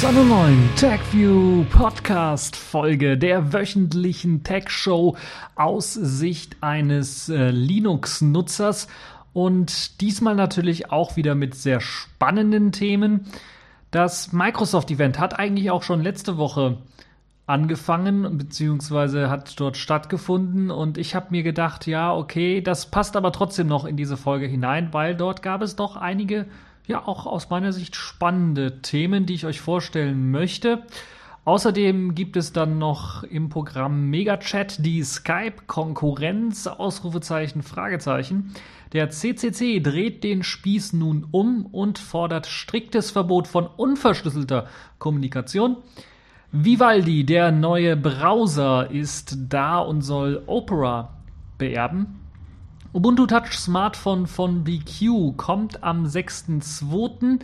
zu einer neuen TechView Podcast Folge der wöchentlichen Tech Show aus Sicht eines äh, Linux Nutzers und diesmal natürlich auch wieder mit sehr spannenden Themen. Das Microsoft Event hat eigentlich auch schon letzte Woche angefangen beziehungsweise hat dort stattgefunden und ich habe mir gedacht, ja, okay, das passt aber trotzdem noch in diese Folge hinein, weil dort gab es doch einige ja auch aus meiner Sicht spannende Themen, die ich euch vorstellen möchte. Außerdem gibt es dann noch im Programm MegaChat die Skype-Konkurrenz, Ausrufezeichen, Fragezeichen. Der CCC dreht den Spieß nun um und fordert striktes Verbot von unverschlüsselter Kommunikation. Vivaldi, der neue Browser, ist da und soll Opera beerben. Ubuntu Touch Smartphone von BQ kommt am 6.2.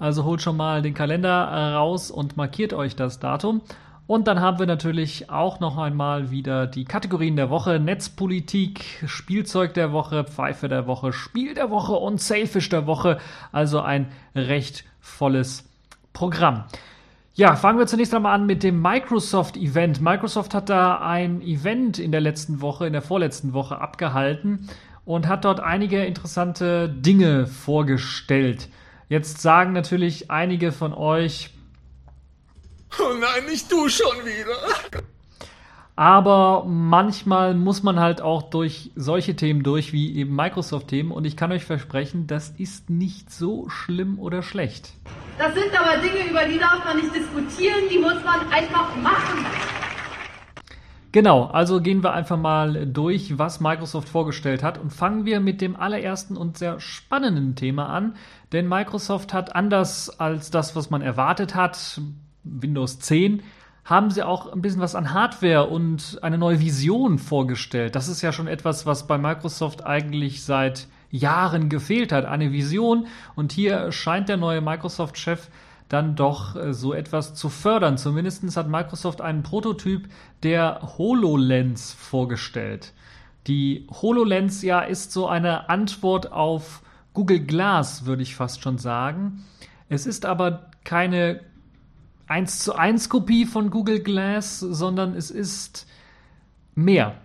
Also holt schon mal den Kalender raus und markiert euch das Datum. Und dann haben wir natürlich auch noch einmal wieder die Kategorien der Woche: Netzpolitik, Spielzeug der Woche, Pfeife der Woche, Spiel der Woche und Selfish der Woche. Also ein recht volles Programm. Ja, fangen wir zunächst einmal an mit dem Microsoft Event. Microsoft hat da ein Event in der letzten Woche, in der vorletzten Woche abgehalten und hat dort einige interessante Dinge vorgestellt. Jetzt sagen natürlich einige von euch, Oh nein, nicht du schon wieder. Aber manchmal muss man halt auch durch solche Themen durch, wie eben Microsoft-Themen. Und ich kann euch versprechen, das ist nicht so schlimm oder schlecht. Das sind aber Dinge, über die darf man nicht diskutieren, die muss man einfach machen. Genau, also gehen wir einfach mal durch, was Microsoft vorgestellt hat und fangen wir mit dem allerersten und sehr spannenden Thema an, denn Microsoft hat anders als das, was man erwartet hat, Windows 10, haben sie auch ein bisschen was an Hardware und eine neue Vision vorgestellt. Das ist ja schon etwas, was bei Microsoft eigentlich seit Jahren gefehlt hat, eine Vision. Und hier scheint der neue Microsoft-Chef dann doch äh, so etwas zu fördern. Zumindest hat Microsoft einen Prototyp der HoloLens vorgestellt. Die HoloLens ja ist so eine Antwort auf Google Glass, würde ich fast schon sagen. Es ist aber keine 1 zu 1 Kopie von Google Glass, sondern es ist mehr.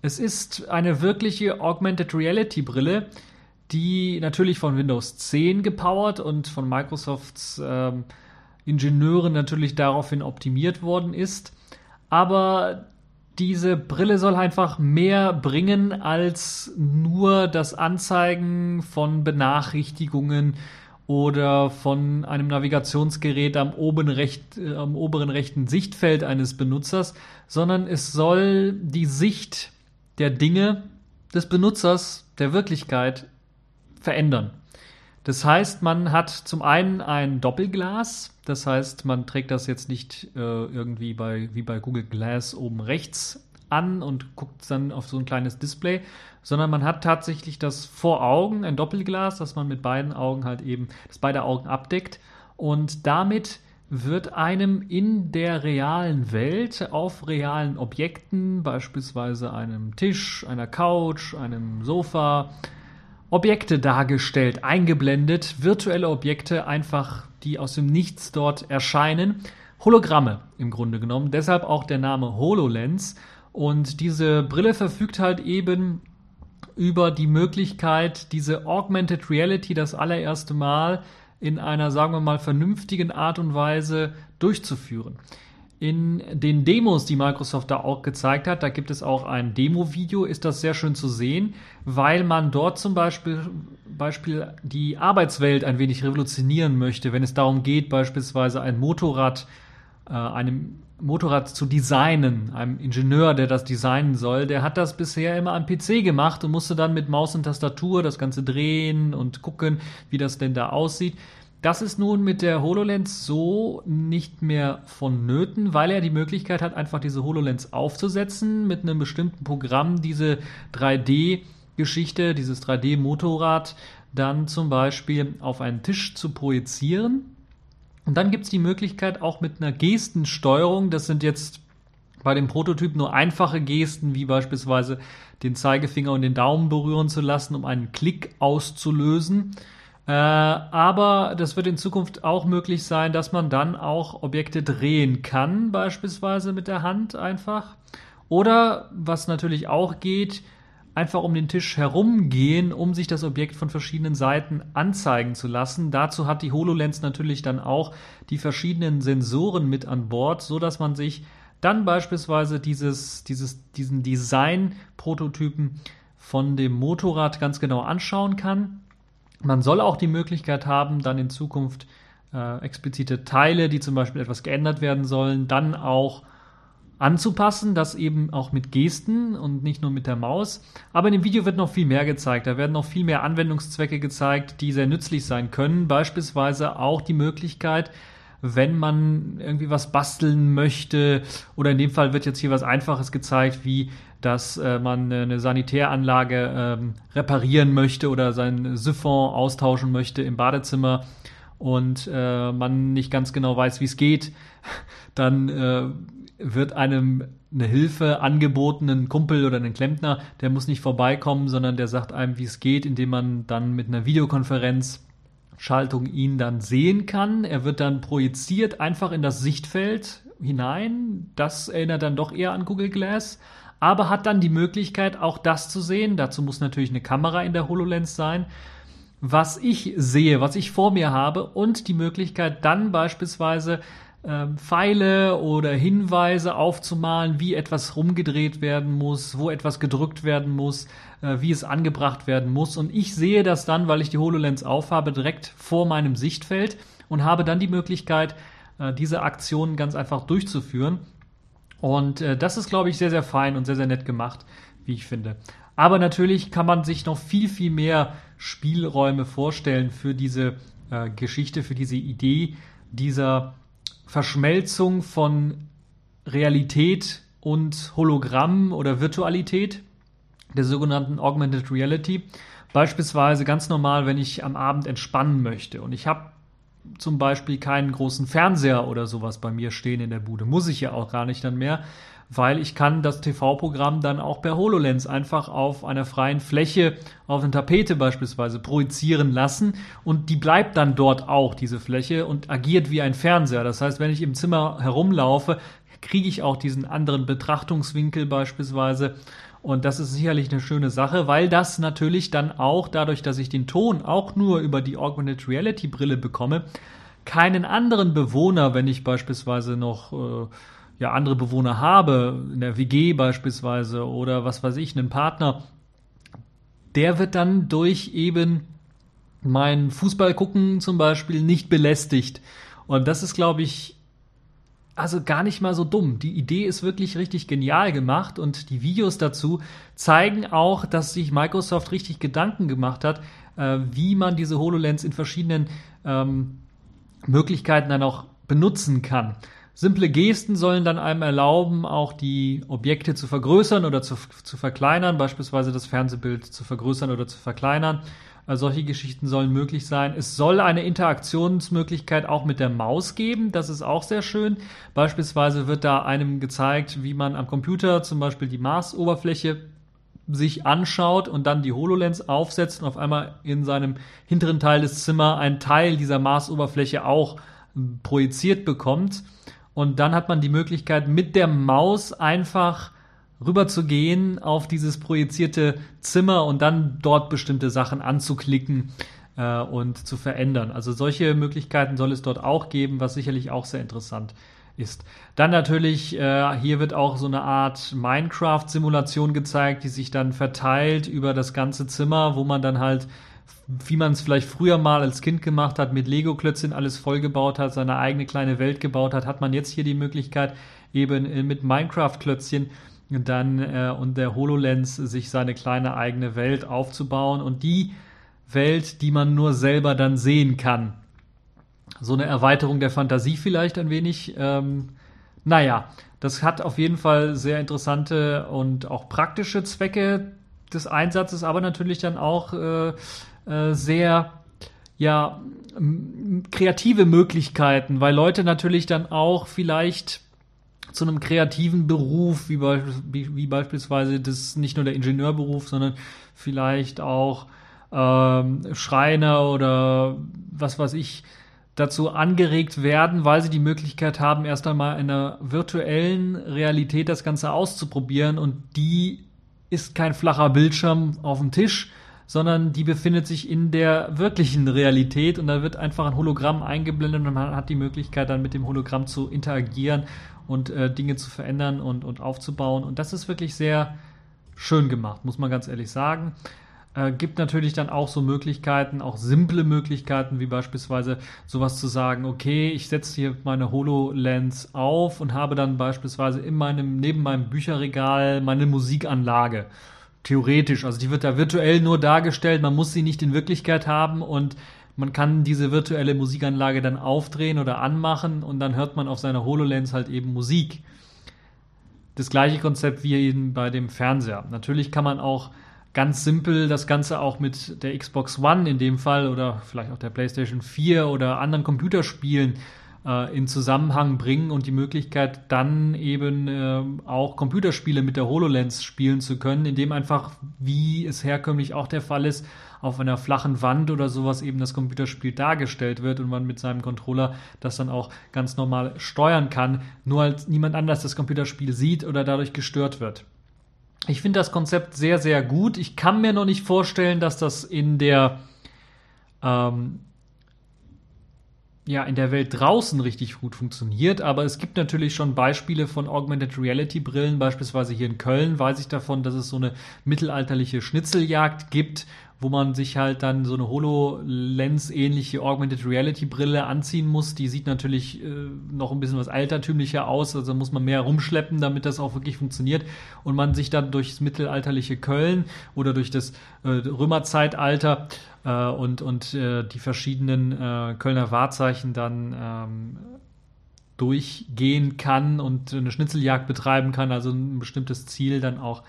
Es ist eine wirkliche Augmented Reality Brille, die natürlich von Windows 10 gepowert und von Microsofts ähm, Ingenieuren natürlich daraufhin optimiert worden ist. Aber diese Brille soll einfach mehr bringen als nur das Anzeigen von Benachrichtigungen oder von einem Navigationsgerät am, oben recht, äh, am oberen rechten Sichtfeld eines Benutzers, sondern es soll die Sicht der Dinge des Benutzers, der Wirklichkeit verändern. Das heißt, man hat zum einen ein Doppelglas, das heißt, man trägt das jetzt nicht äh, irgendwie bei, wie bei Google Glass oben rechts an und guckt dann auf so ein kleines Display, sondern man hat tatsächlich das vor Augen, ein Doppelglas, das man mit beiden Augen halt eben, das beide Augen abdeckt und damit wird einem in der realen Welt auf realen Objekten, beispielsweise einem Tisch, einer Couch, einem Sofa, Objekte dargestellt, eingeblendet, virtuelle Objekte einfach, die aus dem Nichts dort erscheinen. Hologramme im Grunde genommen, deshalb auch der Name HoloLens. Und diese Brille verfügt halt eben über die Möglichkeit, diese Augmented Reality das allererste Mal in einer, sagen wir mal, vernünftigen Art und Weise durchzuführen. In den Demos, die Microsoft da auch gezeigt hat, da gibt es auch ein Demo-Video, ist das sehr schön zu sehen, weil man dort zum Beispiel, Beispiel die Arbeitswelt ein wenig revolutionieren möchte, wenn es darum geht, beispielsweise ein Motorrad äh, einem Motorrad zu designen, einem Ingenieur, der das designen soll, der hat das bisher immer am PC gemacht und musste dann mit Maus und Tastatur das Ganze drehen und gucken, wie das denn da aussieht. Das ist nun mit der HoloLens so nicht mehr vonnöten, weil er die Möglichkeit hat, einfach diese HoloLens aufzusetzen, mit einem bestimmten Programm diese 3D-Geschichte, dieses 3D-Motorrad dann zum Beispiel auf einen Tisch zu projizieren und dann gibt es die Möglichkeit auch mit einer Gestensteuerung, das sind jetzt bei dem Prototyp nur einfache Gesten, wie beispielsweise den Zeigefinger und den Daumen berühren zu lassen, um einen Klick auszulösen. Äh, aber das wird in Zukunft auch möglich sein, dass man dann auch Objekte drehen kann, beispielsweise mit der Hand einfach. Oder was natürlich auch geht, einfach um den Tisch herumgehen, um sich das Objekt von verschiedenen Seiten anzeigen zu lassen. Dazu hat die HoloLens natürlich dann auch die verschiedenen Sensoren mit an Bord, so dass man sich dann beispielsweise dieses, dieses, diesen Design-Prototypen von dem Motorrad ganz genau anschauen kann. Man soll auch die Möglichkeit haben, dann in Zukunft äh, explizite Teile, die zum Beispiel etwas geändert werden sollen, dann auch anzupassen, das eben auch mit Gesten und nicht nur mit der Maus. Aber in dem Video wird noch viel mehr gezeigt. Da werden noch viel mehr Anwendungszwecke gezeigt, die sehr nützlich sein können. Beispielsweise auch die Möglichkeit, wenn man irgendwie was basteln möchte, oder in dem Fall wird jetzt hier was Einfaches gezeigt, wie dass äh, man eine Sanitäranlage ähm, reparieren möchte oder sein Siphon austauschen möchte im Badezimmer und äh, man nicht ganz genau weiß, wie es geht, dann äh, wird einem eine Hilfe angeboten, ein Kumpel oder ein Klempner, der muss nicht vorbeikommen, sondern der sagt einem, wie es geht, indem man dann mit einer Videokonferenz Schaltung ihn dann sehen kann. Er wird dann projiziert einfach in das Sichtfeld hinein. Das erinnert dann doch eher an Google Glass, aber hat dann die Möglichkeit, auch das zu sehen. Dazu muss natürlich eine Kamera in der HoloLens sein, was ich sehe, was ich vor mir habe und die Möglichkeit dann beispielsweise ähm, Pfeile oder Hinweise aufzumalen, wie etwas rumgedreht werden muss, wo etwas gedrückt werden muss, äh, wie es angebracht werden muss. Und ich sehe das dann, weil ich die HoloLens aufhabe, direkt vor meinem Sichtfeld und habe dann die Möglichkeit, äh, diese Aktionen ganz einfach durchzuführen. Und äh, das ist, glaube ich, sehr, sehr fein und sehr, sehr nett gemacht, wie ich finde. Aber natürlich kann man sich noch viel, viel mehr Spielräume vorstellen für diese äh, Geschichte, für diese Idee dieser Verschmelzung von Realität und Hologramm oder Virtualität, der sogenannten Augmented Reality. Beispielsweise ganz normal, wenn ich am Abend entspannen möchte und ich habe zum Beispiel keinen großen Fernseher oder sowas bei mir stehen in der Bude. Muss ich ja auch gar nicht dann mehr, weil ich kann das TV-Programm dann auch per HoloLens einfach auf einer freien Fläche, auf einer Tapete beispielsweise projizieren lassen und die bleibt dann dort auch, diese Fläche, und agiert wie ein Fernseher. Das heißt, wenn ich im Zimmer herumlaufe, kriege ich auch diesen anderen Betrachtungswinkel beispielsweise. Und das ist sicherlich eine schöne Sache, weil das natürlich dann auch, dadurch, dass ich den Ton auch nur über die Augmented Reality Brille bekomme, keinen anderen Bewohner, wenn ich beispielsweise noch äh, ja andere Bewohner habe, in der WG beispielsweise oder was weiß ich, einen Partner, der wird dann durch eben mein Fußball gucken zum Beispiel nicht belästigt. Und das ist, glaube ich, also gar nicht mal so dumm. Die Idee ist wirklich richtig genial gemacht und die Videos dazu zeigen auch, dass sich Microsoft richtig Gedanken gemacht hat, äh, wie man diese HoloLens in verschiedenen ähm, Möglichkeiten dann auch benutzen kann. Simple Gesten sollen dann einem erlauben, auch die Objekte zu vergrößern oder zu, zu verkleinern, beispielsweise das Fernsehbild zu vergrößern oder zu verkleinern. Also solche Geschichten sollen möglich sein. Es soll eine Interaktionsmöglichkeit auch mit der Maus geben. Das ist auch sehr schön. Beispielsweise wird da einem gezeigt, wie man am Computer zum Beispiel die Marsoberfläche sich anschaut und dann die HoloLens aufsetzt und auf einmal in seinem hinteren Teil des Zimmers ein Teil dieser Marsoberfläche auch projiziert bekommt. Und dann hat man die Möglichkeit, mit der Maus einfach rüber zu gehen auf dieses projizierte Zimmer und dann dort bestimmte Sachen anzuklicken äh, und zu verändern. Also solche Möglichkeiten soll es dort auch geben, was sicherlich auch sehr interessant ist. Dann natürlich, äh, hier wird auch so eine Art Minecraft-Simulation gezeigt, die sich dann verteilt über das ganze Zimmer, wo man dann halt wie man es vielleicht früher mal als Kind gemacht hat, mit Lego-Klötzchen alles vollgebaut hat, seine eigene kleine Welt gebaut hat, hat man jetzt hier die Möglichkeit, eben äh, mit Minecraft-Klötzchen dann äh, und der HoloLens sich seine kleine eigene Welt aufzubauen und die Welt, die man nur selber dann sehen kann. So eine Erweiterung der Fantasie vielleicht ein wenig. Ähm, naja, das hat auf jeden Fall sehr interessante und auch praktische Zwecke des Einsatzes, aber natürlich dann auch äh, äh, sehr ja kreative Möglichkeiten, weil Leute natürlich dann auch vielleicht zu einem kreativen Beruf, wie, be wie, beispielsweise das nicht nur der Ingenieurberuf, sondern vielleicht auch ähm, Schreiner oder was weiß ich dazu angeregt werden, weil sie die Möglichkeit haben, erst einmal in einer virtuellen Realität das Ganze auszuprobieren und die ist kein flacher Bildschirm auf dem Tisch, sondern die befindet sich in der wirklichen Realität und da wird einfach ein Hologramm eingeblendet und man hat die Möglichkeit dann mit dem Hologramm zu interagieren und äh, Dinge zu verändern und, und aufzubauen und das ist wirklich sehr schön gemacht, muss man ganz ehrlich sagen. Äh, gibt natürlich dann auch so Möglichkeiten, auch simple Möglichkeiten, wie beispielsweise sowas zu sagen, okay, ich setze hier meine HoloLens auf und habe dann beispielsweise in meinem, neben meinem Bücherregal meine Musikanlage. Theoretisch, also die wird da virtuell nur dargestellt, man muss sie nicht in Wirklichkeit haben und man kann diese virtuelle Musikanlage dann aufdrehen oder anmachen und dann hört man auf seiner HoloLens halt eben Musik. Das gleiche Konzept wie eben bei dem Fernseher. Natürlich kann man auch ganz simpel das Ganze auch mit der Xbox One in dem Fall oder vielleicht auch der PlayStation 4 oder anderen Computerspielen äh, in Zusammenhang bringen und die Möglichkeit dann eben äh, auch Computerspiele mit der HoloLens spielen zu können, indem einfach, wie es herkömmlich auch der Fall ist, auf einer flachen Wand oder sowas eben das Computerspiel dargestellt wird und man mit seinem Controller das dann auch ganz normal steuern kann, nur als niemand anders das Computerspiel sieht oder dadurch gestört wird. Ich finde das Konzept sehr, sehr gut. Ich kann mir noch nicht vorstellen, dass das in der ähm, ja, in der Welt draußen richtig gut funktioniert, aber es gibt natürlich schon Beispiele von Augmented Reality Brillen, beispielsweise hier in Köln weiß ich davon, dass es so eine mittelalterliche Schnitzeljagd gibt, wo man sich halt dann so eine HoloLens-ähnliche Augmented Reality-Brille anziehen muss. Die sieht natürlich äh, noch ein bisschen was altertümlicher aus, also muss man mehr rumschleppen, damit das auch wirklich funktioniert. Und man sich dann durchs mittelalterliche Köln oder durch das äh, Römerzeitalter äh, und, und äh, die verschiedenen äh, Kölner Wahrzeichen dann ähm, durchgehen kann und eine Schnitzeljagd betreiben kann, also ein bestimmtes Ziel dann auch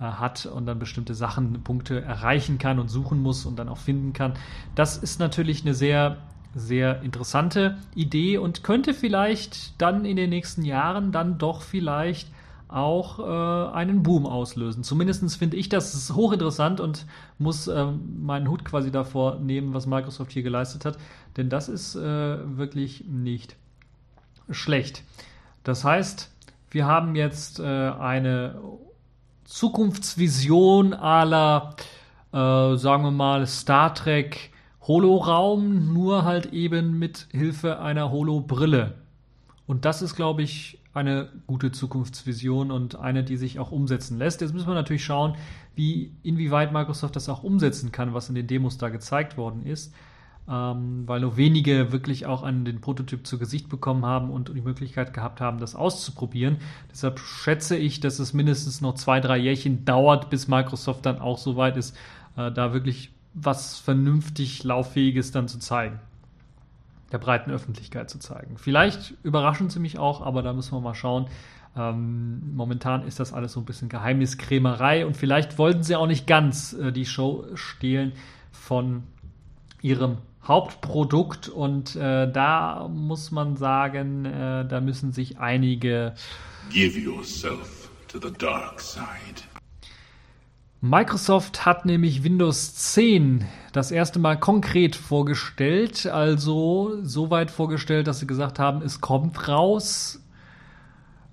äh, hat und dann bestimmte Sachen, Punkte erreichen kann und suchen muss und dann auch finden kann. Das ist natürlich eine sehr, sehr interessante Idee und könnte vielleicht dann in den nächsten Jahren dann doch vielleicht auch äh, einen Boom auslösen. Zumindest finde ich das hochinteressant und muss äh, meinen Hut quasi davor nehmen, was Microsoft hier geleistet hat, denn das ist äh, wirklich nicht schlecht. Das heißt, wir haben jetzt äh, eine Zukunftsvision aller, äh, sagen wir mal, Star Trek Holoraum, nur halt eben mit Hilfe einer Holobrille. Und das ist, glaube ich, eine gute Zukunftsvision und eine, die sich auch umsetzen lässt. Jetzt müssen wir natürlich schauen, wie, inwieweit Microsoft das auch umsetzen kann, was in den Demos da gezeigt worden ist ähm, weil nur wenige wirklich auch an den Prototyp zu Gesicht bekommen haben und die Möglichkeit gehabt haben, das auszuprobieren. Deshalb schätze ich, dass es mindestens noch zwei, drei Jährchen dauert, bis Microsoft dann auch so weit ist, äh, da wirklich was vernünftig Lauffähiges dann zu zeigen. Der breiten Öffentlichkeit zu zeigen. Vielleicht überraschen sie mich auch, aber da müssen wir mal schauen. Ähm, momentan ist das alles so ein bisschen Geheimniskrämerei und vielleicht wollten sie auch nicht ganz äh, die Show stehlen von ihrem Hauptprodukt und äh, da muss man sagen, äh, da müssen sich einige Give yourself to the dark side. Microsoft hat nämlich Windows 10 das erste Mal konkret vorgestellt, also so weit vorgestellt, dass sie gesagt haben, es kommt raus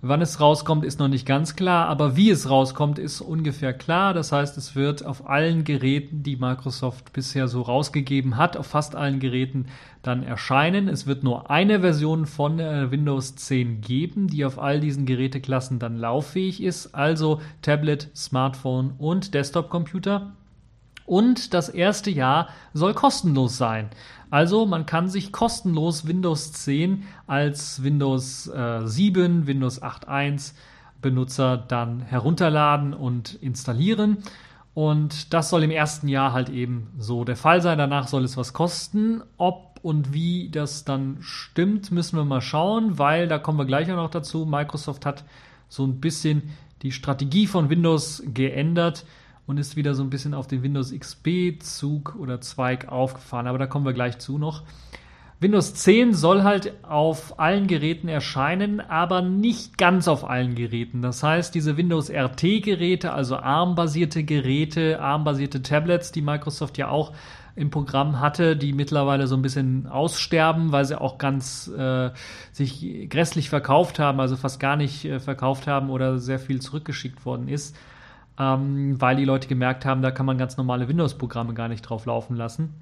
Wann es rauskommt, ist noch nicht ganz klar, aber wie es rauskommt, ist ungefähr klar. Das heißt, es wird auf allen Geräten, die Microsoft bisher so rausgegeben hat, auf fast allen Geräten dann erscheinen. Es wird nur eine Version von äh, Windows 10 geben, die auf all diesen Geräteklassen dann lauffähig ist, also Tablet, Smartphone und Desktop-Computer. Und das erste Jahr soll kostenlos sein. Also man kann sich kostenlos Windows 10 als Windows äh, 7, Windows 8.1 Benutzer dann herunterladen und installieren. Und das soll im ersten Jahr halt eben so der Fall sein. Danach soll es was kosten. Ob und wie das dann stimmt, müssen wir mal schauen, weil da kommen wir gleich auch noch dazu. Microsoft hat so ein bisschen die Strategie von Windows geändert und ist wieder so ein bisschen auf den Windows XP Zug oder Zweig aufgefahren. Aber da kommen wir gleich zu noch. Windows 10 soll halt auf allen Geräten erscheinen, aber nicht ganz auf allen Geräten. Das heißt, diese Windows RT-Geräte, also ARM-basierte Geräte, ARM-basierte Tablets, die Microsoft ja auch im Programm hatte, die mittlerweile so ein bisschen aussterben, weil sie auch ganz äh, sich grässlich verkauft haben, also fast gar nicht äh, verkauft haben oder sehr viel zurückgeschickt worden ist, ähm, weil die Leute gemerkt haben, da kann man ganz normale Windows-Programme gar nicht drauf laufen lassen.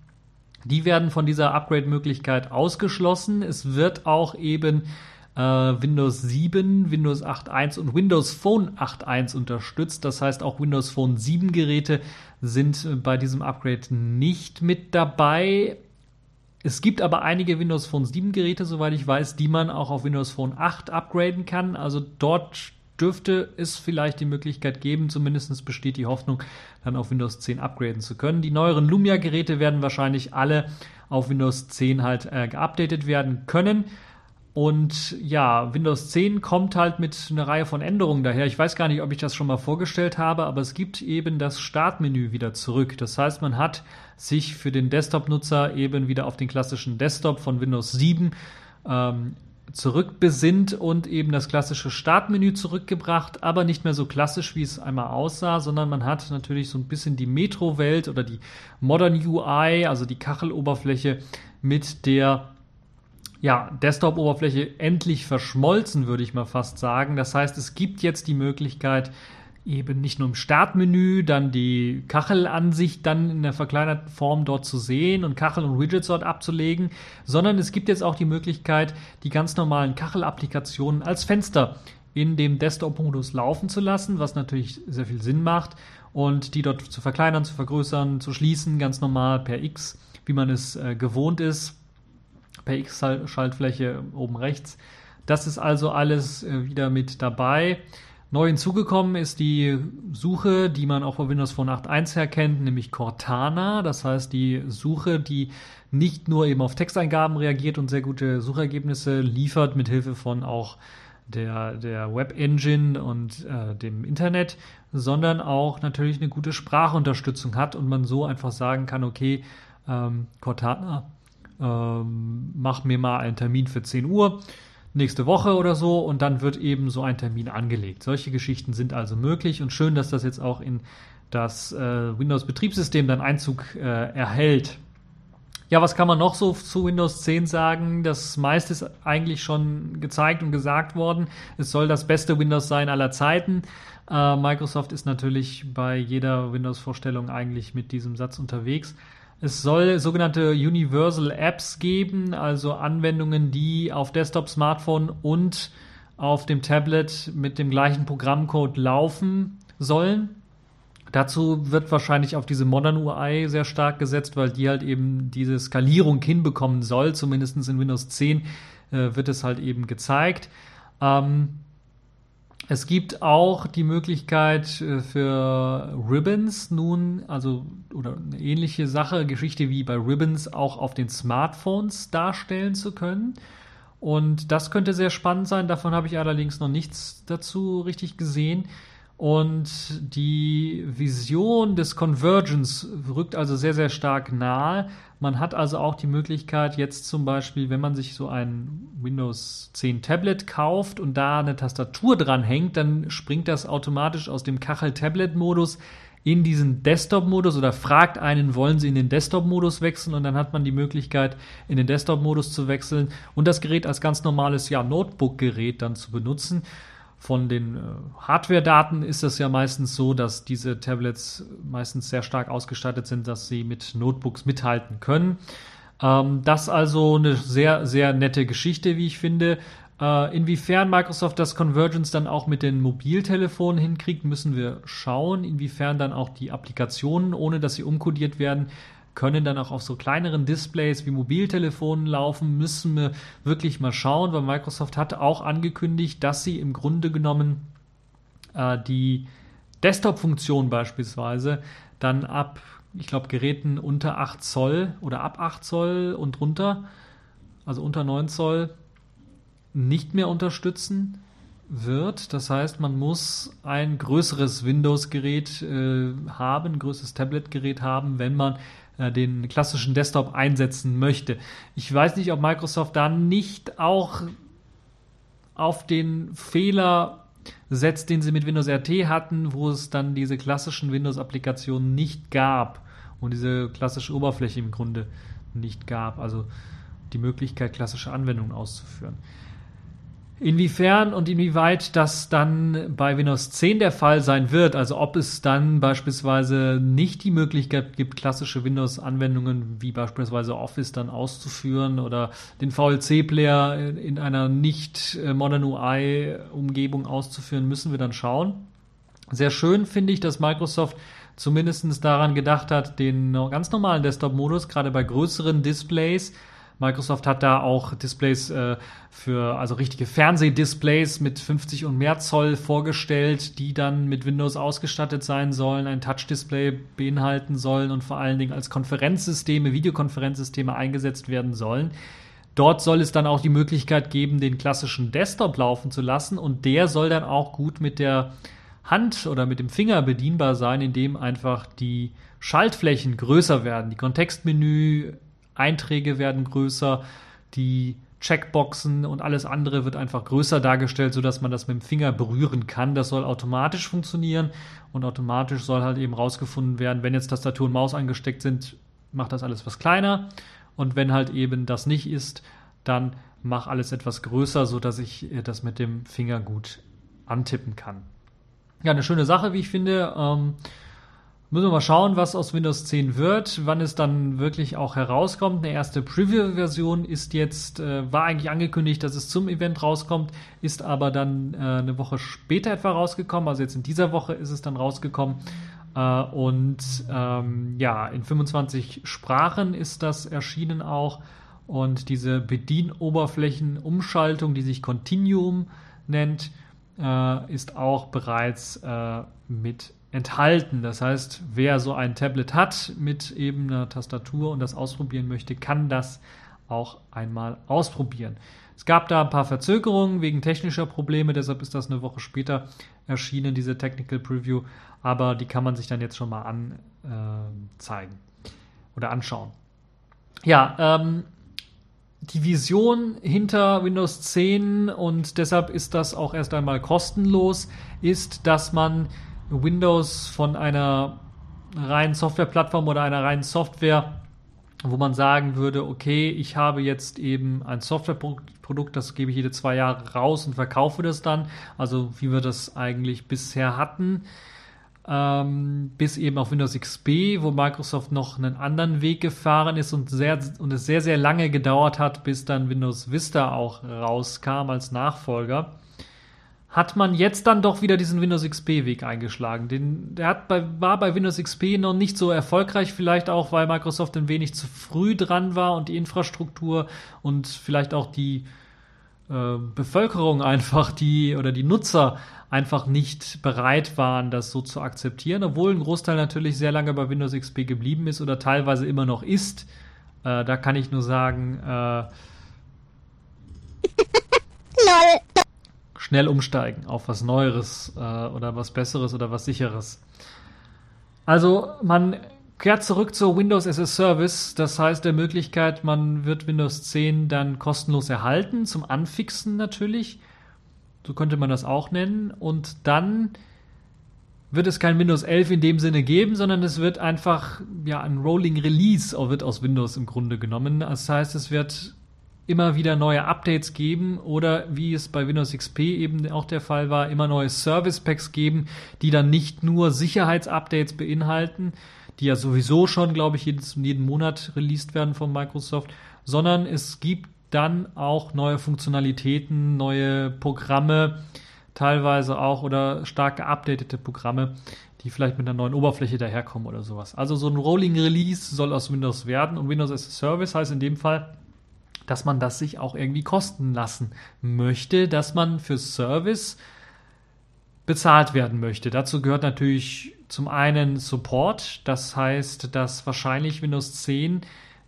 Die werden von dieser Upgrade-Möglichkeit ausgeschlossen. Es wird auch eben äh, Windows 7, Windows 8.1 und Windows Phone 8.1 unterstützt. Das heißt, auch Windows Phone 7 Geräte sind äh, bei diesem Upgrade nicht mit dabei. Es gibt aber einige Windows Phone 7 Geräte, soweit ich weiß, die man auch auf Windows Phone 8 upgraden kann. Also dort dürfte es vielleicht die Möglichkeit geben, zumindest besteht die Hoffnung, dann auf Windows 10 upgraden zu können. Die neueren Lumia-Geräte werden wahrscheinlich alle auf Windows 10 halt äh, geupdatet werden können. Und ja, Windows 10 kommt halt mit einer Reihe von Änderungen daher. Ich weiß gar nicht, ob ich das schon mal vorgestellt habe, aber es gibt eben das Startmenü wieder zurück. Das heißt, man hat sich für den Desktop-Nutzer eben wieder auf den klassischen Desktop von Windows 7 ähm, zurückbesinnt und eben das klassische Startmenü zurückgebracht, aber nicht mehr so klassisch, wie es einmal aussah, sondern man hat natürlich so ein bisschen die Metro-Welt oder die Modern UI, also die Kacheloberfläche mit der ja, Desktop-Oberfläche endlich verschmolzen, würde ich mal fast sagen. Das heißt, es gibt jetzt die Möglichkeit, eben nicht nur im Startmenü dann die Kachelansicht dann in der verkleinerten Form dort zu sehen und Kachel und Widgets dort abzulegen, sondern es gibt jetzt auch die Möglichkeit, die ganz normalen Kachel-Applikationen als Fenster in dem Desktop-Modus laufen zu lassen, was natürlich sehr viel Sinn macht und die dort zu verkleinern, zu vergrößern, zu schließen, ganz normal per X, wie man es äh, gewohnt ist, per X-Schaltfläche oben rechts. Das ist also alles äh, wieder mit dabei. Neu hinzugekommen ist die Suche, die man auch von Windows Phone 8.1 her kennt, nämlich Cortana. Das heißt, die Suche, die nicht nur eben auf Texteingaben reagiert und sehr gute Suchergebnisse liefert, mit Hilfe von auch der, der Web Engine und äh, dem Internet, sondern auch natürlich eine gute Sprachunterstützung hat und man so einfach sagen kann, okay, ähm, Cortana, ähm, mach mir mal einen Termin für 10 Uhr nächste Woche oder so und dann wird eben so ein Termin angelegt. Solche Geschichten sind also möglich und schön, dass das jetzt auch in das äh, Windows-Betriebssystem dann Einzug äh, erhält. Ja, was kann man noch so zu Windows 10 sagen? Das meiste ist eigentlich schon gezeigt und gesagt worden. Es soll das beste Windows sein aller Zeiten. Äh, Microsoft ist natürlich bei jeder Windows-Vorstellung eigentlich mit diesem Satz unterwegs. Es soll sogenannte Universal Apps geben, also Anwendungen, die auf Desktop, Smartphone und auf dem Tablet mit dem gleichen Programmcode laufen sollen. Dazu wird wahrscheinlich auf diese Modern UI sehr stark gesetzt, weil die halt eben diese Skalierung hinbekommen soll. Zumindest in Windows 10 äh, wird es halt eben gezeigt. Ähm, es gibt auch die Möglichkeit äh, für Ribbons nun, also oder eine ähnliche Sache, Geschichte wie bei Ribbons auch auf den Smartphones darstellen zu können. Und das könnte sehr spannend sein. Davon habe ich allerdings noch nichts dazu richtig gesehen. Und die Vision des Convergence rückt also sehr, sehr stark nahe. Man hat also auch die Möglichkeit, jetzt zum Beispiel, wenn man sich so ein Windows 10 Tablet kauft und da eine Tastatur dran hängt, dann springt das automatisch aus dem Kachel-Tablet-Modus in diesen Desktop-Modus oder fragt einen, wollen Sie in den Desktop-Modus wechseln und dann hat man die Möglichkeit, in den Desktop-Modus zu wechseln und das Gerät als ganz normales ja, Notebook-Gerät dann zu benutzen. Von den äh, Hardware-Daten ist es ja meistens so, dass diese Tablets meistens sehr stark ausgestattet sind, dass sie mit Notebooks mithalten können. Ähm, das also eine sehr, sehr nette Geschichte, wie ich finde. Äh, inwiefern Microsoft das Convergence dann auch mit den Mobiltelefonen hinkriegt, müssen wir schauen. Inwiefern dann auch die Applikationen, ohne dass sie umkodiert werden, können dann auch auf so kleineren Displays wie Mobiltelefonen laufen, müssen wir wirklich mal schauen, weil Microsoft hat auch angekündigt, dass sie im Grunde genommen äh, die Desktop-Funktion beispielsweise dann ab, ich glaube, Geräten unter 8 Zoll oder ab 8 Zoll und runter, also unter 9 Zoll, nicht mehr unterstützen wird. Das heißt, man muss ein größeres Windows-Gerät äh, haben, ein größeres Tablet-Gerät haben, wenn man äh, den klassischen Desktop einsetzen möchte. Ich weiß nicht, ob Microsoft da nicht auch auf den Fehler setzt, den sie mit Windows RT hatten, wo es dann diese klassischen Windows-Applikationen nicht gab und diese klassische Oberfläche im Grunde nicht gab, also die Möglichkeit, klassische Anwendungen auszuführen. Inwiefern und inwieweit das dann bei Windows 10 der Fall sein wird, also ob es dann beispielsweise nicht die Möglichkeit gibt, klassische Windows-Anwendungen wie beispielsweise Office dann auszuführen oder den VLC-Player in einer nicht äh, Modern UI-Umgebung auszuführen, müssen wir dann schauen. Sehr schön finde ich, dass Microsoft zumindest daran gedacht hat, den ganz normalen Desktop-Modus, gerade bei größeren Displays, Microsoft hat da auch Displays äh, für, also richtige Fernsehdisplays mit 50 und mehr Zoll vorgestellt, die dann mit Windows ausgestattet sein sollen, ein Touch-Display beinhalten sollen und vor allen Dingen als Konferenzsysteme, Videokonferenzsysteme eingesetzt werden sollen. Dort soll es dann auch die Möglichkeit geben, den klassischen Desktop laufen zu lassen und der soll dann auch gut mit der Hand oder mit dem Finger bedienbar sein, indem einfach die Schaltflächen größer werden, die Kontextmenü Einträge werden größer, die Checkboxen und alles andere wird einfach größer dargestellt, sodass man das mit dem Finger berühren kann. Das soll automatisch funktionieren und automatisch soll halt eben rausgefunden werden, wenn jetzt Tastatur und Maus angesteckt sind, macht das alles was kleiner und wenn halt eben das nicht ist, dann mach alles etwas größer, sodass ich das mit dem Finger gut antippen kann. Ja, eine schöne Sache, wie ich finde. Ähm, Müssen wir mal schauen, was aus Windows 10 wird, wann es dann wirklich auch herauskommt. Eine erste Preview-Version ist jetzt, äh, war eigentlich angekündigt, dass es zum Event rauskommt, ist aber dann äh, eine Woche später etwa rausgekommen. Also jetzt in dieser Woche ist es dann rausgekommen. Äh, und ähm, ja, in 25 Sprachen ist das erschienen auch. Und diese Bedienoberflächenumschaltung, die sich Continuum nennt, äh, ist auch bereits äh, mit enthalten. Das heißt, wer so ein Tablet hat mit eben einer Tastatur und das ausprobieren möchte, kann das auch einmal ausprobieren. Es gab da ein paar Verzögerungen wegen technischer Probleme, deshalb ist das eine Woche später erschienen, diese Technical Preview, aber die kann man sich dann jetzt schon mal anzeigen äh, oder anschauen. Ja, ähm, die Vision hinter Windows 10 und deshalb ist das auch erst einmal kostenlos, ist, dass man Windows von einer reinen Softwareplattform oder einer reinen Software, wo man sagen würde, okay, ich habe jetzt eben ein Softwareprodukt, das gebe ich jede zwei Jahre raus und verkaufe das dann. Also wie wir das eigentlich bisher hatten. Ähm, bis eben auf Windows XP, wo Microsoft noch einen anderen Weg gefahren ist und, sehr, und es sehr, sehr lange gedauert hat, bis dann Windows Vista auch rauskam als Nachfolger hat man jetzt dann doch wieder diesen Windows XP-Weg eingeschlagen. Den, der hat bei, war bei Windows XP noch nicht so erfolgreich, vielleicht auch, weil Microsoft ein wenig zu früh dran war und die Infrastruktur und vielleicht auch die äh, Bevölkerung einfach, die oder die Nutzer einfach nicht bereit waren, das so zu akzeptieren, obwohl ein Großteil natürlich sehr lange bei Windows XP geblieben ist oder teilweise immer noch ist. Äh, da kann ich nur sagen, äh, Lol schnell umsteigen auf was Neueres äh, oder was Besseres oder was Sicheres. Also man kehrt zurück zu Windows as a Service, das heißt der Möglichkeit, man wird Windows 10 dann kostenlos erhalten, zum Anfixen natürlich. So könnte man das auch nennen. Und dann wird es kein Windows 11 in dem Sinne geben, sondern es wird einfach ja ein Rolling Release wird aus Windows im Grunde genommen. Das heißt, es wird immer wieder neue Updates geben oder wie es bei Windows XP eben auch der Fall war, immer neue Service Packs geben, die dann nicht nur Sicherheitsupdates beinhalten, die ja sowieso schon, glaube ich, jedes, jeden Monat released werden von Microsoft, sondern es gibt dann auch neue Funktionalitäten, neue Programme, teilweise auch oder stark geupdatete Programme, die vielleicht mit einer neuen Oberfläche daherkommen oder sowas. Also so ein Rolling Release soll aus Windows werden und Windows as a Service heißt in dem Fall, dass man das sich auch irgendwie kosten lassen möchte, dass man für Service bezahlt werden möchte. Dazu gehört natürlich zum einen Support, das heißt, dass wahrscheinlich Windows 10,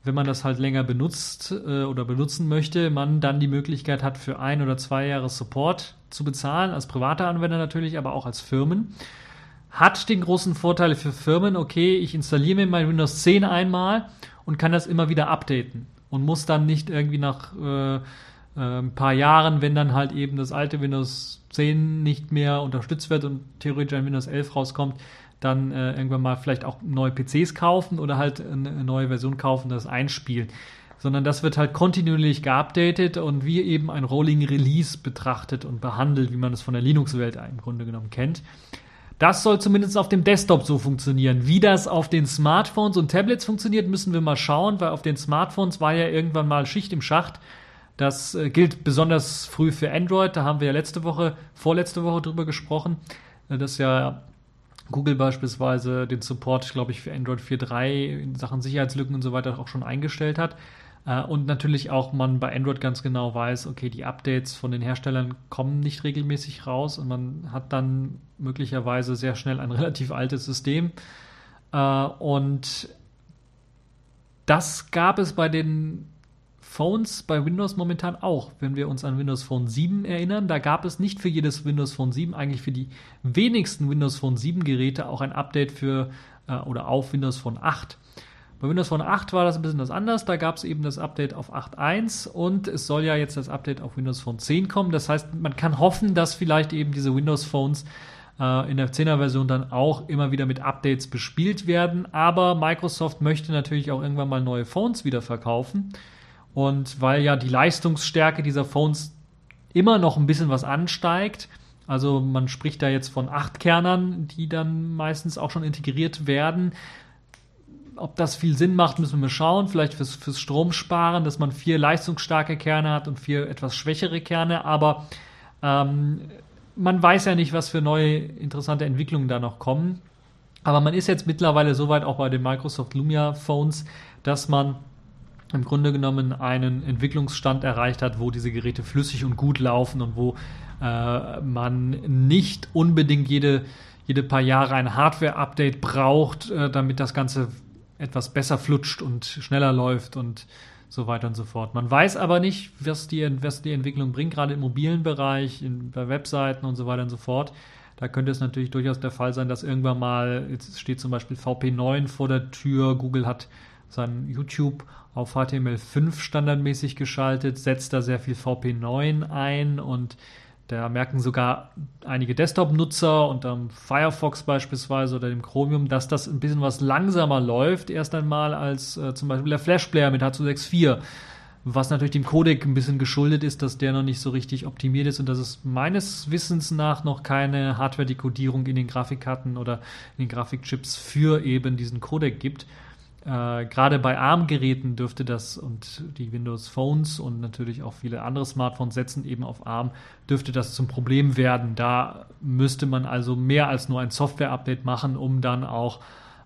wenn man das halt länger benutzt äh, oder benutzen möchte, man dann die Möglichkeit hat, für ein oder zwei Jahre Support zu bezahlen, als privater Anwender natürlich, aber auch als Firmen. hat den großen Vorteil für Firmen, okay, ich installiere mir mein Windows 10 einmal und kann das immer wieder updaten und muss dann nicht irgendwie nach äh, äh, ein paar Jahren, wenn dann halt eben das alte Windows 10 nicht mehr unterstützt wird und theoretisch ein Windows 11 rauskommt, dann äh, irgendwann mal vielleicht auch neue PCs kaufen oder halt eine, neue Version kaufen, das einspielen. Sondern das wird halt kontinuierlich geupdatet und wie eben ein Rolling Release betrachtet und behandelt, wie man es von der Linux-Welt im Grunde genommen kennt. Das soll zumindest auf dem Desktop so funktionieren. Wie das auf den Smartphones und Tablets funktioniert, müssen wir mal schauen, weil auf den Smartphones war ja irgendwann mal Schicht im Schacht. Das äh, gilt besonders früh für Android. Da haben wir ja letzte Woche, vorletzte Woche drüber gesprochen, äh, dass ja Google beispielsweise den Support, glaube ich, für Android 4.3 in Sachen Sicherheitslücken und so weiter auch schon eingestellt hat. Äh, und natürlich auch man bei Android ganz genau weiß, okay, die Updates von den Herstellern kommen nicht regelmäßig raus und man hat dann möglicherweise sehr schnell ein relativ altes System. Äh, und das gab es bei den Phones bei Windows momentan auch. Wenn wir uns an Windows Phone 7 erinnern, da gab es nicht für jedes Windows Phone 7, eigentlich für die wenigsten Windows Phone 7 Geräte auch ein Update für äh, oder auf Windows Phone 8. Bei Windows Phone 8 war das ein bisschen was anders. Da gab es eben das Update auf 8.1 und es soll ja jetzt das Update auf Windows Phone 10 kommen. Das heißt, man kann hoffen, dass vielleicht eben diese Windows Phones äh, in der 10er Version dann auch immer wieder mit Updates bespielt werden. Aber Microsoft möchte natürlich auch irgendwann mal neue Phones wieder verkaufen. Und weil ja die Leistungsstärke dieser Phones immer noch ein bisschen was ansteigt, also man spricht da jetzt von acht Kernern, die dann meistens auch schon integriert werden. Ob das viel Sinn macht, müssen wir mal schauen. Vielleicht fürs, fürs Stromsparen, dass man vier leistungsstarke Kerne hat und vier etwas schwächere Kerne. Aber ähm, man weiß ja nicht, was für neue interessante Entwicklungen da noch kommen. Aber man ist jetzt mittlerweile soweit auch bei den Microsoft Lumia Phones, dass man im Grunde genommen einen Entwicklungsstand erreicht hat, wo diese Geräte flüssig und gut laufen und wo äh, man nicht unbedingt jede, jede paar Jahre ein Hardware-Update braucht, äh, damit das Ganze etwas besser flutscht und schneller läuft und so weiter und so fort. Man weiß aber nicht, was die, was die Entwicklung bringt, gerade im mobilen Bereich, in, bei Webseiten und so weiter und so fort. Da könnte es natürlich durchaus der Fall sein, dass irgendwann mal, jetzt steht zum Beispiel VP9 vor der Tür, Google hat sein YouTube auf HTML5 standardmäßig geschaltet, setzt da sehr viel VP9 ein und da merken sogar einige Desktop-Nutzer unter dem Firefox beispielsweise oder dem Chromium, dass das ein bisschen was langsamer läuft, erst einmal als äh, zum Beispiel der Flash-Player mit H264. Was natürlich dem Codec ein bisschen geschuldet ist, dass der noch nicht so richtig optimiert ist und dass es meines Wissens nach noch keine Hardware-Dekodierung in den Grafikkarten oder in den Grafikchips für eben diesen Codec gibt. Äh, Gerade bei ARM-Geräten dürfte das und die Windows Phones und natürlich auch viele andere Smartphones setzen eben auf ARM, dürfte das zum Problem werden. Da müsste man also mehr als nur ein Software-Update machen, um dann auch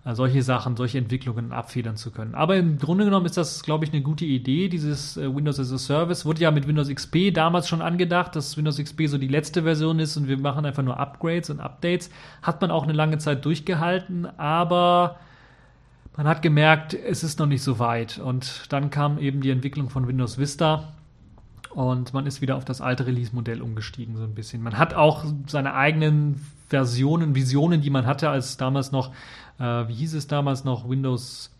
äh, solche Sachen, solche Entwicklungen abfedern zu können. Aber im Grunde genommen ist das, glaube ich, eine gute Idee. Dieses äh, Windows as a Service wurde ja mit Windows XP damals schon angedacht, dass Windows XP so die letzte Version ist und wir machen einfach nur Upgrades und Updates. Hat man auch eine lange Zeit durchgehalten, aber man hat gemerkt, es ist noch nicht so weit. Und dann kam eben die Entwicklung von Windows Vista und man ist wieder auf das alte Release-Modell umgestiegen, so ein bisschen. Man hat auch seine eigenen Versionen, Visionen, die man hatte, als damals noch, äh, wie hieß es damals noch, Windows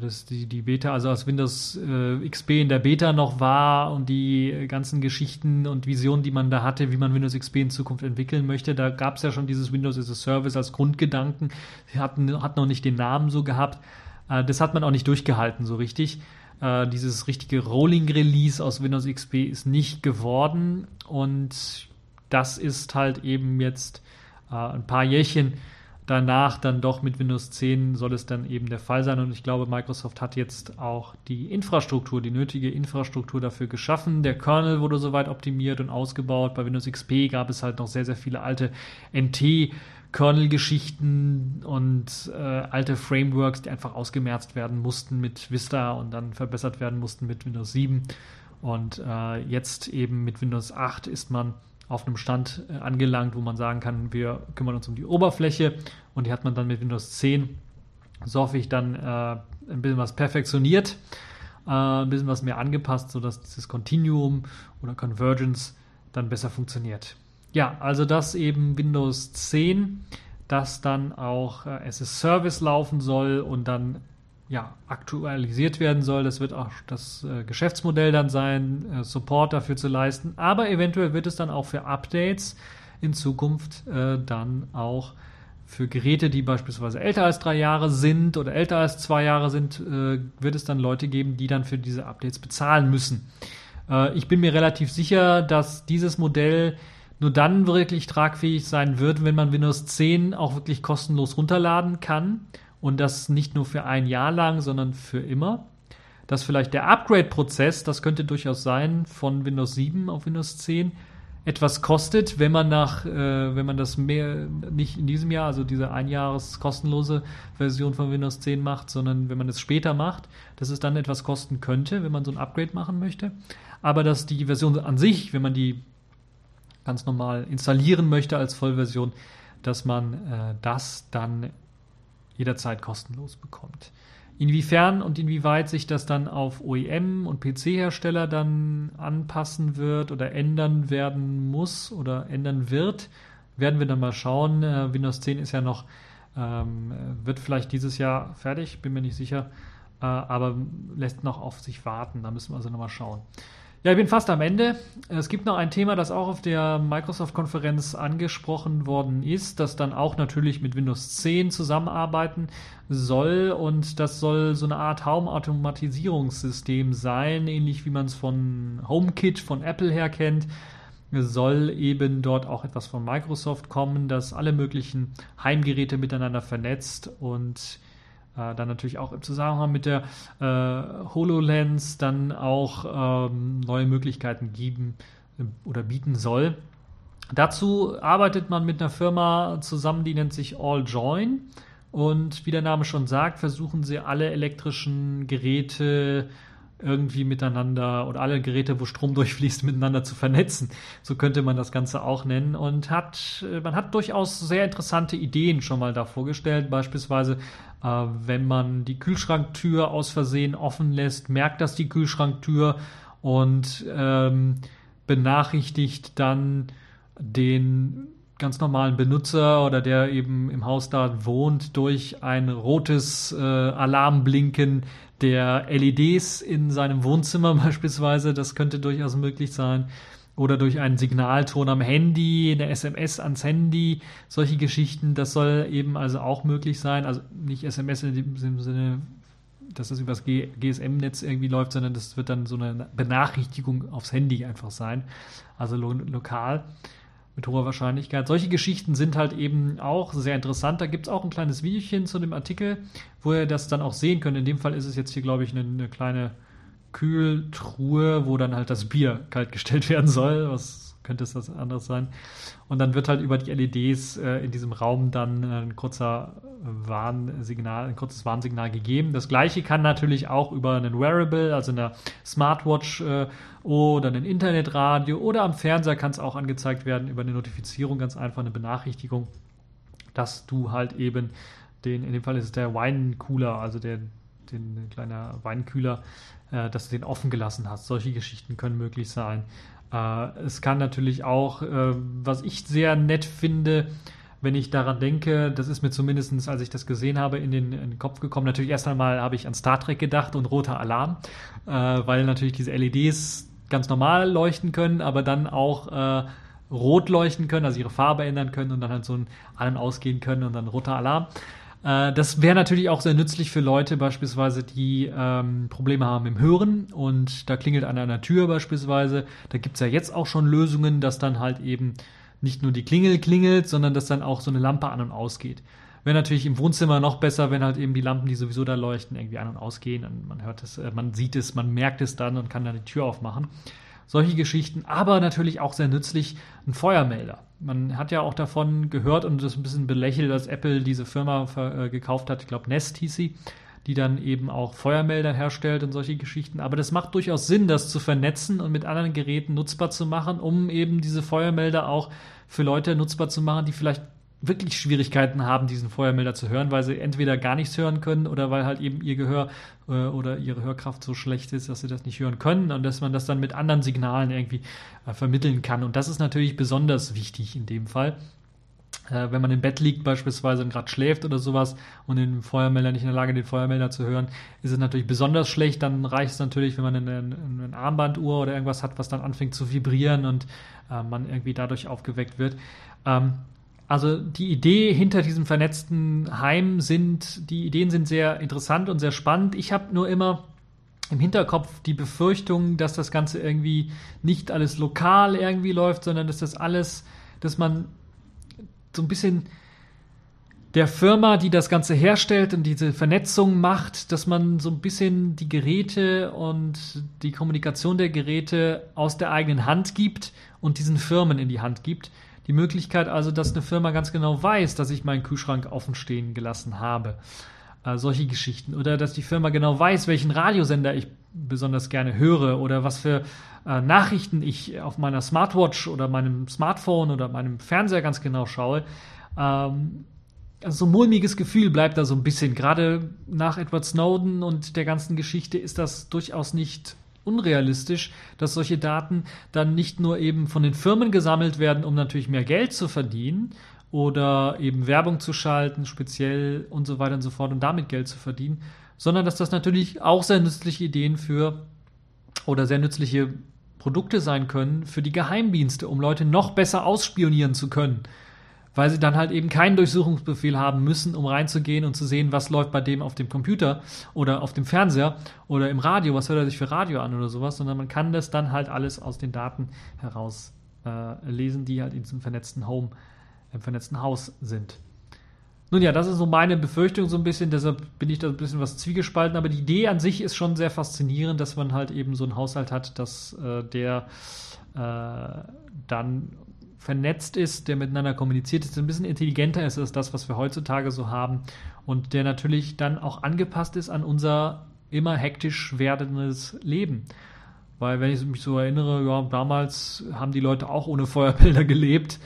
das die, die Beta, also als Windows äh, XP in der Beta noch war und die ganzen Geschichten und Visionen, die man da hatte, wie man Windows XP in Zukunft entwickeln möchte, da gab es ja schon dieses Windows as a Service als Grundgedanken. Sie hatten, hat noch nicht den Namen so gehabt. Äh, das hat man auch nicht durchgehalten so richtig. Äh, dieses richtige Rolling Release aus Windows XP ist nicht geworden und das ist halt eben jetzt äh, ein paar Jährchen danach dann doch mit Windows 10 soll es dann eben der Fall sein. Und ich glaube, Microsoft hat jetzt auch die Infrastruktur, die nötige Infrastruktur dafür geschaffen. Der Kernel wurde soweit optimiert und ausgebaut. Bei Windows XP gab es halt noch sehr, sehr viele alte NT- Kernel-Geschichten und äh, alte Frameworks, die einfach ausgemerzt werden mussten mit Vista und dann verbessert werden mussten mit Windows 7. Und äh, jetzt eben mit Windows 8 ist man auf einem Stand äh, angelangt, wo man sagen kann, wir kümmern uns um die Oberfläche und die hat man dann mit Windows 10, so hoffe ich, dann äh, ein bisschen was perfektioniert, äh, ein bisschen was mehr angepasst, sodass dieses Continuum oder Convergence dann besser funktioniert. Ja, also das eben Windows 10. dass dann auch äh, as a Service laufen soll und dann ja, aktualisiert werden soll. Das wird auch das äh, Geschäftsmodell dann sein, äh, Support dafür zu leisten. Aber eventuell wird es dann auch für Updates in Zukunft äh, dann auch für Geräte, die beispielsweise älter als drei Jahre sind oder älter als zwei Jahre sind, äh, wird es dann Leute geben, die dann für diese Updates bezahlen müssen. Äh, ich bin mir relativ sicher, dass dieses Modell nur dann wirklich tragfähig sein wird, wenn man Windows 10 auch wirklich kostenlos runterladen kann und das nicht nur für ein Jahr lang, sondern für immer. Dass vielleicht der Upgrade-Prozess, das könnte durchaus sein, von Windows 7 auf Windows 10 etwas kostet, wenn man nach, äh, wenn man das mehr nicht in diesem Jahr, also diese einjahres kostenlose Version von Windows 10 macht, sondern wenn man es später macht, dass es dann etwas kosten könnte, wenn man so ein Upgrade machen möchte. Aber dass die Version an sich, wenn man die ganz normal installieren möchte als Vollversion, dass man äh, das dann jederzeit kostenlos bekommt. Inwiefern und inwieweit sich das dann auf OEM und PC-Hersteller dann anpassen wird oder ändern werden muss oder ändern wird, werden wir dann mal schauen. Äh, Windows 10 ist ja noch, ähm, wird vielleicht dieses Jahr fertig, bin mir nicht sicher, äh, aber lässt noch auf sich warten. Da müssen wir also nochmal schauen. Ja, ich bin fast am Ende. Es gibt noch ein Thema, das auch auf der Microsoft-Konferenz angesprochen worden ist, das dann auch natürlich mit Windows 10 zusammenarbeiten soll. Und das soll so eine Art Home-Automatisierungssystem sein, ähnlich wie man es von HomeKit von Apple her kennt. Soll eben dort auch etwas von Microsoft kommen, das alle möglichen Heimgeräte miteinander vernetzt und äh, dann natürlich auch im Zusammenhang mit der äh, HoloLens dann auch ähm, neue Möglichkeiten geben äh, oder bieten soll. Dazu arbeitet man mit einer Firma zusammen, die nennt sich AllJoin. Und wie der Name schon sagt, versuchen sie alle elektrischen Geräte irgendwie miteinander oder alle Geräte, wo Strom durchfließt, miteinander zu vernetzen. So könnte man das Ganze auch nennen. Und hat, äh, man hat durchaus sehr interessante Ideen schon mal da vorgestellt. Beispielsweise, äh, wenn man die Kühlschranktür aus Versehen offen lässt, merkt das die Kühlschranktür und ähm, benachrichtigt dann den ganz normalen Benutzer oder der eben im Haus da wohnt durch ein rotes äh, Alarmblinken der LEDs in seinem Wohnzimmer beispielsweise. Das könnte durchaus möglich sein. Oder durch einen Signalton am Handy, eine SMS ans Handy, solche Geschichten. Das soll eben also auch möglich sein. Also nicht SMS in dem Sinne, dass das übers GSM-Netz irgendwie läuft, sondern das wird dann so eine Benachrichtigung aufs Handy einfach sein. Also lo lokal mit hoher Wahrscheinlichkeit. Solche Geschichten sind halt eben auch sehr interessant. Da gibt es auch ein kleines Videochen zu dem Artikel, wo ihr das dann auch sehen könnt. In dem Fall ist es jetzt hier, glaube ich, eine, eine kleine Kühltruhe, wo dann halt das Bier kalt gestellt werden soll. Was könnte es was anderes sein? Und dann wird halt über die LEDs äh, in diesem Raum dann ein kurzer Warnsignal, ein kurzes Warnsignal gegeben. Das gleiche kann natürlich auch über einen Wearable, also eine Smartwatch äh, oder ein Internetradio oder am Fernseher kann es auch angezeigt werden über eine Notifizierung, ganz einfach eine Benachrichtigung, dass du halt eben den, in dem Fall ist es der Weincooler, also der, den kleiner Weinkühler, äh, dass du den offen gelassen hast. Solche Geschichten können möglich sein. Äh, es kann natürlich auch, äh, was ich sehr nett finde, wenn ich daran denke, das ist mir zumindest, als ich das gesehen habe, in den, in den Kopf gekommen. Natürlich erst einmal habe ich an Star Trek gedacht und roter Alarm, äh, weil natürlich diese LEDs ganz normal leuchten können, aber dann auch äh, rot leuchten können, also ihre Farbe ändern können und dann halt so ein An- und Ausgehen können und dann roter Alarm. Äh, das wäre natürlich auch sehr nützlich für Leute beispielsweise, die ähm, Probleme haben im Hören und da klingelt an einer Tür beispielsweise. Da gibt es ja jetzt auch schon Lösungen, dass dann halt eben nicht nur die Klingel klingelt, sondern dass dann auch so eine Lampe an und ausgeht. Wäre natürlich im Wohnzimmer noch besser, wenn halt eben die Lampen, die sowieso da leuchten, irgendwie an und ausgehen. Und man hört es, äh, man sieht es, man merkt es dann und kann dann die Tür aufmachen. Solche Geschichten, aber natürlich auch sehr nützlich ein Feuermelder. Man hat ja auch davon gehört und das ein bisschen belächelt, dass Apple diese Firma äh, gekauft hat, ich glaube Nest hieß sie, die dann eben auch Feuermelder herstellt und solche Geschichten. Aber das macht durchaus Sinn, das zu vernetzen und mit anderen Geräten nutzbar zu machen, um eben diese Feuermelder auch für Leute nutzbar zu machen, die vielleicht wirklich Schwierigkeiten haben, diesen Feuermelder zu hören, weil sie entweder gar nichts hören können oder weil halt eben ihr Gehör äh, oder ihre Hörkraft so schlecht ist, dass sie das nicht hören können und dass man das dann mit anderen Signalen irgendwie äh, vermitteln kann. Und das ist natürlich besonders wichtig in dem Fall. Äh, wenn man im Bett liegt beispielsweise und gerade schläft oder sowas und den Feuermelder nicht in der Lage, den Feuermelder zu hören, ist es natürlich besonders schlecht. Dann reicht es natürlich, wenn man eine, eine Armbanduhr oder irgendwas hat, was dann anfängt zu vibrieren und äh, man irgendwie dadurch aufgeweckt wird. Ähm, also die Idee hinter diesem vernetzten Heim sind, die Ideen sind sehr interessant und sehr spannend. Ich habe nur immer im Hinterkopf die Befürchtung, dass das Ganze irgendwie nicht alles lokal irgendwie läuft, sondern dass das alles, dass man so ein bisschen der Firma, die das Ganze herstellt und diese Vernetzung macht, dass man so ein bisschen die Geräte und die Kommunikation der Geräte aus der eigenen Hand gibt und diesen Firmen in die Hand gibt. Die Möglichkeit also, dass eine Firma ganz genau weiß, dass ich meinen Kühlschrank offen stehen gelassen habe. Äh, solche Geschichten. Oder dass die Firma genau weiß, welchen Radiosender ich besonders gerne höre oder was für äh, Nachrichten ich auf meiner Smartwatch oder meinem Smartphone oder meinem Fernseher ganz genau schaue. Ähm, also so ein mulmiges Gefühl bleibt da so ein bisschen. Gerade nach Edward Snowden und der ganzen Geschichte ist das durchaus nicht unrealistisch, dass solche Daten dann nicht nur eben von den Firmen gesammelt werden, um natürlich mehr Geld zu verdienen oder eben Werbung zu schalten, speziell und so weiter und so fort und damit Geld zu verdienen, sondern dass das natürlich auch sehr nützliche Ideen für oder sehr nützliche Produkte sein können für die Geheimdienste, um Leute noch besser ausspionieren zu können. Weil sie dann halt eben keinen Durchsuchungsbefehl haben müssen, um reinzugehen und zu sehen, was läuft bei dem auf dem Computer oder auf dem Fernseher oder im Radio, was hört er sich für Radio an oder sowas, sondern man kann das dann halt alles aus den Daten heraus äh, lesen, die halt in diesem vernetzten Home, im vernetzten Haus sind. Nun ja, das ist so meine Befürchtung so ein bisschen, deshalb bin ich da ein bisschen was zwiegespalten, aber die Idee an sich ist schon sehr faszinierend, dass man halt eben so einen Haushalt hat, dass äh, der äh, dann vernetzt ist, der miteinander kommuniziert ist, ein bisschen intelligenter ist als das, was wir heutzutage so haben und der natürlich dann auch angepasst ist an unser immer hektisch werdendes Leben. Weil wenn ich mich so erinnere, ja, damals haben die Leute auch ohne Feuerbilder gelebt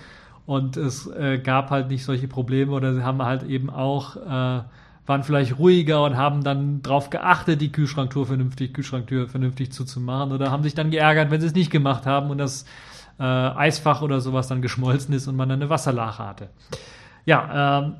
und es äh, gab halt nicht solche Probleme oder sie haben halt eben auch, äh, waren vielleicht ruhiger und haben dann darauf geachtet, die Kühlschranktour vernünftig, Kühlschranktür vernünftig zuzumachen oder haben sich dann geärgert, wenn sie es nicht gemacht haben und das äh, Eisfach oder sowas dann geschmolzen ist und man dann eine Wasserlache hatte. Ja, ähm,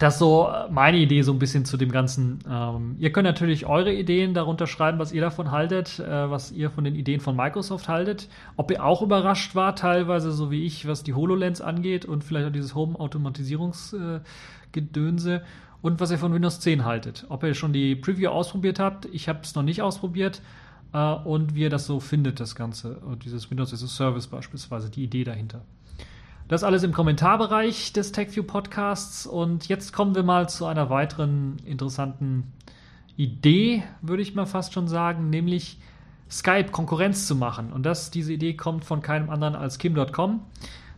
das ist so meine Idee so ein bisschen zu dem Ganzen. Ähm, ihr könnt natürlich eure Ideen darunter schreiben, was ihr davon haltet, äh, was ihr von den Ideen von Microsoft haltet. Ob ihr auch überrascht war, teilweise so wie ich, was die HoloLens angeht und vielleicht auch dieses Home-Automatisierungsgedönse. Äh, und was ihr von Windows 10 haltet. Ob ihr schon die Preview ausprobiert habt. Ich habe es noch nicht ausprobiert. Äh, und wie ihr das so findet, das Ganze. Und dieses Windows as a Service beispielsweise, die Idee dahinter. Das alles im Kommentarbereich des TechView Podcasts. Und jetzt kommen wir mal zu einer weiteren interessanten Idee, würde ich mal fast schon sagen, nämlich Skype Konkurrenz zu machen. Und das, diese Idee kommt von keinem anderen als Kim.com,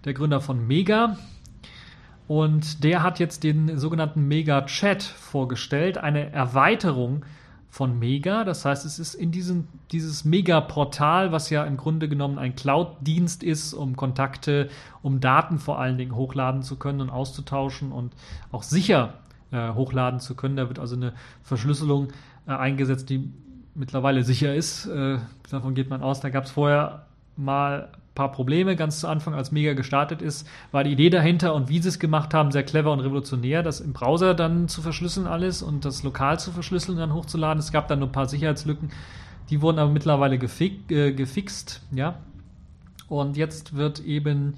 der Gründer von Mega. Und der hat jetzt den sogenannten Mega Chat vorgestellt, eine Erweiterung von Mega. Das heißt, es ist in diesem dieses Mega-Portal, was ja im Grunde genommen ein Cloud-Dienst ist, um Kontakte, um Daten vor allen Dingen hochladen zu können und auszutauschen und auch sicher äh, hochladen zu können. Da wird also eine Verschlüsselung äh, eingesetzt, die mittlerweile sicher ist. Äh, davon geht man aus. Da gab es vorher mal paar Probleme ganz zu Anfang, als Mega gestartet ist, war die Idee dahinter und wie sie es gemacht haben, sehr clever und revolutionär, das im Browser dann zu verschlüsseln alles und das lokal zu verschlüsseln, dann hochzuladen. Es gab dann nur ein paar Sicherheitslücken, die wurden aber mittlerweile gefix, äh, gefixt, ja. Und jetzt wird eben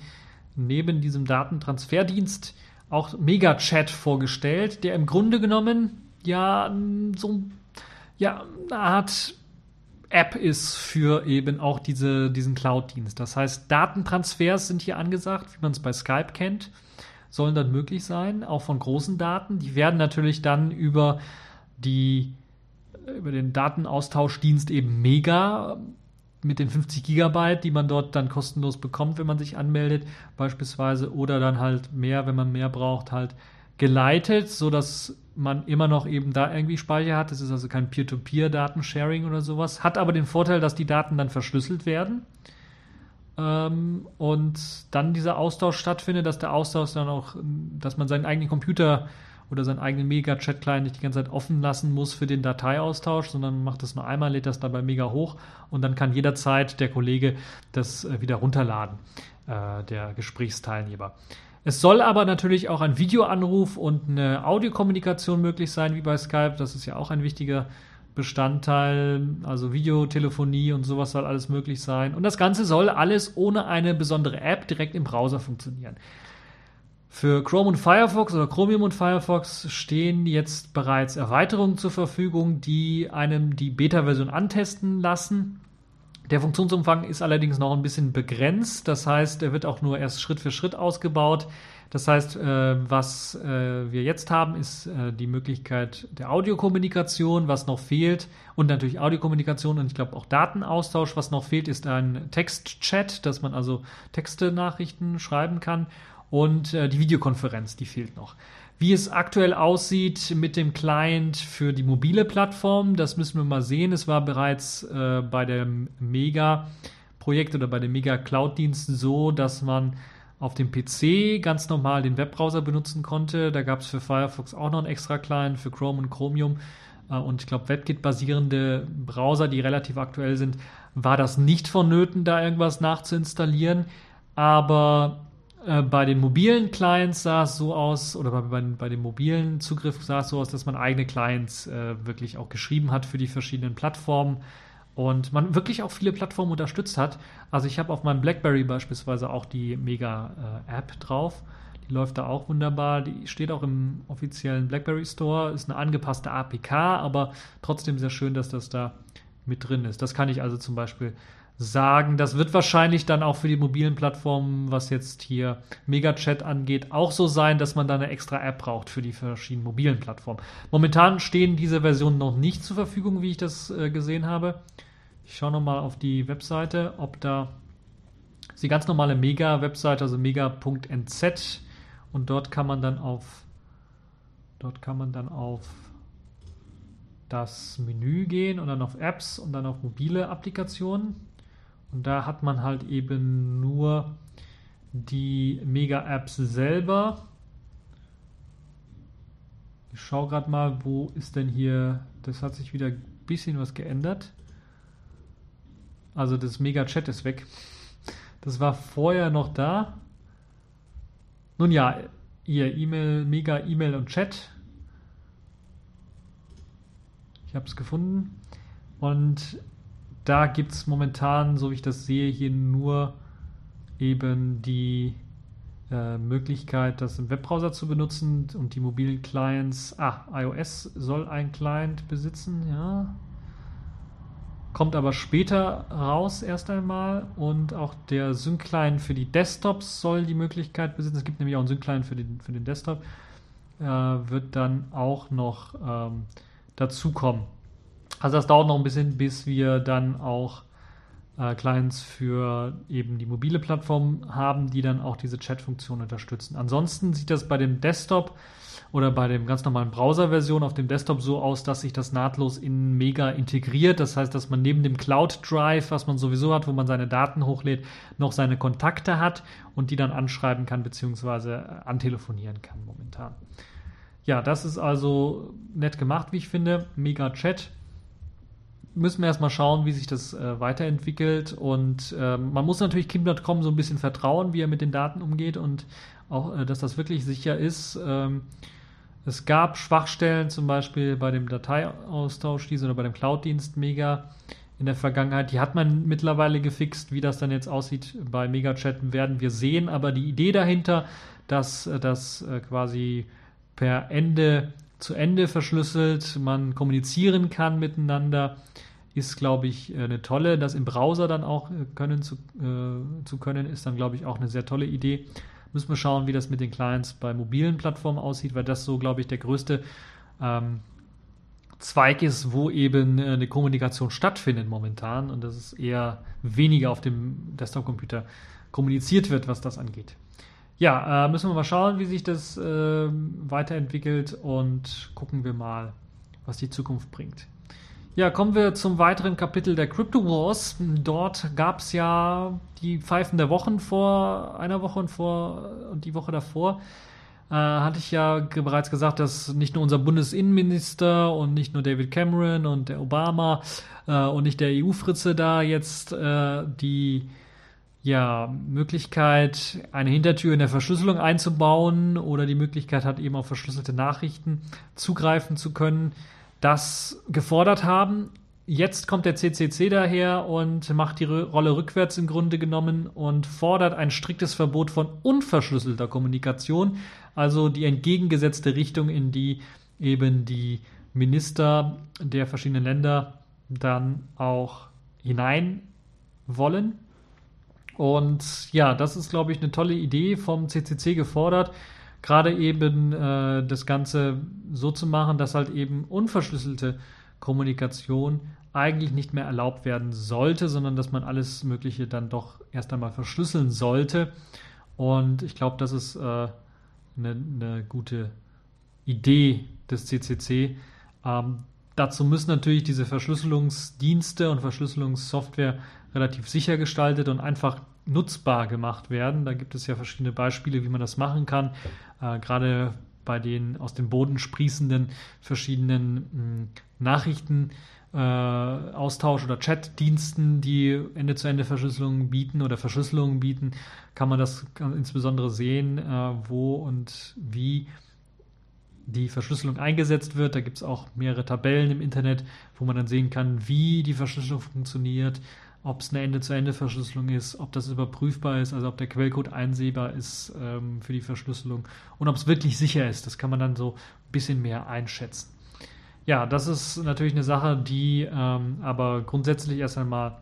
neben diesem Datentransferdienst auch MegaChat vorgestellt, der im Grunde genommen ja so ja, eine Art App ist für eben auch diese, diesen Cloud-Dienst. Das heißt, Datentransfers sind hier angesagt, wie man es bei Skype kennt, sollen dann möglich sein, auch von großen Daten. Die werden natürlich dann über die über den Datenaustauschdienst eben Mega mit den 50 Gigabyte, die man dort dann kostenlos bekommt, wenn man sich anmeldet, beispielsweise, oder dann halt mehr, wenn man mehr braucht, halt geleitet, sodass man immer noch eben da irgendwie Speicher hat. Das ist also kein Peer-to-Peer-Datensharing oder sowas. Hat aber den Vorteil, dass die Daten dann verschlüsselt werden ähm, und dann dieser Austausch stattfindet, dass der Austausch dann auch, dass man seinen eigenen Computer oder seinen eigenen Mega-Chat-Client nicht die ganze Zeit offen lassen muss für den Dateiaustausch, sondern macht das nur einmal, lädt das dabei mega hoch und dann kann jederzeit der Kollege das äh, wieder runterladen, äh, der Gesprächsteilnehmer. Es soll aber natürlich auch ein Videoanruf und eine Audiokommunikation möglich sein, wie bei Skype. Das ist ja auch ein wichtiger Bestandteil. Also Videotelefonie und sowas soll alles möglich sein. Und das Ganze soll alles ohne eine besondere App direkt im Browser funktionieren. Für Chrome und Firefox oder Chromium und Firefox stehen jetzt bereits Erweiterungen zur Verfügung, die einem die Beta-Version antesten lassen. Der Funktionsumfang ist allerdings noch ein bisschen begrenzt. Das heißt, er wird auch nur erst Schritt für Schritt ausgebaut. Das heißt, äh, was äh, wir jetzt haben, ist äh, die Möglichkeit der Audiokommunikation, was noch fehlt. Und natürlich Audiokommunikation und ich glaube auch Datenaustausch. Was noch fehlt, ist ein Textchat, dass man also Texte-Nachrichten schreiben kann und die Videokonferenz, die fehlt noch. Wie es aktuell aussieht mit dem Client für die mobile Plattform, das müssen wir mal sehen. Es war bereits äh, bei dem Mega-Projekt oder bei dem Mega-Cloud-Dienst so, dass man auf dem PC ganz normal den Webbrowser benutzen konnte. Da gab es für Firefox auch noch einen extra Client, für Chrome und Chromium äh, und ich glaube WebKit-basierende Browser, die relativ aktuell sind, war das nicht vonnöten, da irgendwas nachzuinstallieren. Aber äh, bei den mobilen Clients sah es so aus, oder bei, bei, bei dem mobilen Zugriff sah es so aus, dass man eigene Clients äh, wirklich auch geschrieben hat für die verschiedenen Plattformen und man wirklich auch viele Plattformen unterstützt hat. Also ich habe auf meinem BlackBerry beispielsweise auch die Mega-App äh, drauf. Die läuft da auch wunderbar. Die steht auch im offiziellen BlackBerry Store. Ist eine angepasste APK, aber trotzdem sehr schön, dass das da mit drin ist. Das kann ich also zum Beispiel sagen. Das wird wahrscheinlich dann auch für die mobilen Plattformen, was jetzt hier MegaChat angeht, auch so sein, dass man da eine extra App braucht für die verschiedenen mobilen Plattformen. Momentan stehen diese Versionen noch nicht zur Verfügung, wie ich das äh, gesehen habe. Ich schaue nochmal auf die Webseite, ob da ist die ganz normale Mega-Webseite, also mega.nz und dort kann man dann auf dort kann man dann auf das Menü gehen und dann auf Apps und dann auf mobile Applikationen. Und da hat man halt eben nur die Mega-Apps selber. Ich schaue gerade mal, wo ist denn hier, das hat sich wieder ein bisschen was geändert. Also das Mega-Chat ist weg. Das war vorher noch da. Nun ja, ihr E-Mail, Mega, E-Mail und Chat. Ich habe es gefunden. Und da gibt es momentan, so wie ich das sehe, hier nur eben die äh, Möglichkeit, das im Webbrowser zu benutzen und die mobilen Clients. Ah, iOS soll ein Client besitzen, ja. Kommt aber später raus erst einmal und auch der Sync-Client für die Desktops soll die Möglichkeit besitzen. Es gibt nämlich auch einen Sync-Client für den, für den Desktop. Äh, wird dann auch noch ähm, dazukommen. Also das dauert noch ein bisschen, bis wir dann auch äh, Clients für eben die mobile Plattform haben, die dann auch diese Chat-Funktion unterstützen. Ansonsten sieht das bei dem Desktop oder bei dem ganz normalen Browser-Version auf dem Desktop so aus, dass sich das nahtlos in Mega integriert. Das heißt, dass man neben dem Cloud Drive, was man sowieso hat, wo man seine Daten hochlädt, noch seine Kontakte hat und die dann anschreiben kann bzw. Äh, antelefonieren kann momentan. Ja, das ist also nett gemacht, wie ich finde. Mega Chat müssen wir erstmal schauen, wie sich das äh, weiterentwickelt. Und äh, man muss natürlich Kim.com so ein bisschen vertrauen, wie er mit den Daten umgeht und auch, äh, dass das wirklich sicher ist. Ähm, es gab Schwachstellen zum Beispiel bei dem Dateiaustausch diese oder bei dem Cloud-Dienst Mega in der Vergangenheit. Die hat man mittlerweile gefixt. Wie das dann jetzt aussieht bei MegaChat werden wir sehen. Aber die Idee dahinter, dass äh, das äh, quasi per Ende zu Ende verschlüsselt, man kommunizieren kann miteinander, ist, glaube ich, äh, eine tolle. Das im Browser dann auch äh, können zu, äh, zu können, ist dann, glaube ich, auch eine sehr tolle Idee. Müssen wir schauen, wie das mit den Clients bei mobilen Plattformen aussieht, weil das so, glaube ich, der größte ähm, Zweig ist, wo eben äh, eine Kommunikation stattfindet momentan und das ist eher weniger auf dem Desktop-Computer kommuniziert wird, was das angeht. Ja, äh, müssen wir mal schauen, wie sich das äh, weiterentwickelt und gucken wir mal, was die Zukunft bringt. Ja, kommen wir zum weiteren Kapitel der Crypto Wars. Dort gab es ja die Pfeifen der Wochen vor einer Woche und vor und die Woche davor. Äh, hatte ich ja bereits gesagt, dass nicht nur unser Bundesinnenminister und nicht nur David Cameron und der Obama äh, und nicht der EU-Fritze da jetzt äh, die ja, Möglichkeit, eine Hintertür in der Verschlüsselung einzubauen oder die Möglichkeit hat, eben auf verschlüsselte Nachrichten zugreifen zu können, das gefordert haben. Jetzt kommt der CCC daher und macht die Rolle rückwärts im Grunde genommen und fordert ein striktes Verbot von unverschlüsselter Kommunikation, also die entgegengesetzte Richtung, in die eben die Minister der verschiedenen Länder dann auch hinein wollen. Und ja, das ist, glaube ich, eine tolle Idee vom CCC gefordert, gerade eben äh, das Ganze so zu machen, dass halt eben unverschlüsselte Kommunikation eigentlich nicht mehr erlaubt werden sollte, sondern dass man alles Mögliche dann doch erst einmal verschlüsseln sollte. Und ich glaube, das ist äh, eine, gute Idee des CCC. Ähm, dazu müssen natürlich diese Verschlüsselungsdienste und Verschlüsselungssoftware relativ sicher gestaltet und einfach nutzbar gemacht werden. Da gibt es ja verschiedene Beispiele, wie man das machen kann. Äh, gerade bei den aus dem Boden sprießenden verschiedenen mh, hm, Nachrichten. Äh, Austausch- oder Chatdiensten, die Ende-zu-Ende-Verschlüsselungen bieten oder Verschlüsselungen bieten, kann man das insbesondere sehen, äh, wo und wie die Verschlüsselung eingesetzt wird. Da gibt es auch mehrere Tabellen im Internet, wo man dann sehen kann, wie die Verschlüsselung funktioniert, ob es eine Ende-zu-Ende-Verschlüsselung ist, ob das überprüfbar ist, also ob der Quellcode einsehbar ist ähm, für die Verschlüsselung und ob es wirklich sicher ist. Das kann man dann so ein bisschen mehr einschätzen. Ja, das ist natürlich eine Sache, die ähm, aber grundsätzlich erst einmal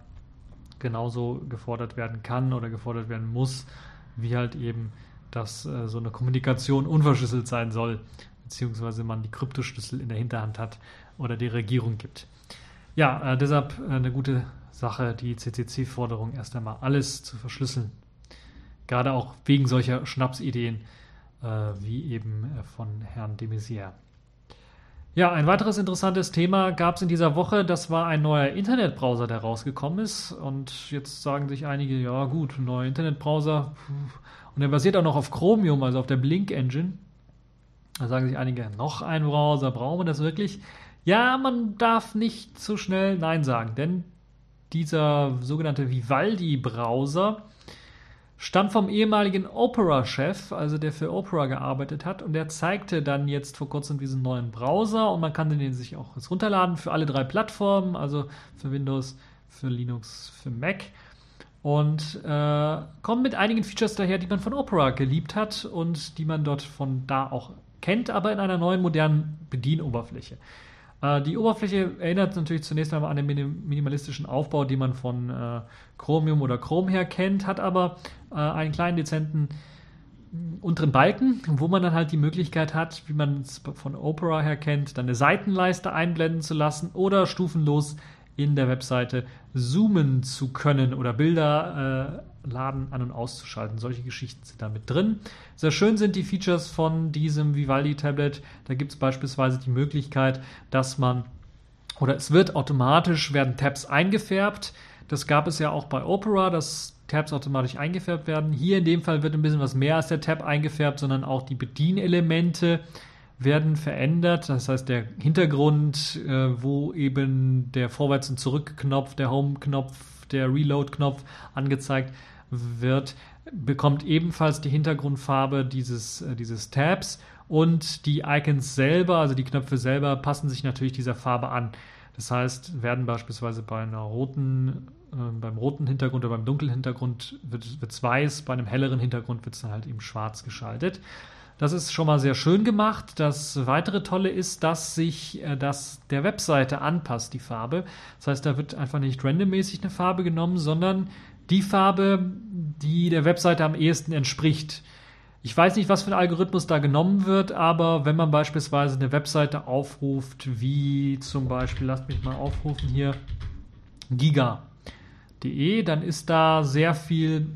genauso gefordert werden kann oder gefordert werden muss, wie halt eben, dass äh, so eine Kommunikation unverschlüsselt sein soll beziehungsweise man die Kryptoschlüssel in der Hinterhand hat oder die Regierung gibt. Ja, äh, deshalb äh, eine gute Sache, die CCC-Forderung erst einmal alles zu verschlüsseln. Gerade auch wegen solcher Schnapsideen äh, wie eben äh, von Herrn de Maizière. Ja, ein weiteres interessantes Thema gab es in dieser Woche. Das war ein neuer Internetbrowser, der rausgekommen ist. Und jetzt sagen sich einige, ja gut, ein neuer Internetbrowser. Und der basiert auch noch auf Chromium, also auf der Blink Engine. Da sagen sich einige, noch ein Browser, brauchen wir das wirklich? Ja, man darf nicht zu schnell Nein sagen, denn dieser sogenannte Vivaldi-Browser stammt vom ehemaligen Opera-Chef, also der für Opera gearbeitet hat, und der zeigte dann jetzt vor kurzem diesen neuen Browser und man kann den sich auch jetzt runterladen für alle drei Plattformen, also für Windows, für Linux, für Mac. Und äh, kommt mit einigen Features daher, die man von Opera geliebt hat und die man dort von da auch kennt, aber in einer neuen modernen Bedienoberfläche. Äh, die Oberfläche erinnert natürlich zunächst einmal an den minimalistischen Aufbau, den man von äh, Chromium oder Chrome her kennt, hat aber äh, einen kleinen dezenten mm, unteren Balken, wo man dann halt die Möglichkeit hat, wie man es von Opera her kennt, dann eine Seitenleiste einblenden zu lassen oder stufenlos in der Webseite zoomen zu können oder Bilder laden, an- und auszuschalten. Solche Geschichten sind da mit drin. Sehr schön sind die Features von diesem Vivaldi-Tablet. Da gibt es beispielsweise die Möglichkeit, dass man oder es wird automatisch werden Tabs eingefärbt. Das gab es ja auch bei Opera, dass Tabs automatisch eingefärbt werden. Hier in dem Fall wird ein bisschen was mehr als der Tab eingefärbt, sondern auch die Bedienelemente werden verändert. Das heißt, der Hintergrund, äh, wo eben der Vorwärts- und Zurück-Knopf, der Home-Knopf, der Reload-Knopf angezeigt wird, bekommt ebenfalls die Hintergrundfarbe dieses, äh, dieses Tabs und die Icons selber, also die Knöpfe selber, passen sich natürlich dieser Farbe an. Das heißt, werden beispielsweise bei einer roten, äh, beim roten Hintergrund oder beim dunklen Hintergrund wird es weiß, bei einem helleren Hintergrund wird es dann halt eben schwarz geschaltet. Das ist schon mal sehr schön gemacht. Das weitere Tolle ist, dass sich äh, das der Webseite anpasst, die Farbe. Das heißt, da wird einfach nicht randommäßig eine Farbe genommen, sondern die Farbe, die der Webseite am ehesten entspricht. Ich weiß nicht, was für ein Algorithmus da genommen wird, aber wenn man beispielsweise eine Webseite aufruft, wie zum Beispiel, lasst mich mal aufrufen hier, giga.de, dann ist da sehr viel,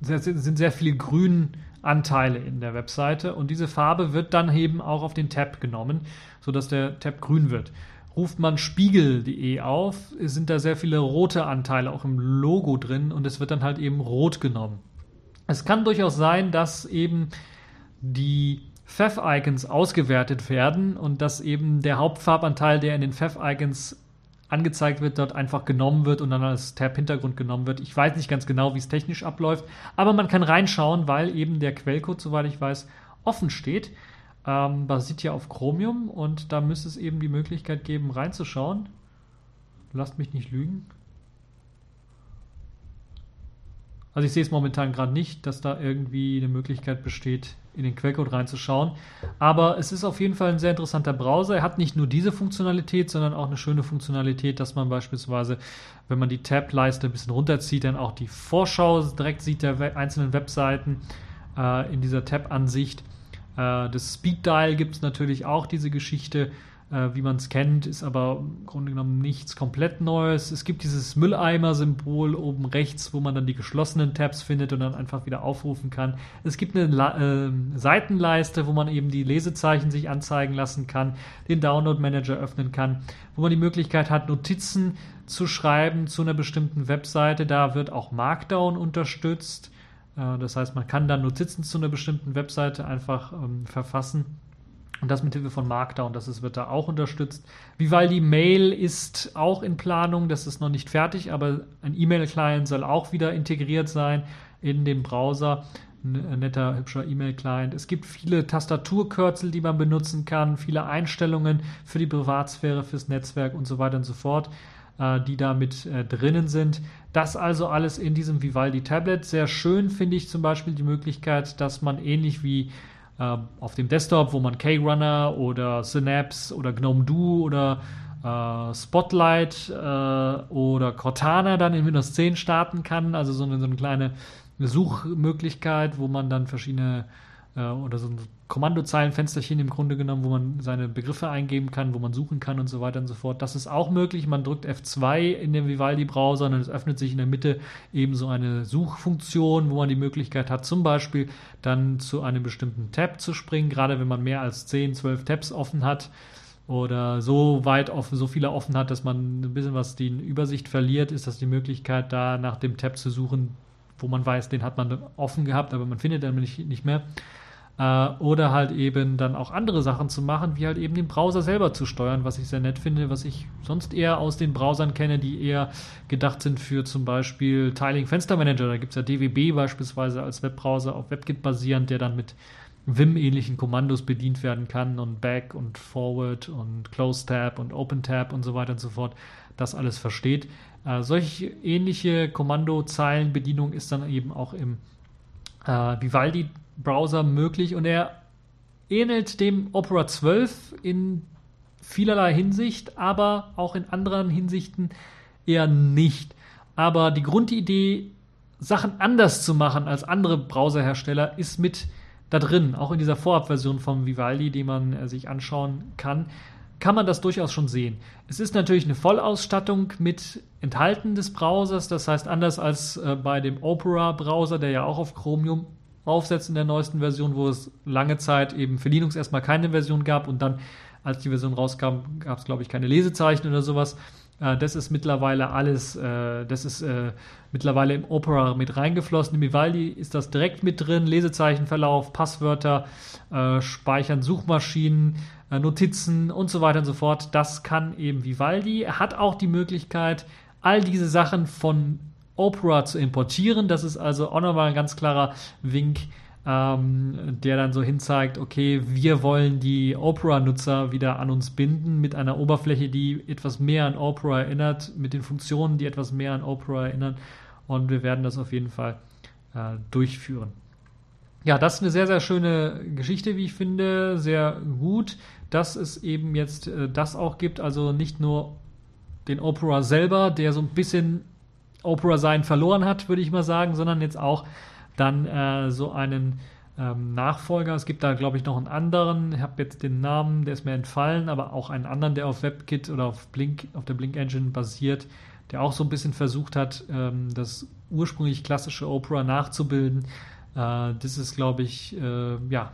sind sehr viele Grünanteile in der Webseite und diese Farbe wird dann eben auch auf den Tab genommen, sodass der Tab grün wird ruft man spiegel.de auf, sind da sehr viele rote Anteile auch im Logo drin und es wird dann halt eben rot genommen. Es kann durchaus sein, dass eben die Pfeff-Icons ausgewertet werden und dass eben der Hauptfarbanteil, der in den Pfeff-Icons angezeigt wird, dort einfach genommen wird und dann als Tab-Hintergrund genommen wird. Ich weiß nicht ganz genau, wie es technisch abläuft, aber man kann reinschauen, weil eben der Quellcode, soweit ich weiß, offen steht. Ähm, basiert ja auf Chromium und da müsste es eben die Möglichkeit geben, reinzuschauen. Lasst mich nicht lügen. Also ich sehe es momentan gerade nicht, dass da irgendwie eine Möglichkeit besteht, in den Quellcode reinzuschauen. Aber es ist auf jeden Fall ein sehr interessanter Browser. Er hat nicht nur diese Funktionalität, sondern auch eine schöne Funktionalität, dass man beispielsweise, wenn man die Tab-Leiste ein bisschen runterzieht, dann auch die Vorschau direkt sieht der einzelnen Webseiten äh, in dieser Tab-Ansicht. Äh, das Speed Dial gibt es natürlich auch, diese Geschichte äh, wie man es kennt, ist aber im Grunde genommen nichts komplett Neues. Es gibt dieses Mülleimer-Symbol oben rechts, wo man dann die geschlossenen Tabs findet und dann einfach wieder aufrufen kann. Es gibt eine La äh, Seitenleiste, wo man eben die Lesezeichen sich anzeigen lassen kann, den Download-Manager öffnen kann, wo man die Möglichkeit hat, Notizen zu schreiben zu einer bestimmten Webseite. Da wird auch Markdown unterstützt. Äh, das heißt, man kann dann Notizen zu einer bestimmten Webseite einfach ähm, verfassen und das mit Hilfe von Markdown, das ist, wird da auch unterstützt. Vivaldi Mail ist auch in Planung, das ist noch nicht fertig, aber ein E-Mail-Client soll auch wieder integriert sein in dem Browser. Ein netter, hübscher E-Mail-Client. Es gibt viele Tastaturkürzel, die man benutzen kann, viele Einstellungen für die Privatsphäre, fürs Netzwerk und so weiter und so fort, äh, die da mit äh, drinnen sind. Das also alles in diesem Vivaldi Tablet. Sehr schön finde ich zum Beispiel die Möglichkeit, dass man ähnlich wie äh, auf dem Desktop, wo man K-Runner oder Synapse oder GNOME Do oder äh, Spotlight äh, oder Cortana dann in Windows 10 starten kann. Also so eine, so eine kleine Suchmöglichkeit, wo man dann verschiedene äh, oder so ein Kommandozeilenfensterchen im Grunde genommen, wo man seine Begriffe eingeben kann, wo man suchen kann und so weiter und so fort. Das ist auch möglich. Man drückt F2 in dem Vivaldi-Browser und es öffnet sich in der Mitte eben so eine Suchfunktion, wo man die Möglichkeit hat, zum Beispiel dann zu einem bestimmten Tab zu springen, gerade wenn man mehr als 10, 12 Tabs offen hat oder so weit offen, so viele offen hat, dass man ein bisschen was die Übersicht verliert, ist das die Möglichkeit, da nach dem Tab zu suchen, wo man weiß, den hat man offen gehabt, aber man findet den nicht, nicht mehr. Äh, oder halt eben dann auch andere Sachen zu machen, wie halt eben den Browser selber zu steuern, was ich sehr nett finde, was ich sonst eher aus den Browsern kenne, die eher gedacht sind für zum Beispiel Tiling Fenstermanager. Da gibt es ja DWB beispielsweise als Webbrowser auf WebKit basierend, der dann mit Vim-ähnlichen Kommandos bedient werden kann und Back und Forward und Close Tab und Open Tab und so weiter und so fort, das alles versteht. Äh, solche ähnliche Kommandozeilenbedienung ist dann eben auch im äh, Vivaldi Browser möglich und er ähnelt dem Opera 12 in vielerlei Hinsicht, aber auch in anderen Hinsichten eher nicht. Aber die Grundidee, Sachen anders zu machen als andere Browserhersteller, ist mit da drin. Auch in dieser Vorabversion vom Vivaldi, die man äh, sich anschauen kann, kann man das durchaus schon sehen. Es ist natürlich eine Vollausstattung mit Enthalten des Browsers, das heißt anders als äh, bei dem Opera-Browser, der ja auch auf Chromium aufsetzt in der neuesten Version, wo es lange Zeit eben für Linux erstmal keine Version gab und dann, als die Version rauskam, gab es, glaube ich, keine Lesezeichen oder sowas. Äh, das ist mittlerweile alles, äh, das ist äh, mittlerweile im Opera mit reingeflossen. Im Vivaldi ist das direkt mit drin. Lesezeichenverlauf, Passwörter, Speichern, Suchmaschinen, Notizen und so weiter und so fort. Das kann eben Vivaldi. Er hat auch die Möglichkeit, all diese Sachen von Opera zu importieren. Das ist also auch nochmal ein ganz klarer Wink, ähm, der dann so hinzeigt, okay, wir wollen die Opera-Nutzer wieder an uns binden mit einer Oberfläche, die etwas mehr an Opera erinnert, mit den Funktionen, die etwas mehr an Opera erinnern. Und wir werden das auf jeden Fall äh, durchführen. Ja, das ist eine sehr, sehr schöne Geschichte, wie ich finde. Sehr gut, dass es eben jetzt äh, das auch gibt. Also nicht nur den Opera selber, der so ein bisschen Opera sein verloren hat, würde ich mal sagen, sondern jetzt auch dann äh, so einen ähm, Nachfolger. Es gibt da, glaube ich, noch einen anderen. Ich habe jetzt den Namen, der ist mir entfallen, aber auch einen anderen, der auf WebKit oder auf Blink, auf der Blink Engine basiert, der auch so ein bisschen versucht hat, ähm, das ursprünglich klassische Opera nachzubilden. Äh, das ist, glaube ich, äh, ja,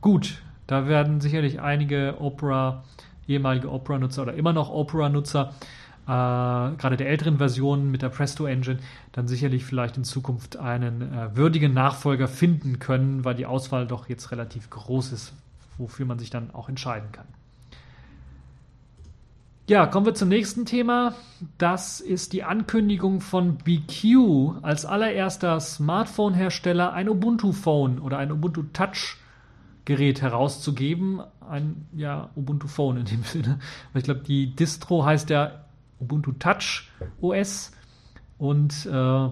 gut. Da werden sicherlich einige Opera, ehemalige Opera-Nutzer oder immer noch Opera-Nutzer äh, gerade der älteren Versionen mit der Presto Engine dann sicherlich vielleicht in Zukunft einen äh, würdigen Nachfolger finden können, weil die Auswahl doch jetzt relativ groß ist, wofür man sich dann auch entscheiden kann. Ja, kommen wir zum nächsten Thema. Das ist die Ankündigung von BQ als allererster Smartphone-Hersteller ein Ubuntu-Phone oder ein Ubuntu Touch-Gerät herauszugeben. Ein ja, Ubuntu Phone in dem Sinne. Ich glaube, die Distro heißt ja Ubuntu Touch OS und äh,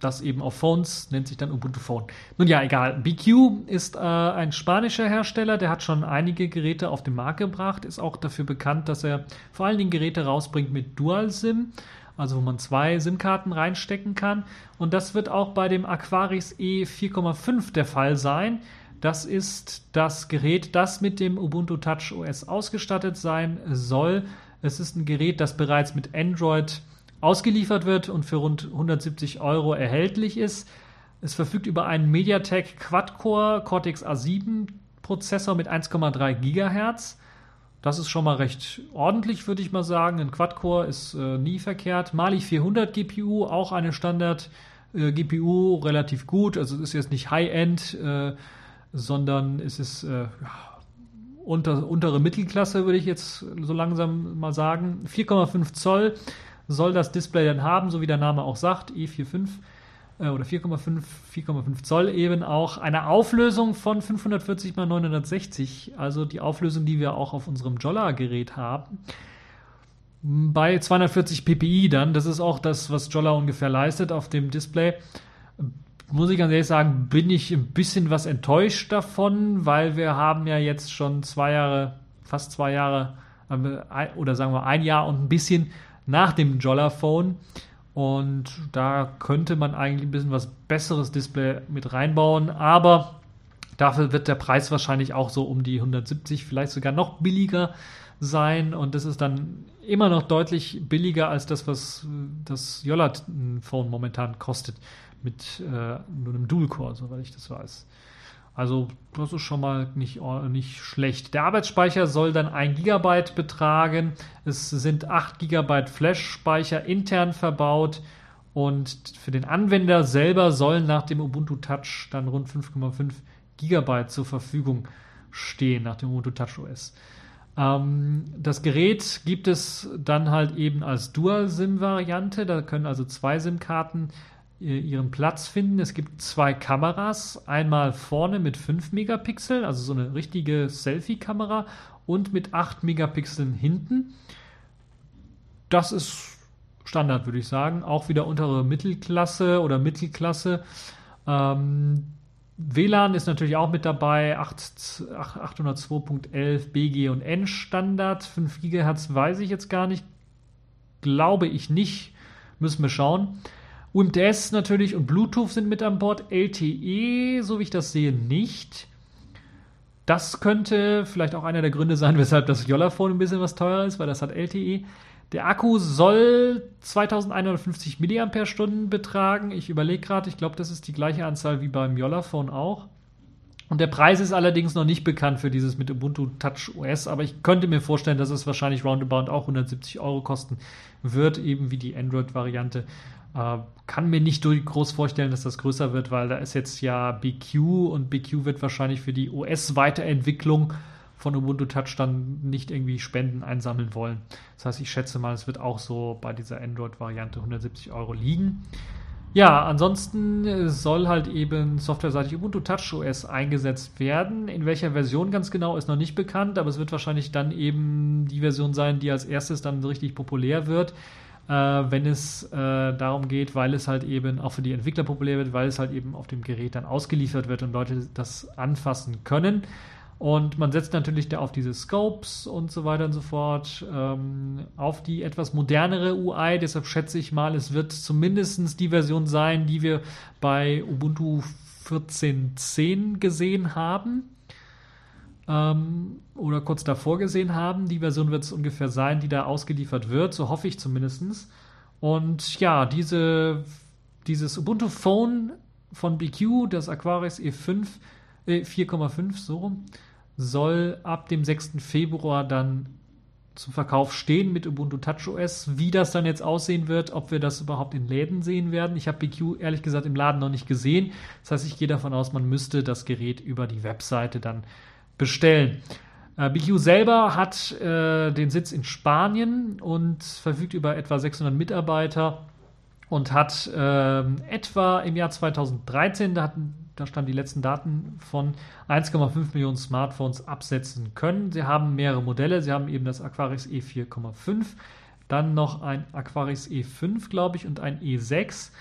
das eben auf Phones, nennt sich dann Ubuntu Phone. Nun ja, egal. BQ ist äh, ein spanischer Hersteller, der hat schon einige Geräte auf den Markt gebracht, ist auch dafür bekannt, dass er vor allen Dingen Geräte rausbringt mit Dual-SIM, also wo man zwei SIM-Karten reinstecken kann. Und das wird auch bei dem Aquaris E 4,5 der Fall sein. Das ist das Gerät, das mit dem Ubuntu Touch OS ausgestattet sein soll. Es ist ein Gerät, das bereits mit Android ausgeliefert wird und für rund 170 Euro erhältlich ist. Es verfügt über einen MediaTek Quad-Core Cortex A7 Prozessor mit 1,3 GHz. Das ist schon mal recht ordentlich, würde ich mal sagen. Ein Quad-Core ist äh, nie verkehrt. Mali 400 GPU, auch eine Standard äh, relativ gut. Also es ist jetzt nicht High-End, äh, sondern es ist äh, unter, untere Mittelklasse, würde ich jetzt so langsam mal sagen. 4,5 Zoll soll das Display dann haben, so wie der Name auch sagt, E45 äh, oder 4,5 4,5 Zoll eben auch eine Auflösung von 540 x 960, also die Auflösung, die wir auch auf unserem Jolla-Gerät haben. Bei 240 ppi dann, das ist auch das, was Jolla ungefähr leistet auf dem Display. Muss ich ganz ehrlich sagen, bin ich ein bisschen was enttäuscht davon, weil wir haben ja jetzt schon zwei Jahre, fast zwei Jahre äh, oder sagen wir ein Jahr und ein bisschen nach dem Jolla-Phone. Und da könnte man eigentlich ein bisschen was besseres Display mit reinbauen, aber dafür wird der Preis wahrscheinlich auch so um die 170, vielleicht sogar noch billiger sein. Und das ist dann immer noch deutlich billiger als das, was das Jolla-Phone momentan kostet, mit äh, nur einem Dual-Core, soweit ich das weiß. Also das ist schon mal nicht, nicht schlecht. Der Arbeitsspeicher soll dann 1 GB betragen. Es sind 8 GB Flash-Speicher intern verbaut. Und für den Anwender selber sollen nach dem Ubuntu Touch dann rund 5,5 GB zur Verfügung stehen, nach dem Ubuntu Touch OS. Ähm, das Gerät gibt es dann halt eben als Dual-SIM-Variante. Da können also zwei SIM-Karten ihren Platz finden. Es gibt zwei Kameras, einmal vorne mit 5 Megapixel, also so eine richtige Selfie-Kamera und mit 8 Megapixeln hinten. Das ist Standard, würde ich sagen. Auch wieder untere Mittelklasse oder Mittelklasse. Ähm, WLAN ist natürlich auch mit dabei, 802.11 BG und N Standard. 5 GHz weiß ich jetzt gar nicht. Glaube ich nicht. Müssen wir schauen. UMTS natürlich und Bluetooth sind mit an Bord. LTE, so wie ich das sehe, nicht. Das könnte vielleicht auch einer der Gründe sein, weshalb das Jolla-Phone ein bisschen was teurer ist, weil das hat LTE. Der Akku soll 2150 mAh betragen. Ich überlege gerade, ich glaube, das ist die gleiche Anzahl wie beim Jolla-Phone auch. Und der Preis ist allerdings noch nicht bekannt für dieses mit Ubuntu Touch OS, aber ich könnte mir vorstellen, dass es wahrscheinlich roundabout auch 170 Euro kosten wird, eben wie die Android-Variante. Äh, kann mir nicht groß vorstellen, dass das größer wird, weil da ist jetzt ja BQ und BQ wird wahrscheinlich für die OS-Weiterentwicklung von Ubuntu Touch dann nicht irgendwie Spenden einsammeln wollen. Das heißt, ich schätze mal, es wird auch so bei dieser Android-Variante 170 Euro liegen. Ja, ansonsten soll halt eben softwareseitig Ubuntu Touch OS eingesetzt werden. In welcher Version ganz genau ist noch nicht bekannt, aber es wird wahrscheinlich dann eben die Version sein, die als erstes dann richtig populär wird äh, wenn es äh, darum geht, weil es halt eben auch für die Entwickler populär wird, weil es halt eben auf dem Gerät dann ausgeliefert wird und Leute das anfassen können. Und man setzt natürlich da auf diese Scopes und so weiter und so fort, ähm, auf die etwas modernere UI. Deshalb schätze ich mal, es wird zumindest die Version sein, die wir bei Ubuntu 14.10 gesehen haben ähm, oder kurz davor gesehen haben. Die Version wird es ungefähr sein, die da ausgeliefert wird, so hoffe ich zumindest. Und ja, diese, dieses Ubuntu Phone von BQ, das Aquaris E5, äh, 4,5 so rum, soll ab dem 6. Februar dann zum Verkauf stehen mit Ubuntu TouchOS. Wie das dann jetzt aussehen wird, ob wir das überhaupt in Läden sehen werden. Ich habe BQ ehrlich gesagt im Laden noch nicht gesehen. Das heißt, ich gehe davon aus, man müsste das Gerät über die Webseite dann bestellen. Äh, BQ selber hat äh, den Sitz in Spanien und verfügt über etwa 600 Mitarbeiter und hat äh, etwa im Jahr 2013, da, hatten, da standen die letzten Daten von 1,5 Millionen Smartphones absetzen können. Sie haben mehrere Modelle. Sie haben eben das Aquaris E4,5, dann noch ein Aquaris E5, glaube ich, und ein E6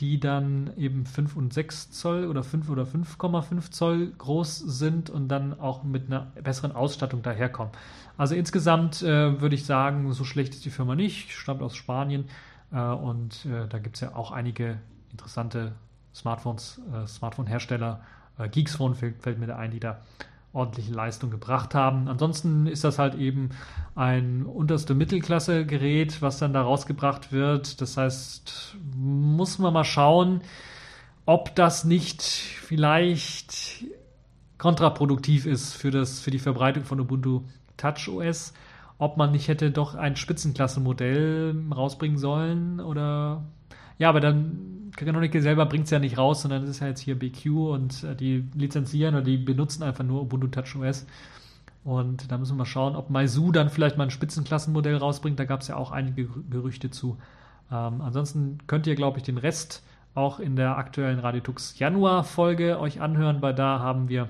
die dann eben 5 und 6 Zoll oder 5 oder 5,5 Zoll groß sind und dann auch mit einer besseren Ausstattung daherkommen. Also insgesamt äh, würde ich sagen, so schlecht ist die Firma nicht, stammt aus Spanien äh, und äh, da gibt es ja auch einige interessante Smartphones, äh, Smartphone-Hersteller. Äh, Geeksphone fällt, fällt mir da ein, die da ordentliche Leistung gebracht haben. Ansonsten ist das halt eben ein unterste Mittelklasse-Gerät, was dann da rausgebracht wird. Das heißt, muss man mal schauen, ob das nicht vielleicht kontraproduktiv ist für, das, für die Verbreitung von Ubuntu Touch OS. Ob man nicht hätte doch ein Spitzenklassenmodell rausbringen sollen oder ja, aber dann Canonical selber bringt es ja nicht raus, sondern es ist ja jetzt hier BQ und äh, die lizenzieren oder die benutzen einfach nur Ubuntu Touch OS. Und da müssen wir mal schauen, ob Maisu dann vielleicht mal ein Spitzenklassenmodell rausbringt. Da gab es ja auch einige Gerüchte zu. Ähm, ansonsten könnt ihr, glaube ich, den Rest auch in der aktuellen Radiotux Januar-Folge euch anhören, weil da haben wir,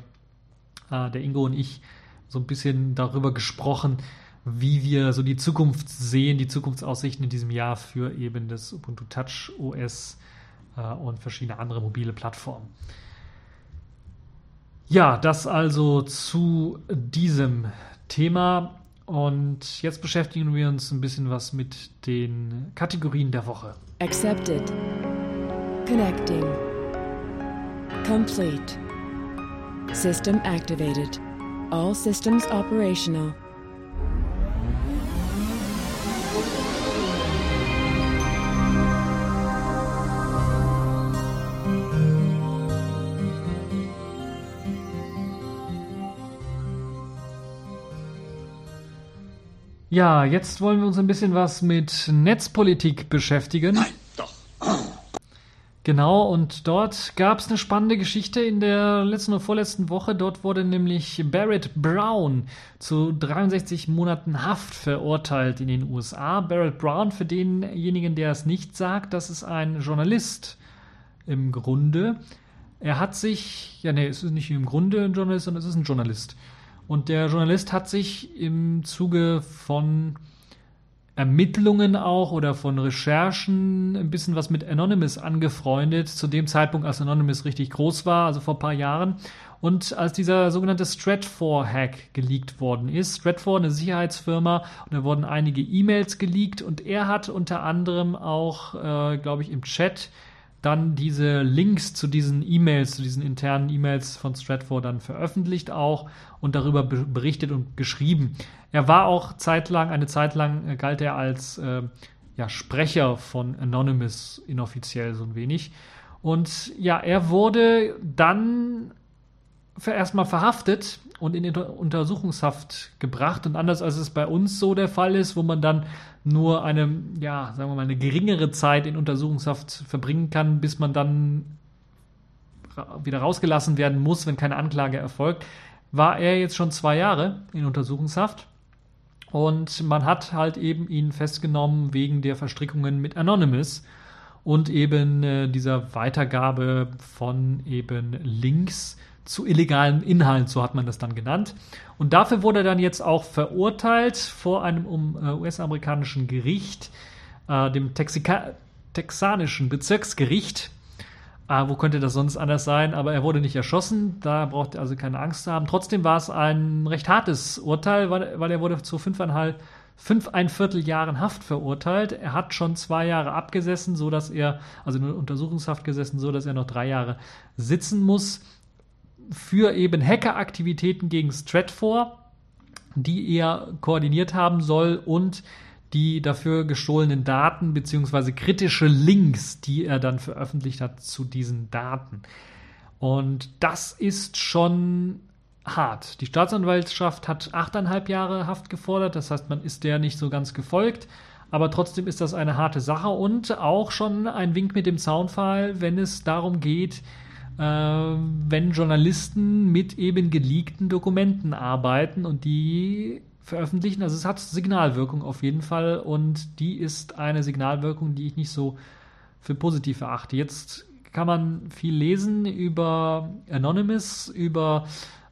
äh, der Ingo und ich, so ein bisschen darüber gesprochen, wie wir so die Zukunft sehen, die Zukunftsaussichten in diesem Jahr für eben das Ubuntu Touch OS äh, und verschiedene andere mobile Plattformen. Ja, das also zu diesem Thema. Und jetzt beschäftigen wir uns ein bisschen was mit den Kategorien der Woche. Accepted. Connecting. Complete. System activated. All systems operational. Ja, jetzt wollen wir uns ein bisschen was mit Netzpolitik beschäftigen. Nein, doch. Genau, und dort gab es eine spannende Geschichte in der letzten oder vorletzten Woche. Dort wurde nämlich Barrett Brown zu 63 Monaten Haft verurteilt in den USA. Barrett Brown, für denjenigen, der es nicht sagt, das ist ein Journalist im Grunde. Er hat sich, ja, nee, es ist nicht im Grunde ein Journalist, sondern es ist ein Journalist. Und der Journalist hat sich im Zuge von Ermittlungen auch oder von Recherchen ein bisschen was mit Anonymous angefreundet, zu dem Zeitpunkt, als Anonymous richtig groß war, also vor ein paar Jahren. Und als dieser sogenannte Stratfor-Hack geleakt worden ist, Stratfor, eine Sicherheitsfirma, und da wurden einige E-Mails geleakt und er hat unter anderem auch, äh, glaube ich, im Chat dann diese Links zu diesen E-Mails, zu diesen internen E-Mails von Stratfor dann veröffentlicht auch und darüber berichtet und geschrieben. Er war auch zeitlang, eine Zeit lang äh, galt er als äh, ja, Sprecher von Anonymous inoffiziell so ein wenig. Und ja, er wurde dann erstmal verhaftet und in Untersuchungshaft gebracht. Und anders als es bei uns so der Fall ist, wo man dann nur eine, ja, sagen wir mal, eine geringere Zeit in Untersuchungshaft verbringen kann, bis man dann wieder rausgelassen werden muss, wenn keine Anklage erfolgt, war er jetzt schon zwei Jahre in Untersuchungshaft. Und man hat halt eben ihn festgenommen wegen der Verstrickungen mit Anonymous und eben äh, dieser Weitergabe von eben Links zu illegalen Inhalten, so hat man das dann genannt. Und dafür wurde er dann jetzt auch verurteilt vor einem äh, US-amerikanischen Gericht, äh, dem Texika texanischen Bezirksgericht. Äh, wo könnte das sonst anders sein? Aber er wurde nicht erschossen, da braucht er also keine Angst zu haben. Trotzdem war es ein recht hartes Urteil, weil, weil er wurde zu fünfeinhalb fünf ein Viertel Jahren Haft verurteilt. Er hat schon zwei Jahre abgesessen, so dass er, also in Untersuchungshaft gesessen, so dass er noch drei Jahre sitzen muss für eben Hackeraktivitäten gegen Stratfor, die er koordiniert haben soll und die dafür gestohlenen Daten bzw. kritische Links, die er dann veröffentlicht hat zu diesen Daten. Und das ist schon hart. Die Staatsanwaltschaft hat achteinhalb Jahre Haft gefordert, das heißt, man ist der nicht so ganz gefolgt, aber trotzdem ist das eine harte Sache und auch schon ein Wink mit dem Soundfile, wenn es darum geht, wenn Journalisten mit eben geleakten Dokumenten arbeiten und die veröffentlichen. Also es hat Signalwirkung auf jeden Fall und die ist eine Signalwirkung, die ich nicht so für positiv erachte. Jetzt kann man viel lesen über Anonymous, über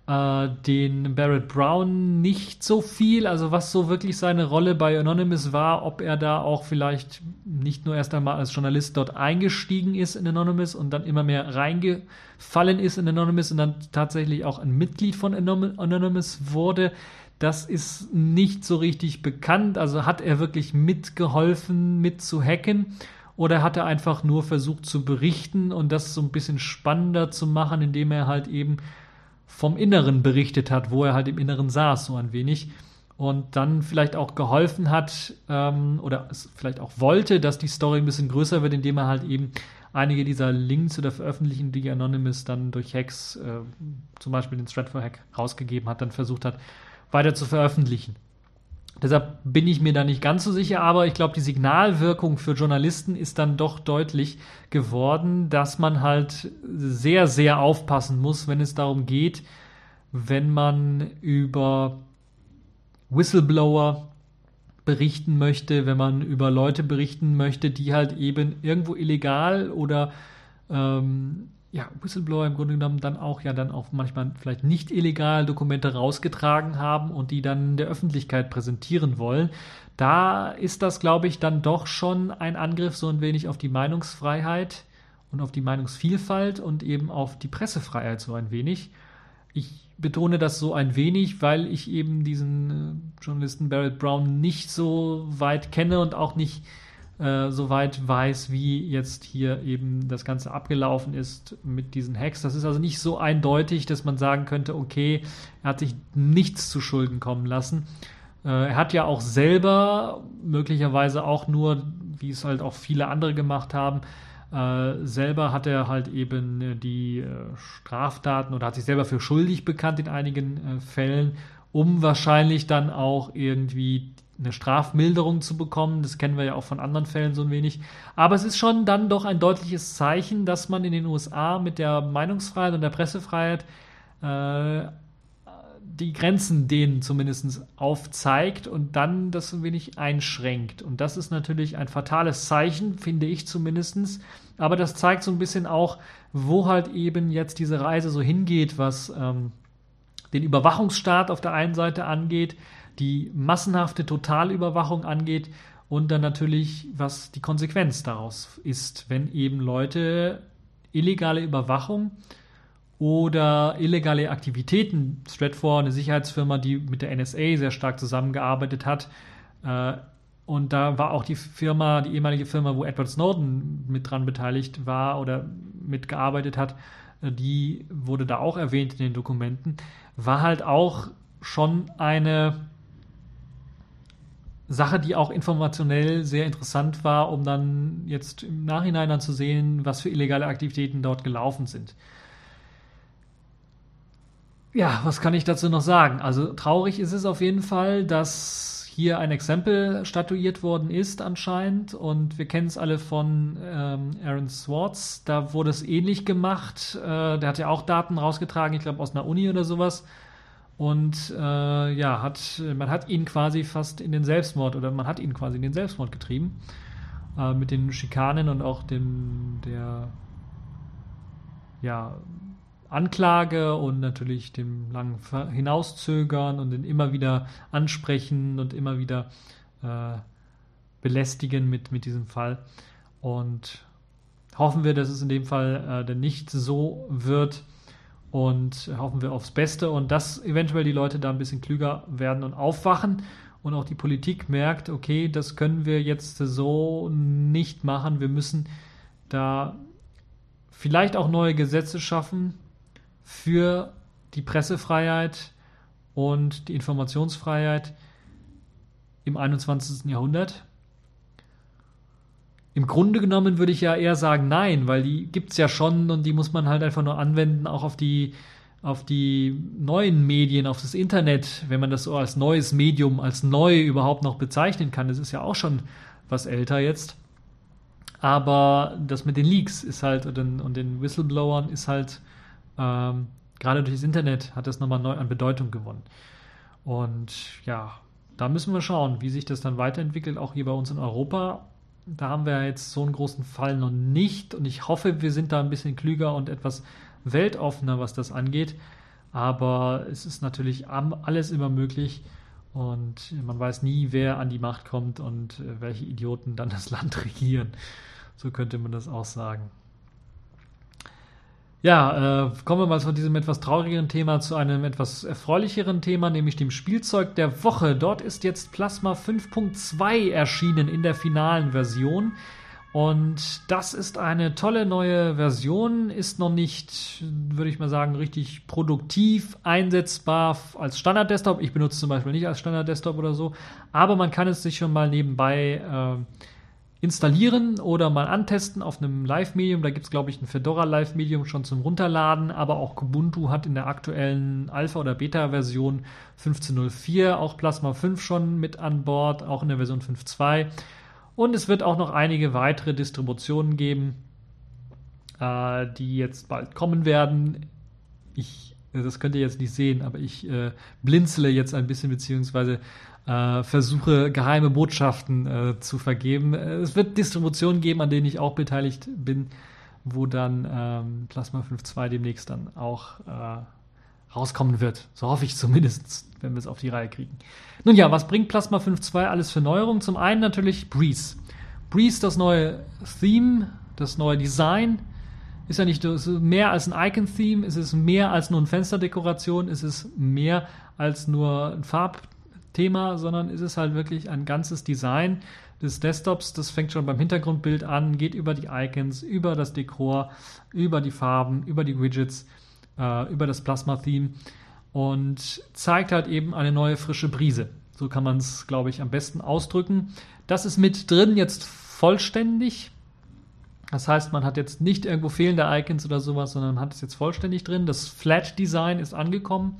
äh, den Barrett Brown nicht so viel, also was so wirklich seine Rolle bei Anonymous war, ob er da auch vielleicht nicht nur erst einmal als Journalist dort eingestiegen ist in Anonymous und dann immer mehr reingefallen ist in Anonymous und dann tatsächlich auch ein Mitglied von Anonymous wurde. Das ist nicht so richtig bekannt. Also hat er wirklich mitgeholfen, mit zu hacken? Oder hat er einfach nur versucht zu berichten und das so ein bisschen spannender zu machen, indem er halt eben vom Inneren berichtet hat, wo er halt im Inneren saß, so ein wenig. Und dann vielleicht auch geholfen hat ähm, oder vielleicht auch wollte, dass die Story ein bisschen größer wird, indem er halt eben einige dieser Links oder Veröffentlichungen, die Anonymous dann durch Hacks, äh, zum Beispiel den Stratfor-Hack, rausgegeben hat, dann versucht hat, weiter zu veröffentlichen. Deshalb bin ich mir da nicht ganz so sicher, aber ich glaube, die Signalwirkung für Journalisten ist dann doch deutlich geworden, dass man halt sehr, sehr aufpassen muss, wenn es darum geht, wenn man über Whistleblower berichten möchte, wenn man über Leute berichten möchte, die halt eben irgendwo illegal oder ähm, ja, Whistleblower im Grunde genommen dann auch ja dann auch manchmal vielleicht nicht illegal Dokumente rausgetragen haben und die dann der Öffentlichkeit präsentieren wollen. Da ist das, glaube ich, dann doch schon ein Angriff so ein wenig auf die Meinungsfreiheit und auf die Meinungsvielfalt und eben auf die Pressefreiheit so ein wenig. Ich betone das so ein wenig, weil ich eben diesen äh, Journalisten Barrett Brown nicht so weit kenne und auch nicht äh, soweit weiß, wie jetzt hier eben das Ganze abgelaufen ist mit diesen Hacks. Das ist also nicht so eindeutig, dass man sagen könnte, okay, er hat sich nichts zu Schulden kommen lassen. Äh, er hat ja auch selber, möglicherweise auch nur, wie es halt auch viele andere gemacht haben, äh, selber hat er halt eben die äh, Straftaten oder hat sich selber für schuldig bekannt in einigen äh, Fällen, um wahrscheinlich dann auch irgendwie eine Strafmilderung zu bekommen. Das kennen wir ja auch von anderen Fällen so ein wenig. Aber es ist schon dann doch ein deutliches Zeichen, dass man in den USA mit der Meinungsfreiheit und der Pressefreiheit äh, die Grenzen denen zumindest aufzeigt und dann das ein wenig einschränkt. Und das ist natürlich ein fatales Zeichen, finde ich zumindest. Aber das zeigt so ein bisschen auch, wo halt eben jetzt diese Reise so hingeht, was ähm, den Überwachungsstaat auf der einen Seite angeht, die massenhafte Totalüberwachung angeht und dann natürlich, was die Konsequenz daraus ist, wenn eben Leute illegale Überwachung oder illegale Aktivitäten, Stratfor, eine Sicherheitsfirma, die mit der NSA sehr stark zusammengearbeitet hat, äh, und da war auch die Firma, die ehemalige Firma, wo Edward Snowden mit dran beteiligt war oder mitgearbeitet hat, äh, die wurde da auch erwähnt in den Dokumenten, war halt auch schon eine Sache, die auch informationell sehr interessant war, um dann jetzt im Nachhinein dann zu sehen, was für illegale Aktivitäten dort gelaufen sind. Ja, was kann ich dazu noch sagen? Also traurig ist es auf jeden Fall, dass hier ein Exempel statuiert worden ist anscheinend und wir kennen es alle von ähm, Aaron Swartz. Da wurde es ähnlich gemacht. Äh, der hat ja auch Daten rausgetragen, ich glaube aus einer Uni oder sowas und äh, ja, hat, man hat ihn quasi fast in den Selbstmord oder man hat ihn quasi in den Selbstmord getrieben. Äh, mit den Schikanen und auch dem, der ja, Anklage und natürlich dem langen Hinauszögern und den immer wieder ansprechen und immer wieder äh, belästigen mit, mit diesem Fall. Und hoffen wir, dass es in dem Fall äh, denn nicht so wird und hoffen wir aufs Beste und dass eventuell die Leute da ein bisschen klüger werden und aufwachen und auch die Politik merkt, okay, das können wir jetzt so nicht machen. Wir müssen da vielleicht auch neue Gesetze schaffen für die Pressefreiheit und die Informationsfreiheit im 21. Jahrhundert. Im Grunde genommen würde ich ja eher sagen, nein, weil die gibt es ja schon und die muss man halt einfach nur anwenden, auch auf die, auf die neuen Medien, auf das Internet, wenn man das so als neues Medium, als neu überhaupt noch bezeichnen kann. Das ist ja auch schon was älter jetzt. Aber das mit den Leaks ist halt und den, und den Whistleblowern ist halt ähm, gerade durch das Internet hat das nochmal neu an Bedeutung gewonnen. Und ja, da müssen wir schauen, wie sich das dann weiterentwickelt, auch hier bei uns in Europa. Da haben wir jetzt so einen großen Fall noch nicht und ich hoffe, wir sind da ein bisschen klüger und etwas weltoffener, was das angeht. Aber es ist natürlich alles immer möglich und man weiß nie, wer an die Macht kommt und äh, welche Idioten dann das Land regieren. So könnte man das auch sagen. Ja, äh, kommen wir mal von diesem etwas traurigeren Thema zu einem etwas erfreulicheren Thema, nämlich dem Spielzeug der Woche. Dort ist jetzt Plasma 5.2 erschienen in der finalen Version. Und das ist eine tolle neue Version, ist noch nicht, würde ich mal sagen, richtig produktiv einsetzbar als Standard-Desktop. Ich benutze zum Beispiel nicht als Standard-Desktop oder so, aber man kann es sich schon mal nebenbei äh, installieren oder mal antesten auf einem Live-Medium. Da gibt es, glaube ich, ein Fedora Live-Medium schon zum Runterladen, aber auch Kubuntu hat in der aktuellen Alpha- oder Beta-Version 15.04 auch Plasma 5 schon mit an Bord, auch in der Version 5.2. Und es wird auch noch einige weitere Distributionen geben, äh, die jetzt bald kommen werden. Ich, das könnt ihr jetzt nicht sehen, aber ich äh, blinzele jetzt ein bisschen, beziehungsweise äh, versuche, geheime Botschaften äh, zu vergeben. Äh, es wird Distributionen geben, an denen ich auch beteiligt bin, wo dann ähm, Plasma 5.2 demnächst dann auch äh, rauskommen wird. So hoffe ich zumindest, wenn wir es auf die Reihe kriegen. Nun ja, was bringt Plasma 5.2 alles für Neuerungen? Zum einen natürlich Breeze. Breeze, das neue Theme, das neue Design, ist ja nicht mehr als ein Icon-Theme, es ist mehr als nur eine Fensterdekoration, es ist mehr als nur ein Farb Thema, sondern ist es halt wirklich ein ganzes Design des Desktops. Das fängt schon beim Hintergrundbild an, geht über die Icons, über das Dekor, über die Farben, über die Widgets, äh, über das Plasma-Theme und zeigt halt eben eine neue frische Brise. So kann man es, glaube ich, am besten ausdrücken. Das ist mit drin jetzt vollständig. Das heißt, man hat jetzt nicht irgendwo fehlende Icons oder sowas, sondern hat es jetzt vollständig drin. Das Flat Design ist angekommen.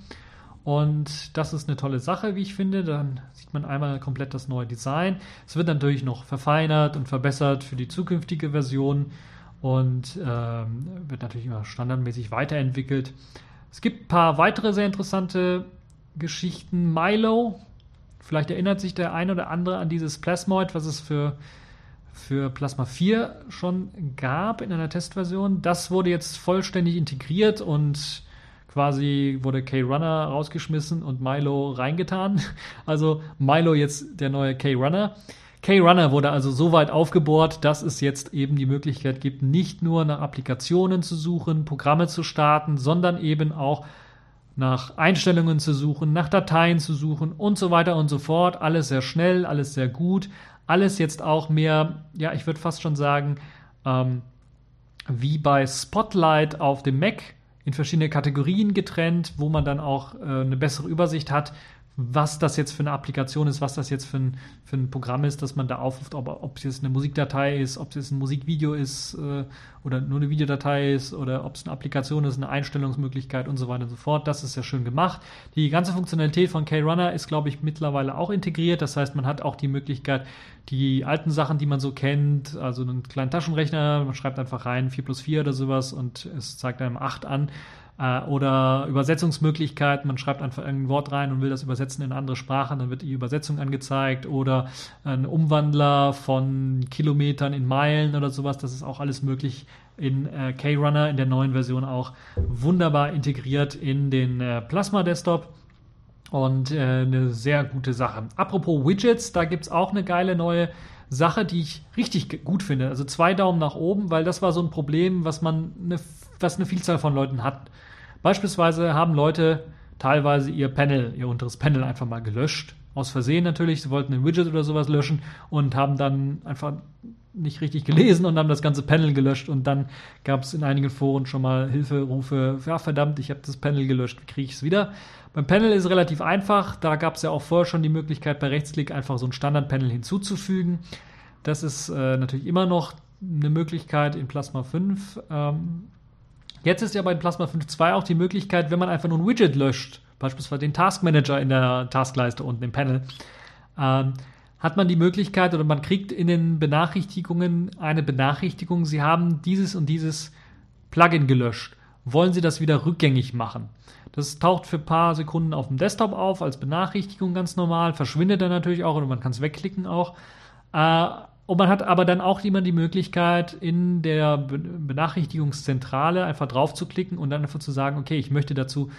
Und das ist eine tolle Sache, wie ich finde. Dann sieht man einmal komplett das neue Design. Es wird natürlich noch verfeinert und verbessert für die zukünftige Version und ähm, wird natürlich immer standardmäßig weiterentwickelt. Es gibt ein paar weitere sehr interessante Geschichten. Milo, vielleicht erinnert sich der ein oder andere an dieses Plasmoid, was es für, für Plasma 4 schon gab in einer Testversion. Das wurde jetzt vollständig integriert und quasi wurde K-Runner rausgeschmissen und Milo reingetan. Also Milo jetzt der neue K-Runner. K-Runner wurde also so weit aufgebohrt, dass es jetzt eben die Möglichkeit gibt, nicht nur nach Applikationen zu suchen, Programme zu starten, sondern eben auch nach Einstellungen zu suchen, nach Dateien zu suchen und so weiter und so fort. Alles sehr schnell, alles sehr gut, alles jetzt auch mehr, ja, ich würde fast schon sagen, ähm, wie bei Spotlight auf dem Mac in verschiedene Kategorien getrennt, wo man dann auch äh, eine bessere Übersicht hat, was das jetzt für eine Applikation ist, was das jetzt für ein, für ein Programm ist, dass man da aufruft, ob, ob es jetzt eine Musikdatei ist, ob es jetzt ein Musikvideo ist äh, oder nur eine Videodatei ist oder ob es eine Applikation ist, eine Einstellungsmöglichkeit und so weiter und so fort. Das ist ja schön gemacht. Die ganze Funktionalität von K-Runner ist, glaube ich, mittlerweile auch integriert. Das heißt, man hat auch die Möglichkeit, die alten Sachen, die man so kennt, also einen kleinen Taschenrechner, man schreibt einfach rein 4 plus 4 oder sowas und es zeigt einem 8 an äh, oder Übersetzungsmöglichkeiten. Man schreibt einfach irgendein Wort rein und will das übersetzen in andere Sprache, dann wird die Übersetzung angezeigt. Oder ein Umwandler von Kilometern in Meilen oder sowas. Das ist auch alles möglich in äh, K-Runner in der neuen Version auch wunderbar integriert in den äh, Plasma Desktop. Und äh, eine sehr gute Sache. Apropos Widgets, da gibt es auch eine geile neue Sache, die ich richtig gut finde. Also zwei Daumen nach oben, weil das war so ein Problem, was man eine, was eine Vielzahl von Leuten hat. Beispielsweise haben Leute teilweise ihr Panel, ihr unteres Panel einfach mal gelöscht. Aus Versehen natürlich. Sie wollten ein Widget oder sowas löschen und haben dann einfach nicht richtig gelesen und haben das ganze Panel gelöscht und dann gab es in einigen Foren schon mal Hilferufe, ja verdammt, ich habe das Panel gelöscht, wie kriege ich es wieder? Beim Panel ist es relativ einfach, da gab es ja auch vorher schon die Möglichkeit bei Rechtsklick einfach so ein Standard-Panel hinzuzufügen. Das ist äh, natürlich immer noch eine Möglichkeit in Plasma 5. Ähm, Jetzt ist ja bei Plasma 5.2 auch die Möglichkeit, wenn man einfach nur ein Widget löscht, beispielsweise den Task Manager in der Taskleiste unten im Panel, ähm, hat man die Möglichkeit oder man kriegt in den Benachrichtigungen eine Benachrichtigung, Sie haben dieses und dieses Plugin gelöscht. Wollen Sie das wieder rückgängig machen? Das taucht für ein paar Sekunden auf dem Desktop auf als Benachrichtigung ganz normal, verschwindet dann natürlich auch oder man kann es wegklicken auch. Äh, und man hat aber dann auch immer die Möglichkeit, in der Benachrichtigungszentrale einfach drauf zu klicken und dann einfach zu sagen, okay, ich möchte dazu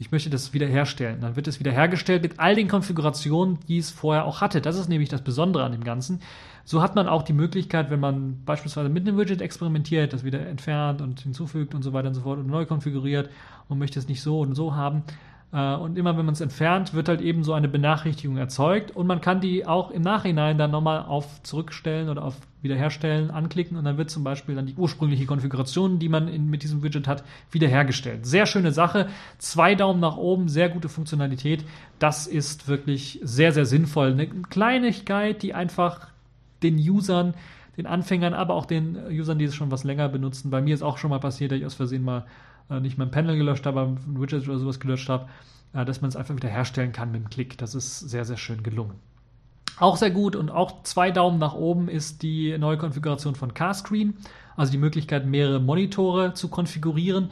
ich möchte das wiederherstellen. Dann wird es wiederhergestellt mit all den Konfigurationen, die es vorher auch hatte. Das ist nämlich das Besondere an dem Ganzen. So hat man auch die Möglichkeit, wenn man beispielsweise mit einem Widget experimentiert, das wieder entfernt und hinzufügt und so weiter und so fort und neu konfiguriert und möchte es nicht so und so haben, und immer wenn man es entfernt, wird halt eben so eine Benachrichtigung erzeugt und man kann die auch im Nachhinein dann nochmal auf Zurückstellen oder auf Wiederherstellen anklicken und dann wird zum Beispiel dann die ursprüngliche Konfiguration, die man in, mit diesem Widget hat, wiederhergestellt. Sehr schöne Sache. Zwei Daumen nach oben, sehr gute Funktionalität. Das ist wirklich sehr, sehr sinnvoll. Eine Kleinigkeit, die einfach den Usern den Anfängern, aber auch den Usern, die es schon was länger benutzen. Bei mir ist auch schon mal passiert, dass ich aus Versehen mal äh, nicht mein Panel gelöscht habe, ein Widget oder sowas gelöscht habe, äh, dass man es einfach wieder herstellen kann mit einem Klick. Das ist sehr, sehr schön gelungen. Auch sehr gut und auch zwei Daumen nach oben ist die neue Konfiguration von Carscreen, also die Möglichkeit, mehrere Monitore zu konfigurieren.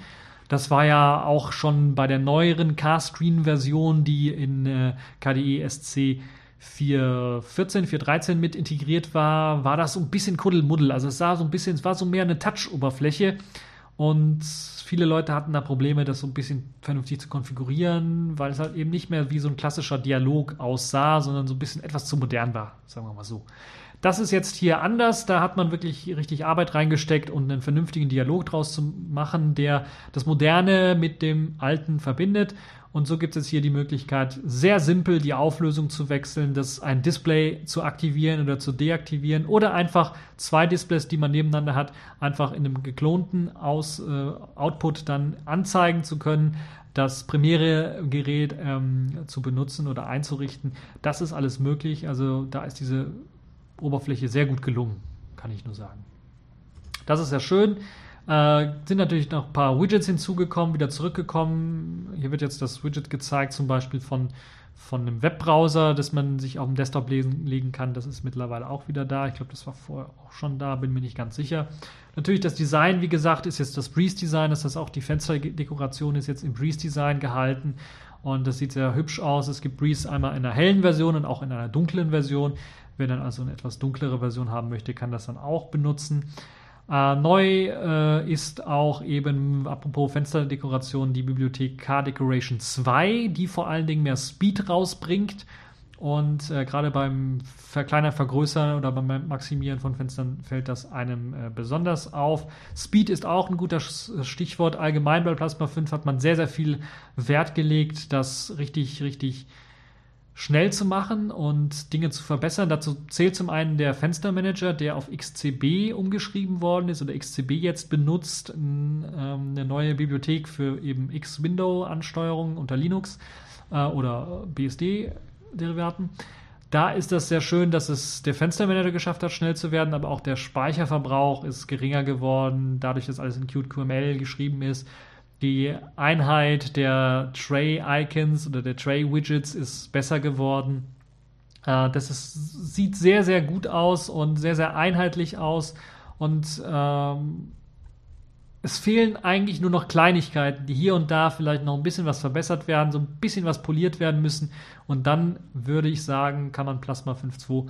Das war ja auch schon bei der neueren Carscreen-Version, die in äh, KDE SC 4.14, 4.13 mit integriert war, war das so ein bisschen Kuddelmuddel. Also es sah so ein bisschen, es war so mehr eine Touch-Oberfläche. Und viele Leute hatten da Probleme, das so ein bisschen vernünftig zu konfigurieren, weil es halt eben nicht mehr wie so ein klassischer Dialog aussah, sondern so ein bisschen etwas zu modern war, sagen wir mal so. Das ist jetzt hier anders. Da hat man wirklich richtig Arbeit reingesteckt und einen vernünftigen Dialog draus zu machen, der das Moderne mit dem Alten verbindet. Und so gibt es hier die Möglichkeit, sehr simpel die Auflösung zu wechseln, das ein Display zu aktivieren oder zu deaktivieren oder einfach zwei Displays, die man nebeneinander hat, einfach in einem geklonten Aus, äh, Output dann anzeigen zu können, das Premiere-Gerät ähm, zu benutzen oder einzurichten. Das ist alles möglich. Also da ist diese Oberfläche sehr gut gelungen, kann ich nur sagen. Das ist sehr schön. Äh, sind natürlich noch ein paar Widgets hinzugekommen, wieder zurückgekommen. Hier wird jetzt das Widget gezeigt, zum Beispiel von, von einem Webbrowser, das man sich auf dem Desktop lesen, legen kann. Das ist mittlerweile auch wieder da. Ich glaube, das war vorher auch schon da, bin mir nicht ganz sicher. Natürlich das Design, wie gesagt, ist jetzt das Breeze Design. Das heißt auch die Fensterdekoration ist jetzt im Breeze Design gehalten. Und das sieht sehr hübsch aus. Es gibt Breeze einmal in einer hellen Version und auch in einer dunklen Version. Wer dann also eine etwas dunklere Version haben möchte, kann das dann auch benutzen. Äh, neu äh, ist auch eben, apropos Fensterdekoration, die Bibliothek K-Decoration 2, die vor allen Dingen mehr Speed rausbringt. Und äh, gerade beim Verkleinern, Vergrößern oder beim Maximieren von Fenstern fällt das einem äh, besonders auf. Speed ist auch ein guter Stichwort. Allgemein bei Plasma 5 hat man sehr, sehr viel Wert gelegt, das richtig, richtig schnell zu machen und Dinge zu verbessern. Dazu zählt zum einen der Fenstermanager, der auf XCB umgeschrieben worden ist oder XCB jetzt benutzt, ähm, eine neue Bibliothek für eben X-Window-Ansteuerung unter Linux äh, oder BSD-Derivaten. Da ist das sehr schön, dass es der Fenstermanager geschafft hat, schnell zu werden, aber auch der Speicherverbrauch ist geringer geworden, dadurch, dass alles in QtQML geschrieben ist. Die Einheit der Tray-Icons oder der Tray-Widgets ist besser geworden. Äh, das ist, sieht sehr, sehr gut aus und sehr, sehr einheitlich aus. Und ähm, es fehlen eigentlich nur noch Kleinigkeiten, die hier und da vielleicht noch ein bisschen was verbessert werden, so ein bisschen was poliert werden müssen. Und dann würde ich sagen, kann man Plasma 5.2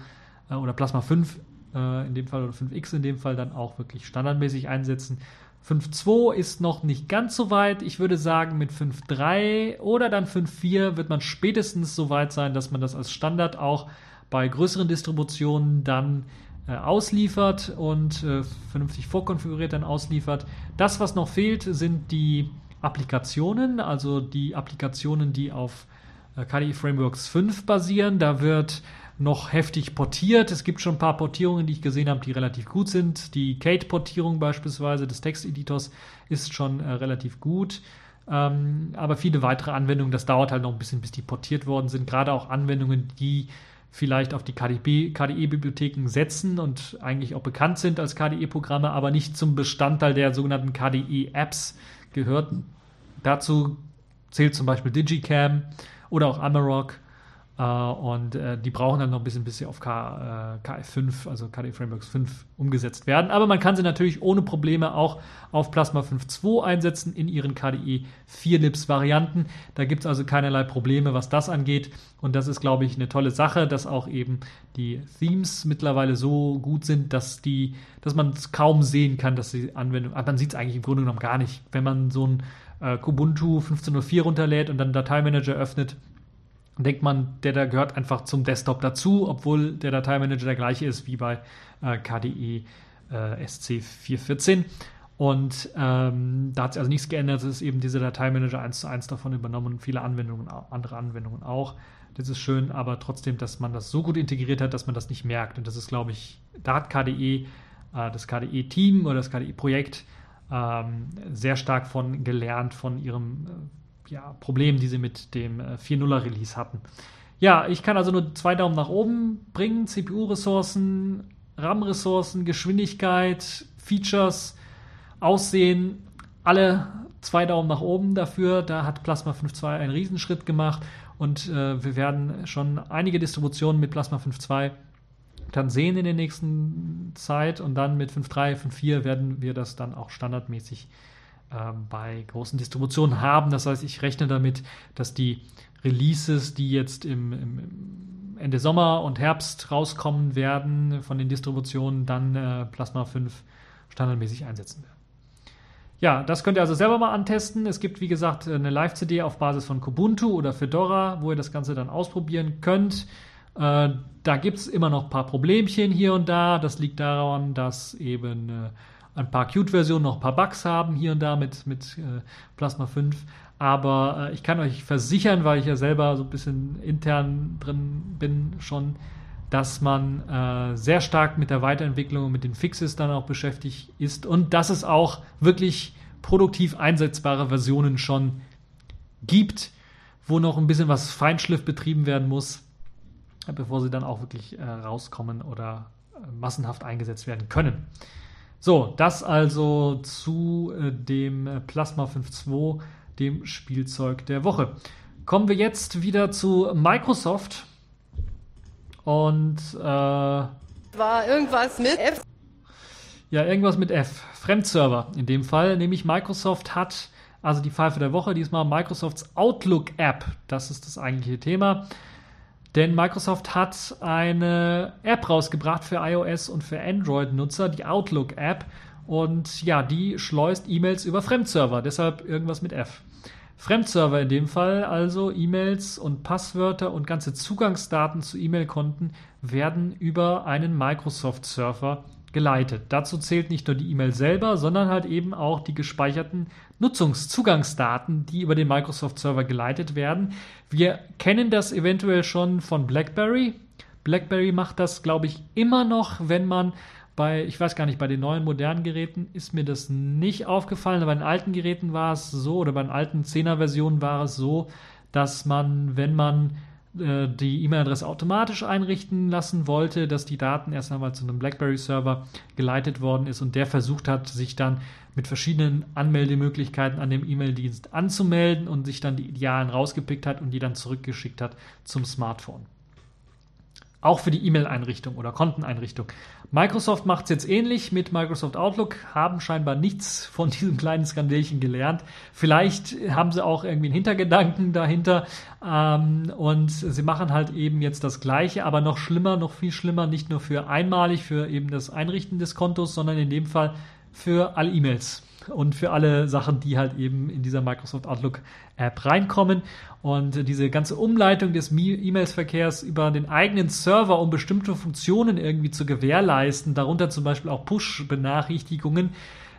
äh, oder Plasma 5 äh, in dem Fall oder 5X in dem Fall dann auch wirklich standardmäßig einsetzen. 5.2 ist noch nicht ganz so weit. Ich würde sagen, mit 5.3 oder dann 5.4 wird man spätestens so weit sein, dass man das als Standard auch bei größeren Distributionen dann äh, ausliefert und äh, vernünftig vorkonfiguriert dann ausliefert. Das, was noch fehlt, sind die Applikationen, also die Applikationen, die auf äh, KDE Frameworks 5 basieren. Da wird noch heftig portiert. Es gibt schon ein paar Portierungen, die ich gesehen habe, die relativ gut sind. Die Kate-Portierung beispielsweise des Texteditors ist schon äh, relativ gut. Ähm, aber viele weitere Anwendungen, das dauert halt noch ein bisschen, bis die portiert worden sind. Gerade auch Anwendungen, die vielleicht auf die KDE-Bibliotheken setzen und eigentlich auch bekannt sind als KDE-Programme, aber nicht zum Bestandteil der sogenannten KDE-Apps gehörten. Dazu zählt zum Beispiel Digicam oder auch Amarok und äh, die brauchen dann noch ein bisschen, bis sie auf K, äh, KF5, also KDE Frameworks 5 umgesetzt werden. Aber man kann sie natürlich ohne Probleme auch auf Plasma 5.2 einsetzen in ihren KDE 4 Lips Varianten. Da gibt es also keinerlei Probleme, was das angeht. Und das ist, glaube ich, eine tolle Sache, dass auch eben die Themes mittlerweile so gut sind, dass die, dass man es kaum sehen kann, dass die Anwendung, aber man sieht es eigentlich im Grunde genommen gar nicht. Wenn man so ein äh, Kubuntu 15.04 runterlädt und dann Dateimanager öffnet, denkt man, der da gehört einfach zum Desktop dazu, obwohl der Dateimanager der gleiche ist wie bei äh, KDE äh, SC414. Und ähm, da hat sich also nichts geändert. Es ist eben dieser Dateimanager 1 zu 1 davon übernommen und viele Anwendungen, andere Anwendungen auch. Das ist schön, aber trotzdem, dass man das so gut integriert hat, dass man das nicht merkt. Und das ist, glaube ich, da hat KDE, äh, das KDE-Team oder das KDE-Projekt ähm, sehr stark von gelernt, von ihrem äh, ja, Problemen, die sie mit dem 4.0er äh, Release hatten. Ja, ich kann also nur zwei Daumen nach oben bringen. CPU-Ressourcen, RAM-Ressourcen, Geschwindigkeit, Features, Aussehen, alle zwei Daumen nach oben dafür. Da hat Plasma 5.2 einen Riesenschritt gemacht und äh, wir werden schon einige Distributionen mit Plasma 5.2 dann sehen in der nächsten Zeit und dann mit 5.3, 5.4 werden wir das dann auch standardmäßig bei großen Distributionen haben. Das heißt, ich rechne damit, dass die Releases, die jetzt im, im Ende Sommer und Herbst rauskommen werden von den Distributionen, dann äh, Plasma 5 standardmäßig einsetzen werden. Ja, das könnt ihr also selber mal antesten. Es gibt, wie gesagt, eine Live-CD auf Basis von Kubuntu oder Fedora, wo ihr das Ganze dann ausprobieren könnt. Äh, da gibt es immer noch ein paar Problemchen hier und da. Das liegt daran, dass eben äh, ein paar Qt-Versionen noch ein paar Bugs haben, hier und da mit, mit äh, Plasma 5. Aber äh, ich kann euch versichern, weil ich ja selber so ein bisschen intern drin bin, schon, dass man äh, sehr stark mit der Weiterentwicklung und mit den Fixes dann auch beschäftigt ist und dass es auch wirklich produktiv einsetzbare Versionen schon gibt, wo noch ein bisschen was Feinschliff betrieben werden muss, bevor sie dann auch wirklich äh, rauskommen oder äh, massenhaft eingesetzt werden können. So, das also zu äh, dem äh, Plasma 5.2, dem Spielzeug der Woche. Kommen wir jetzt wieder zu Microsoft. Und äh, war irgendwas mit F. Ja, irgendwas mit F. Fremdserver in dem Fall. Nämlich Microsoft hat, also die Pfeife der Woche, diesmal Microsofts Outlook App. Das ist das eigentliche Thema. Denn Microsoft hat eine App rausgebracht für iOS und für Android-Nutzer, die Outlook-App. Und ja, die schleust E-Mails über Fremdserver, deshalb irgendwas mit F. Fremdserver in dem Fall, also E-Mails und Passwörter und ganze Zugangsdaten zu E-Mail-Konten werden über einen Microsoft-Server geleitet. Dazu zählt nicht nur die E-Mail selber, sondern halt eben auch die gespeicherten Nutzungszugangsdaten, die über den Microsoft Server geleitet werden. Wir kennen das eventuell schon von BlackBerry. BlackBerry macht das, glaube ich, immer noch, wenn man bei, ich weiß gar nicht, bei den neuen modernen Geräten ist mir das nicht aufgefallen, aber bei den alten Geräten war es so, oder bei den alten 10er-Versionen war es so, dass man, wenn man äh, die E-Mail-Adresse automatisch einrichten lassen wollte, dass die Daten erst einmal zu einem BlackBerry-Server geleitet worden ist und der versucht hat, sich dann mit verschiedenen Anmeldemöglichkeiten an dem E-Mail-Dienst anzumelden und sich dann die Idealen rausgepickt hat und die dann zurückgeschickt hat zum Smartphone. Auch für die E-Mail-Einrichtung oder Konteneinrichtung. Microsoft macht es jetzt ähnlich mit Microsoft Outlook, haben scheinbar nichts von diesem kleinen Skandälchen gelernt. Vielleicht haben sie auch irgendwie einen Hintergedanken dahinter ähm, und sie machen halt eben jetzt das Gleiche, aber noch schlimmer, noch viel schlimmer, nicht nur für einmalig, für eben das Einrichten des Kontos, sondern in dem Fall für alle E-Mails und für alle Sachen, die halt eben in dieser Microsoft Outlook App reinkommen. Und diese ganze Umleitung des E-Mails-Verkehrs über den eigenen Server, um bestimmte Funktionen irgendwie zu gewährleisten, darunter zum Beispiel auch Push-Benachrichtigungen,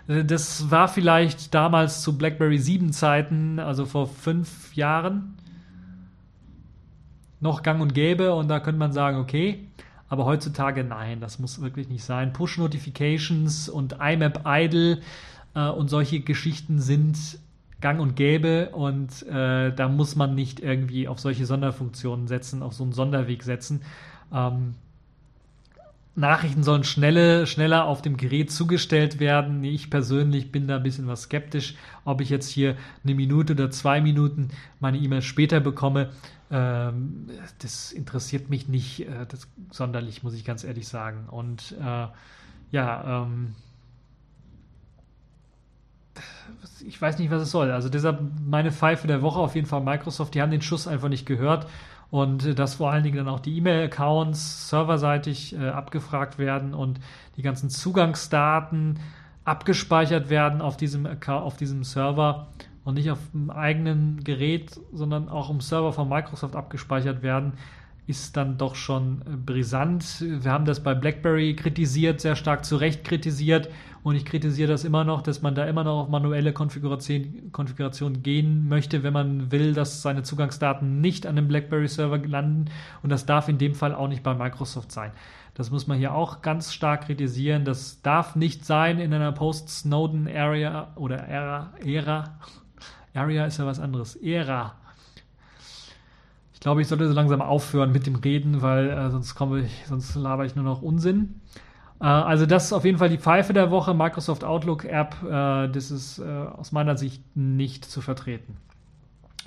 äh, das war vielleicht damals zu BlackBerry 7 Zeiten, also vor fünf Jahren, noch gang und gäbe. Und da könnte man sagen, okay, aber heutzutage nein, das muss wirklich nicht sein. Push-Notifications und IMAP Idle und solche Geschichten sind gang und gäbe und äh, da muss man nicht irgendwie auf solche Sonderfunktionen setzen, auf so einen Sonderweg setzen. Ähm, Nachrichten sollen schnelle, schneller auf dem Gerät zugestellt werden. Ich persönlich bin da ein bisschen was skeptisch, ob ich jetzt hier eine Minute oder zwei Minuten meine E-Mail später bekomme. Ähm, das interessiert mich nicht äh, das, sonderlich, muss ich ganz ehrlich sagen. Und äh, ja, ähm, ich weiß nicht, was es soll. Also deshalb meine Pfeife der Woche auf jeden Fall Microsoft. Die haben den Schuss einfach nicht gehört und dass vor allen Dingen dann auch die E-Mail-Accounts serverseitig äh, abgefragt werden und die ganzen Zugangsdaten abgespeichert werden auf diesem, auf diesem Server und nicht auf dem eigenen Gerät, sondern auch im Server von Microsoft abgespeichert werden, ist dann doch schon äh, brisant. Wir haben das bei BlackBerry kritisiert, sehr stark zu Recht kritisiert und ich kritisiere das immer noch, dass man da immer noch auf manuelle Konfiguration, Konfiguration gehen möchte, wenn man will, dass seine Zugangsdaten nicht an dem BlackBerry-Server landen. Und das darf in dem Fall auch nicht bei Microsoft sein. Das muss man hier auch ganz stark kritisieren. Das darf nicht sein in einer Post-Snowden-Area oder Ära. Ära. Area ist ja was anderes. Ära. Ich glaube, ich sollte so langsam aufhören mit dem Reden, weil äh, sonst komme ich, sonst laber ich nur noch Unsinn. Äh, also das ist auf jeden Fall die Pfeife der Woche, Microsoft Outlook App. Äh, das ist äh, aus meiner Sicht nicht zu vertreten.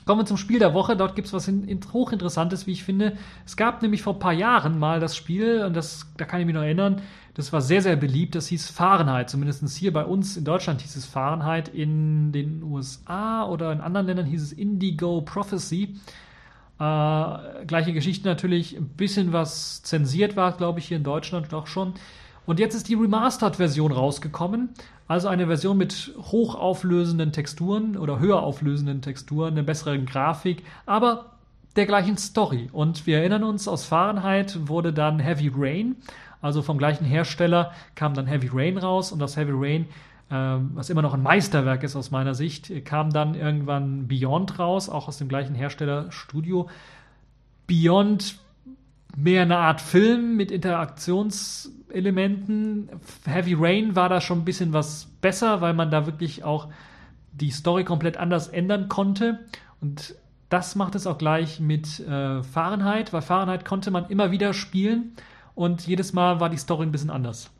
Kommen wir zum Spiel der Woche. Dort gibt es was in, in, hochinteressantes, wie ich finde. Es gab nämlich vor ein paar Jahren mal das Spiel, und das, da kann ich mich noch erinnern, das war sehr, sehr beliebt. Das hieß Fahrenheit. Zumindest hier bei uns in Deutschland hieß es Fahrenheit. In den USA oder in anderen Ländern hieß es Indigo Prophecy. Äh, gleiche Geschichte natürlich, ein bisschen was zensiert war, glaube ich, hier in Deutschland doch schon. Und jetzt ist die Remastered-Version rausgekommen. Also eine Version mit hochauflösenden Texturen oder höher auflösenden Texturen, einer besseren Grafik, aber der gleichen Story. Und wir erinnern uns, aus Fahrenheit wurde dann Heavy Rain, also vom gleichen Hersteller kam dann Heavy Rain raus und aus Heavy Rain, was immer noch ein Meisterwerk ist aus meiner Sicht, kam dann irgendwann Beyond raus, auch aus dem gleichen Hersteller Studio. Beyond mehr eine Art Film mit Interaktionselementen. Heavy Rain war da schon ein bisschen was besser, weil man da wirklich auch die Story komplett anders ändern konnte. Und das macht es auch gleich mit äh, Fahrenheit, weil Fahrenheit konnte man immer wieder spielen und jedes Mal war die Story ein bisschen anders.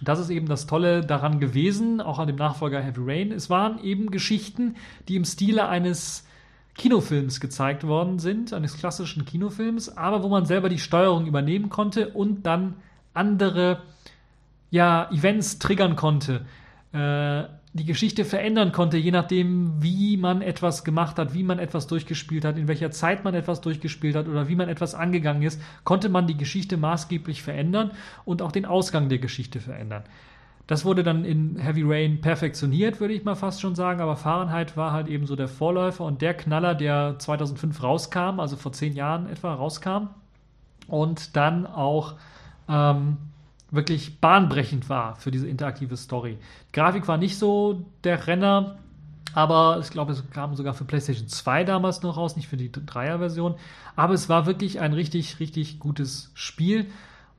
Das ist eben das Tolle daran gewesen, auch an dem Nachfolger Heavy Rain. Es waren eben Geschichten, die im Stile eines Kinofilms gezeigt worden sind, eines klassischen Kinofilms, aber wo man selber die Steuerung übernehmen konnte und dann andere ja, Events triggern konnte, äh, die Geschichte verändern konnte, je nachdem, wie man etwas gemacht hat, wie man etwas durchgespielt hat, in welcher Zeit man etwas durchgespielt hat oder wie man etwas angegangen ist, konnte man die Geschichte maßgeblich verändern und auch den Ausgang der Geschichte verändern. Das wurde dann in Heavy Rain perfektioniert, würde ich mal fast schon sagen, aber Fahrenheit war halt eben so der Vorläufer und der Knaller, der 2005 rauskam, also vor zehn Jahren etwa rauskam und dann auch ähm, wirklich bahnbrechend war für diese interaktive Story. Die Grafik war nicht so der Renner, aber ich glaube, es kam sogar für PlayStation 2 damals noch raus, nicht für die Dreier-Version. Aber es war wirklich ein richtig, richtig gutes Spiel.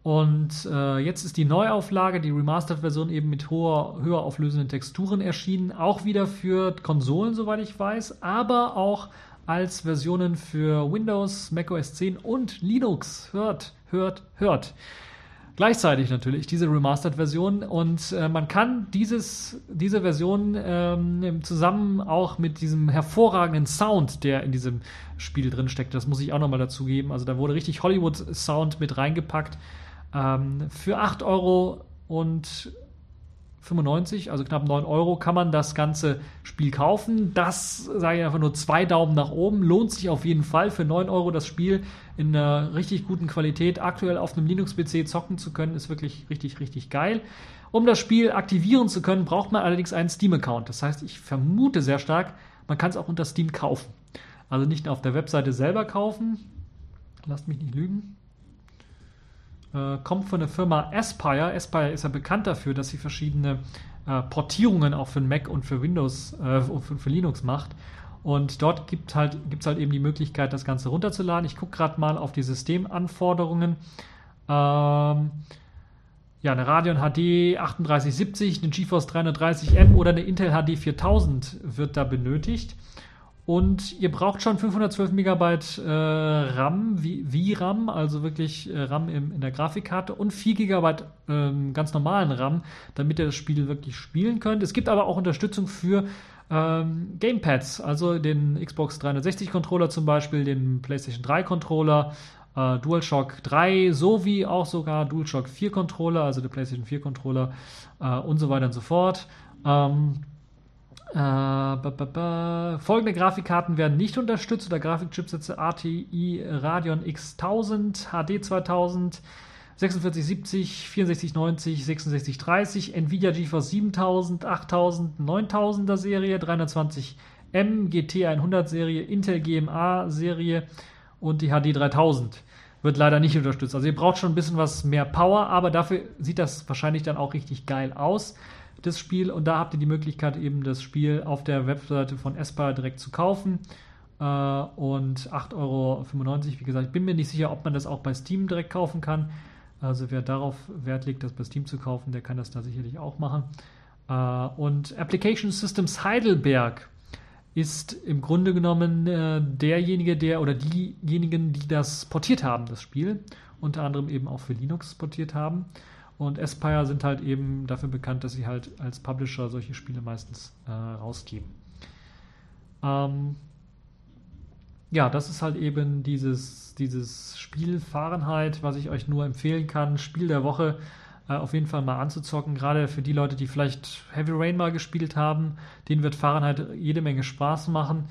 Und äh, jetzt ist die Neuauflage, die Remastered-Version eben mit hoher, höher auflösenden Texturen erschienen. Auch wieder für Konsolen, soweit ich weiß, aber auch als Versionen für Windows, macOS 10 und Linux. Hört, hört, hört. Gleichzeitig natürlich diese Remastered-Version und äh, man kann dieses, diese Version ähm, zusammen auch mit diesem hervorragenden Sound, der in diesem Spiel drin steckt, das muss ich auch nochmal dazugeben. Also da wurde richtig Hollywood-Sound mit reingepackt ähm, für 8 Euro und 95, also knapp 9 Euro, kann man das ganze Spiel kaufen. Das sage ich einfach nur zwei Daumen nach oben. Lohnt sich auf jeden Fall für 9 Euro das Spiel in einer richtig guten Qualität aktuell auf einem Linux-PC zocken zu können, ist wirklich richtig, richtig geil. Um das Spiel aktivieren zu können, braucht man allerdings einen Steam-Account. Das heißt, ich vermute sehr stark, man kann es auch unter Steam kaufen. Also nicht auf der Webseite selber kaufen. Lasst mich nicht lügen äh, kommt von der Firma Aspire. Aspire ist ja bekannt dafür, dass sie verschiedene äh, Portierungen auch für Mac und für Windows, äh, für, für, Linux macht. Und dort gibt halt, es halt eben die Möglichkeit, das Ganze runterzuladen. Ich gucke gerade mal auf die Systemanforderungen. Ähm, ja, eine Radeon HD 3870, eine GeForce 330M oder eine Intel HD 4000 wird da benötigt. Und ihr braucht schon 512 Megabyte äh, RAM, wie, RAM, also wirklich äh, RAM im, in der Grafikkarte und 4 Gigabyte ähm, ganz normalen RAM, damit ihr das Spiel wirklich spielen könnt. Es gibt aber auch Unterstützung für ähm, Gamepads, also den Xbox 360 Controller zum Beispiel, den PlayStation 3 Controller, äh, DualShock 3 sowie auch sogar DualShock 4 Controller, also der PlayStation 4 Controller äh, und so weiter und so fort. Ähm, äh, ba, ba, ba. Folgende Grafikkarten werden nicht unterstützt oder Grafikchipsätze ATI Radeon X1000, HD 2000, 4670, 6490, 6630, Nvidia GeForce 7000, 8000, 9000er Serie, 320M, GT 100 Serie, Intel GMA Serie und die HD 3000 wird leider nicht unterstützt. Also ihr braucht schon ein bisschen was mehr Power, aber dafür sieht das wahrscheinlich dann auch richtig geil aus das Spiel. Und da habt ihr die Möglichkeit, eben das Spiel auf der Webseite von Espire direkt zu kaufen. Äh, und 8,95 Euro, wie gesagt, ich bin mir nicht sicher, ob man das auch bei Steam direkt kaufen kann. Also wer darauf Wert legt, das bei Steam zu kaufen, der kann das da sicherlich auch machen. Äh, und Application Systems Heidelberg ist im Grunde genommen äh, derjenige, der oder diejenigen, die das portiert haben, das Spiel. Unter anderem eben auch für Linux portiert haben. Und Aspire sind halt eben dafür bekannt, dass sie halt als Publisher solche Spiele meistens äh, rausgeben. Ähm, ja, das ist halt eben dieses, dieses Spiel Fahrenheit, was ich euch nur empfehlen kann. Spiel der Woche äh, auf jeden Fall mal anzuzocken. Gerade für die Leute, die vielleicht Heavy Rain mal gespielt haben, denen wird Fahrenheit jede Menge Spaß machen.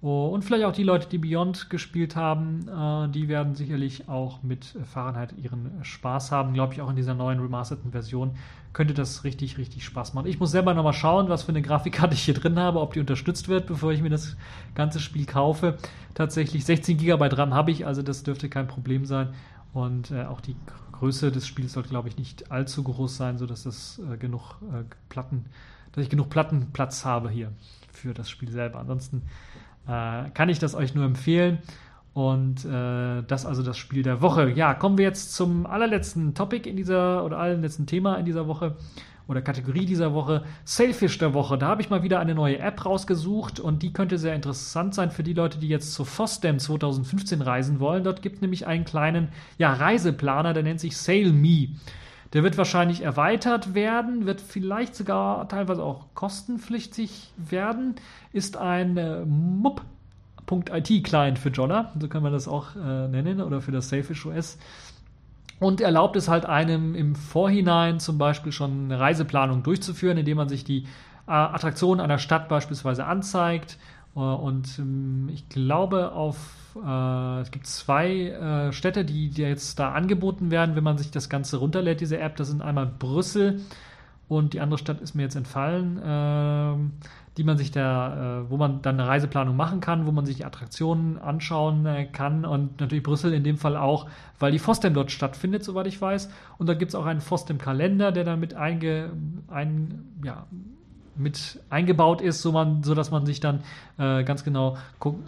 Oh, und vielleicht auch die Leute, die Beyond gespielt haben, äh, die werden sicherlich auch mit Fahrenheit ihren Spaß haben. Glaube ich, auch in dieser neuen remasterten Version könnte das richtig, richtig Spaß machen. Ich muss selber nochmal schauen, was für eine Grafikkarte ich hier drin habe, ob die unterstützt wird, bevor ich mir das ganze Spiel kaufe. Tatsächlich 16 GB RAM habe ich, also das dürfte kein Problem sein. Und äh, auch die Größe des Spiels sollte, glaube ich, nicht allzu groß sein, sodass das äh, genug äh, Platten, dass ich genug Plattenplatz habe hier für das Spiel selber. Ansonsten äh, kann ich das euch nur empfehlen. Und äh, das also das Spiel der Woche. Ja, kommen wir jetzt zum allerletzten Topic in dieser oder allerletzten Thema in dieser Woche oder Kategorie dieser Woche. Sailfish der Woche. Da habe ich mal wieder eine neue App rausgesucht und die könnte sehr interessant sein für die Leute, die jetzt zur FOSDEM 2015 reisen wollen. Dort gibt es nämlich einen kleinen ja, Reiseplaner, der nennt sich SailMe. Der wird wahrscheinlich erweitert werden, wird vielleicht sogar teilweise auch kostenpflichtig werden, ist ein äh, MUP.IT-Client für Jolla, so kann man das auch äh, nennen, oder für das Sailfish OS. Und erlaubt es halt einem im Vorhinein zum Beispiel schon eine Reiseplanung durchzuführen, indem man sich die äh, Attraktionen einer Stadt beispielsweise anzeigt. Äh, und ähm, ich glaube, auf äh, es gibt zwei äh, Städte, die, die jetzt da angeboten werden, wenn man sich das Ganze runterlädt, diese App. Das sind einmal Brüssel und die andere Stadt ist mir jetzt entfallen, äh, die man sich da, äh, wo man dann eine Reiseplanung machen kann, wo man sich Attraktionen anschauen äh, kann und natürlich Brüssel in dem Fall auch, weil die FOSDEM dort stattfindet, soweit ich weiß. Und da gibt es auch einen FOSDEM-Kalender, der dann mit einge, ein, ja, mit eingebaut ist, so, man, so dass man sich dann äh, ganz genau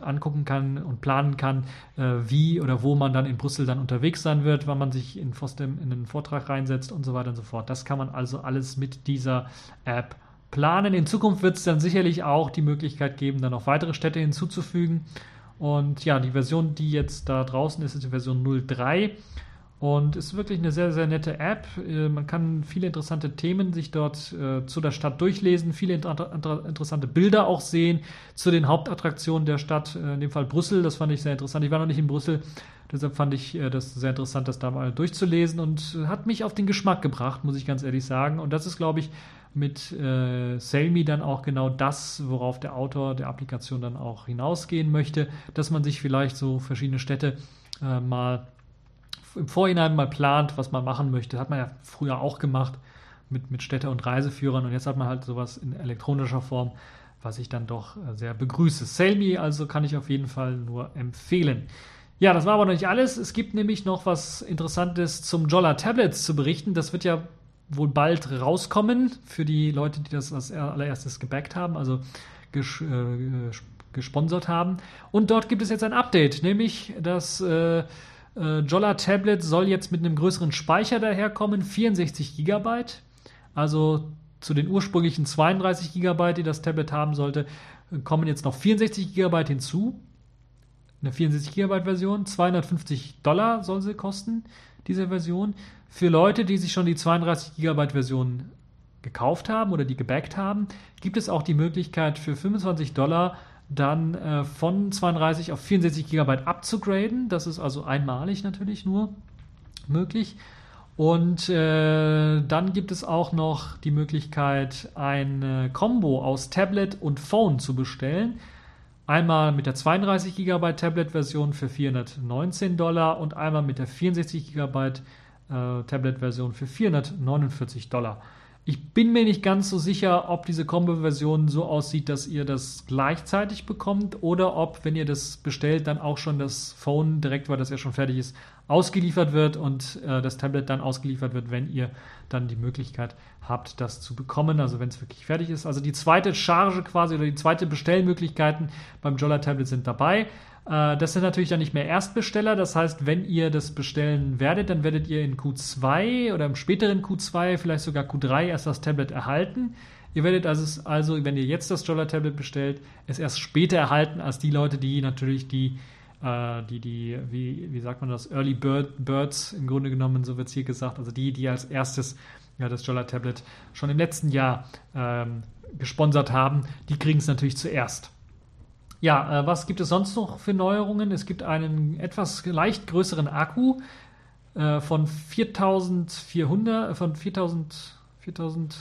angucken kann und planen kann, äh, wie oder wo man dann in Brüssel dann unterwegs sein wird, wann man sich in FOSDEM in einen Vortrag reinsetzt und so weiter und so fort. Das kann man also alles mit dieser App planen. In Zukunft wird es dann sicherlich auch die Möglichkeit geben, dann noch weitere Städte hinzuzufügen. Und ja, die Version, die jetzt da draußen ist, ist die Version 03. Und ist wirklich eine sehr, sehr nette App. Äh, man kann viele interessante Themen sich dort äh, zu der Stadt durchlesen, viele inter inter interessante Bilder auch sehen zu den Hauptattraktionen der Stadt, äh, in dem Fall Brüssel. Das fand ich sehr interessant. Ich war noch nicht in Brüssel, deshalb fand ich das sehr interessant, das da mal durchzulesen und hat mich auf den Geschmack gebracht, muss ich ganz ehrlich sagen. Und das ist, glaube ich, mit äh, Selmi dann auch genau das, worauf der Autor der Applikation dann auch hinausgehen möchte, dass man sich vielleicht so verschiedene Städte äh, mal im Vorhinein mal plant, was man machen möchte. Hat man ja früher auch gemacht mit, mit Städte- und Reiseführern und jetzt hat man halt sowas in elektronischer Form, was ich dann doch äh, sehr begrüße. Selmi also kann ich auf jeden Fall nur empfehlen. Ja, das war aber noch nicht alles. Es gibt nämlich noch was Interessantes zum Jolla Tablets zu berichten. Das wird ja wohl bald rauskommen für die Leute, die das als allererstes gebackt haben, also ges äh, gesponsert haben. Und dort gibt es jetzt ein Update, nämlich das äh, äh, Jolla Tablet soll jetzt mit einem größeren Speicher daherkommen, 64 GB. Also zu den ursprünglichen 32 GB, die das Tablet haben sollte, kommen jetzt noch 64 GB hinzu. Eine 64 GB Version, 250 Dollar soll sie kosten, diese Version. Für Leute, die sich schon die 32 GB Version gekauft haben oder die gebackt haben, gibt es auch die Möglichkeit für 25 Dollar dann äh, von 32 auf 64 GB abzugraden. Das ist also einmalig natürlich nur möglich. Und äh, dann gibt es auch noch die Möglichkeit, ein Combo aus Tablet und Phone zu bestellen. Einmal mit der 32 GB Tablet-Version für 419 Dollar und einmal mit der 64 GB äh, Tablet-Version für 449 Dollar. Ich bin mir nicht ganz so sicher, ob diese Combo-Version so aussieht, dass ihr das gleichzeitig bekommt oder ob, wenn ihr das bestellt, dann auch schon das Phone direkt, weil das ja schon fertig ist, ausgeliefert wird und äh, das Tablet dann ausgeliefert wird, wenn ihr dann die Möglichkeit habt, das zu bekommen, also wenn es wirklich fertig ist. Also die zweite Charge quasi oder die zweite Bestellmöglichkeiten beim Jolla Tablet sind dabei. Äh, das sind natürlich dann nicht mehr Erstbesteller. Das heißt, wenn ihr das bestellen werdet, dann werdet ihr in Q2 oder im späteren Q2, vielleicht sogar Q3 erst das Tablet erhalten. Ihr werdet also, also wenn ihr jetzt das Jolla Tablet bestellt, es erst später erhalten als die Leute, die natürlich die, äh, die, die, wie, wie sagt man das, Early Bird, Birds im Grunde genommen, so wird es hier gesagt, also die, die als erstes ja, das Jolla Tablet schon im letzten Jahr ähm, gesponsert haben, die kriegen es natürlich zuerst. Ja, äh, was gibt es sonst noch für Neuerungen? Es gibt einen etwas leicht größeren Akku äh, von 4400, äh, von 4000, 4000,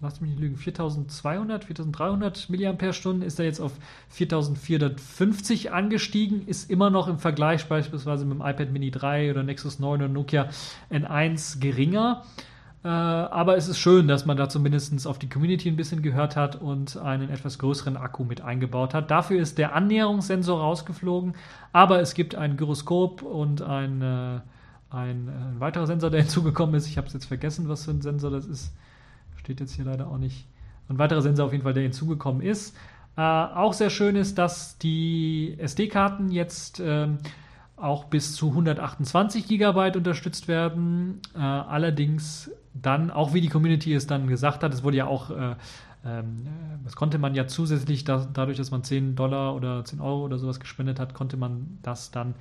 lasst mich nicht lügen, 4200, 4300 mAh ist er jetzt auf 4450 angestiegen, ist immer noch im Vergleich beispielsweise mit dem iPad Mini 3 oder Nexus 9 oder Nokia N1 geringer. Äh, aber es ist schön, dass man da zumindest auf die Community ein bisschen gehört hat und einen etwas größeren Akku mit eingebaut hat. Dafür ist der Annäherungssensor rausgeflogen, aber es gibt ein Gyroskop und ein, äh, ein, ein weiterer Sensor, der hinzugekommen ist. Ich habe es jetzt vergessen, was für ein Sensor das ist. Steht jetzt hier leider auch nicht. Ein weiterer Sensor auf jeden Fall, der hinzugekommen ist. Äh, auch sehr schön ist, dass die SD-Karten jetzt ähm, auch bis zu 128 GB unterstützt werden. Äh, allerdings dann, auch wie die Community es dann gesagt hat, es wurde ja auch, äh, ähm, das konnte man ja zusätzlich, da, dadurch, dass man 10 Dollar oder 10 Euro oder sowas gespendet hat, konnte man das dann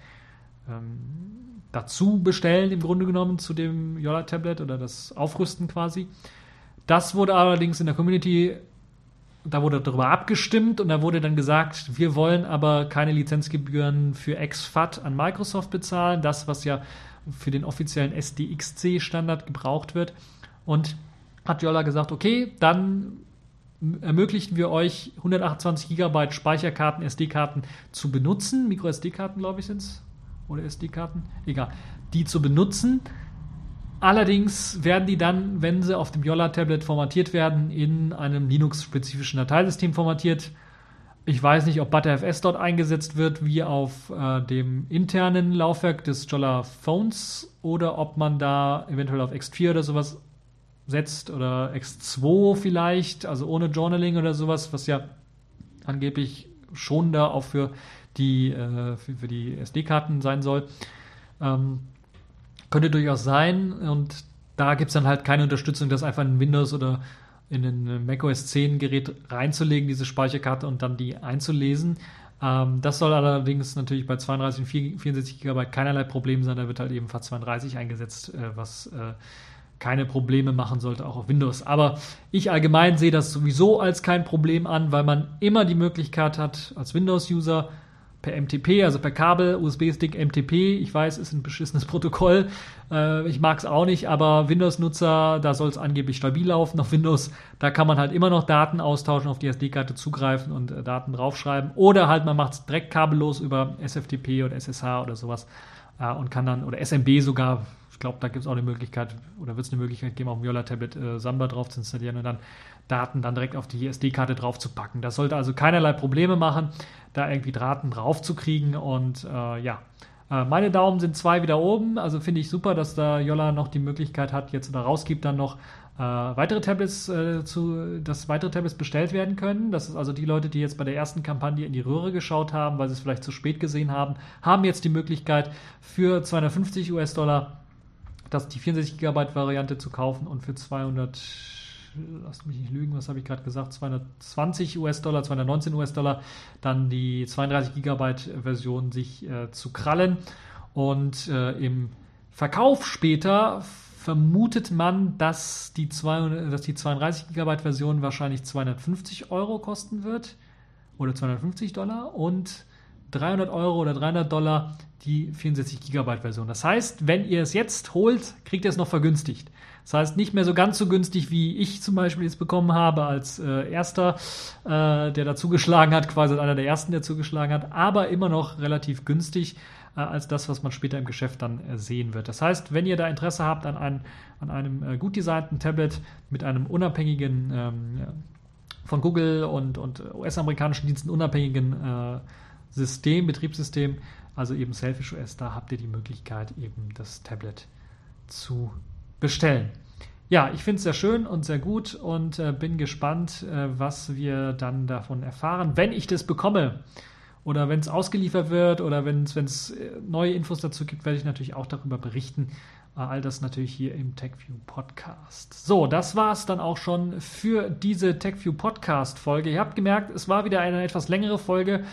ähm, dazu bestellen, im Grunde genommen, zu dem Yola-Tablet oder das Aufrüsten quasi. Das wurde allerdings in der Community da wurde darüber abgestimmt und da wurde dann gesagt, wir wollen aber keine Lizenzgebühren für XFAT an Microsoft bezahlen, das, was ja für den offiziellen SDXC-Standard gebraucht wird. Und hat Jolla gesagt, okay, dann ermöglichen wir euch 128 GB Speicherkarten, SD-Karten zu benutzen. Micro-SD-Karten, glaube ich, sind es. Oder SD-Karten? Egal. Die zu benutzen. Allerdings werden die dann, wenn sie auf dem Yolla-Tablet formatiert werden, in einem Linux-spezifischen Dateisystem formatiert. Ich weiß nicht, ob ButterFS dort eingesetzt wird, wie auf äh, dem internen Laufwerk des Jolla Phones, oder ob man da eventuell auf X4 oder sowas setzt oder X2 vielleicht, also ohne Journaling oder sowas, was ja angeblich schon da auch für die, äh, für, die SD-Karten sein soll. Ähm, könnte durchaus sein. Und da gibt es dann halt keine Unterstützung, das einfach in Windows oder in ein macOS 10 Gerät reinzulegen, diese Speicherkarte und dann die einzulesen. Ähm, das soll allerdings natürlich bei 32 und 64 GB keinerlei Problem sein. Da wird halt eben FAT32 eingesetzt, äh, was äh, keine Probleme machen sollte, auch auf Windows. Aber ich allgemein sehe das sowieso als kein Problem an, weil man immer die Möglichkeit hat, als Windows-User per MTP, also per Kabel, USB-Stick MTP. Ich weiß, ist ein beschissenes Protokoll. Äh, ich mag es auch nicht, aber Windows-Nutzer, da soll es angeblich stabil laufen auf Windows. Da kann man halt immer noch Daten austauschen, auf die SD-Karte zugreifen und äh, Daten draufschreiben. Oder halt man macht es direkt kabellos über SFTP oder SSH oder sowas äh, und kann dann, oder SMB sogar, ich glaube, da gibt es auch eine Möglichkeit, oder wird es eine Möglichkeit geben, auf dem Yola-Tablet äh, Samba drauf zu installieren und dann Daten dann direkt auf die SD-Karte drauf zu packen. Das sollte also keinerlei Probleme machen, da irgendwie Daten drauf zu kriegen. Und äh, ja, äh, meine Daumen sind zwei wieder oben. Also finde ich super, dass da Jolla noch die Möglichkeit hat, jetzt oder rausgibt, dann noch äh, weitere Tablets äh, zu, dass weitere Tablets bestellt werden können. Das ist also die Leute, die jetzt bei der ersten Kampagne in die Röhre geschaut haben, weil sie es vielleicht zu spät gesehen haben, haben jetzt die Möglichkeit für 250 US-Dollar das die 64 GB Variante zu kaufen und für 200 lasst mich nicht lügen, was habe ich gerade gesagt, 220 US-Dollar, 219 US-Dollar, dann die 32 Gigabyte Version sich äh, zu krallen. Und äh, im Verkauf später vermutet man, dass die, 200, dass die 32 Gigabyte Version wahrscheinlich 250 Euro kosten wird oder 250 Dollar und 300 Euro oder 300 Dollar die 64 Gigabyte Version. Das heißt, wenn ihr es jetzt holt, kriegt ihr es noch vergünstigt. Das heißt, nicht mehr so ganz so günstig, wie ich zum Beispiel jetzt bekommen habe als äh, erster, äh, der da zugeschlagen hat, quasi einer der ersten, der zugeschlagen hat, aber immer noch relativ günstig äh, als das, was man später im Geschäft dann äh, sehen wird. Das heißt, wenn ihr da Interesse habt an, ein, an einem äh, gut designten Tablet mit einem unabhängigen ähm, von Google und, und US-amerikanischen Diensten unabhängigen äh, System, Betriebssystem, also eben Selfish OS, da habt ihr die Möglichkeit, eben das Tablet zu bestellen. Ja, ich finde es sehr schön und sehr gut und äh, bin gespannt, äh, was wir dann davon erfahren, wenn ich das bekomme. Oder wenn es ausgeliefert wird oder wenn es äh, neue Infos dazu gibt, werde ich natürlich auch darüber berichten. Äh, all das natürlich hier im TechView Podcast. So, das war es dann auch schon für diese TechView Podcast Folge. Ihr habt gemerkt, es war wieder eine etwas längere Folge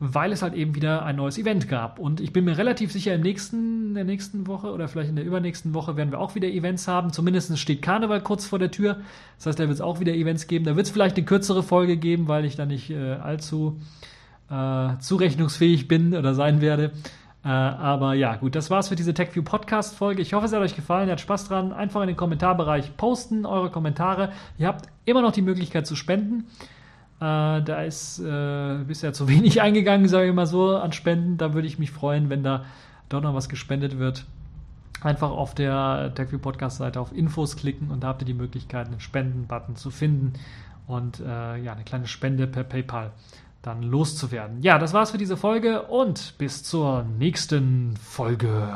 weil es halt eben wieder ein neues Event gab. Und ich bin mir relativ sicher, im nächsten, in der nächsten Woche oder vielleicht in der übernächsten Woche werden wir auch wieder Events haben. Zumindest steht Karneval kurz vor der Tür. Das heißt, da wird es auch wieder Events geben. Da wird es vielleicht eine kürzere Folge geben, weil ich da nicht äh, allzu äh, zurechnungsfähig bin oder sein werde. Äh, aber ja, gut, das war's für diese TechView Podcast Folge. Ich hoffe, es hat euch gefallen, ihr habt Spaß dran. Einfach in den Kommentarbereich posten eure Kommentare. Ihr habt immer noch die Möglichkeit zu spenden. Äh, da ist äh, bisher zu wenig eingegangen, sage ich mal so, an Spenden. Da würde ich mich freuen, wenn da doch noch was gespendet wird. Einfach auf der TechView Podcast Seite auf Infos klicken und da habt ihr die Möglichkeit, einen Spenden-Button zu finden und äh, ja, eine kleine Spende per PayPal dann loszuwerden. Ja, das war's für diese Folge und bis zur nächsten Folge.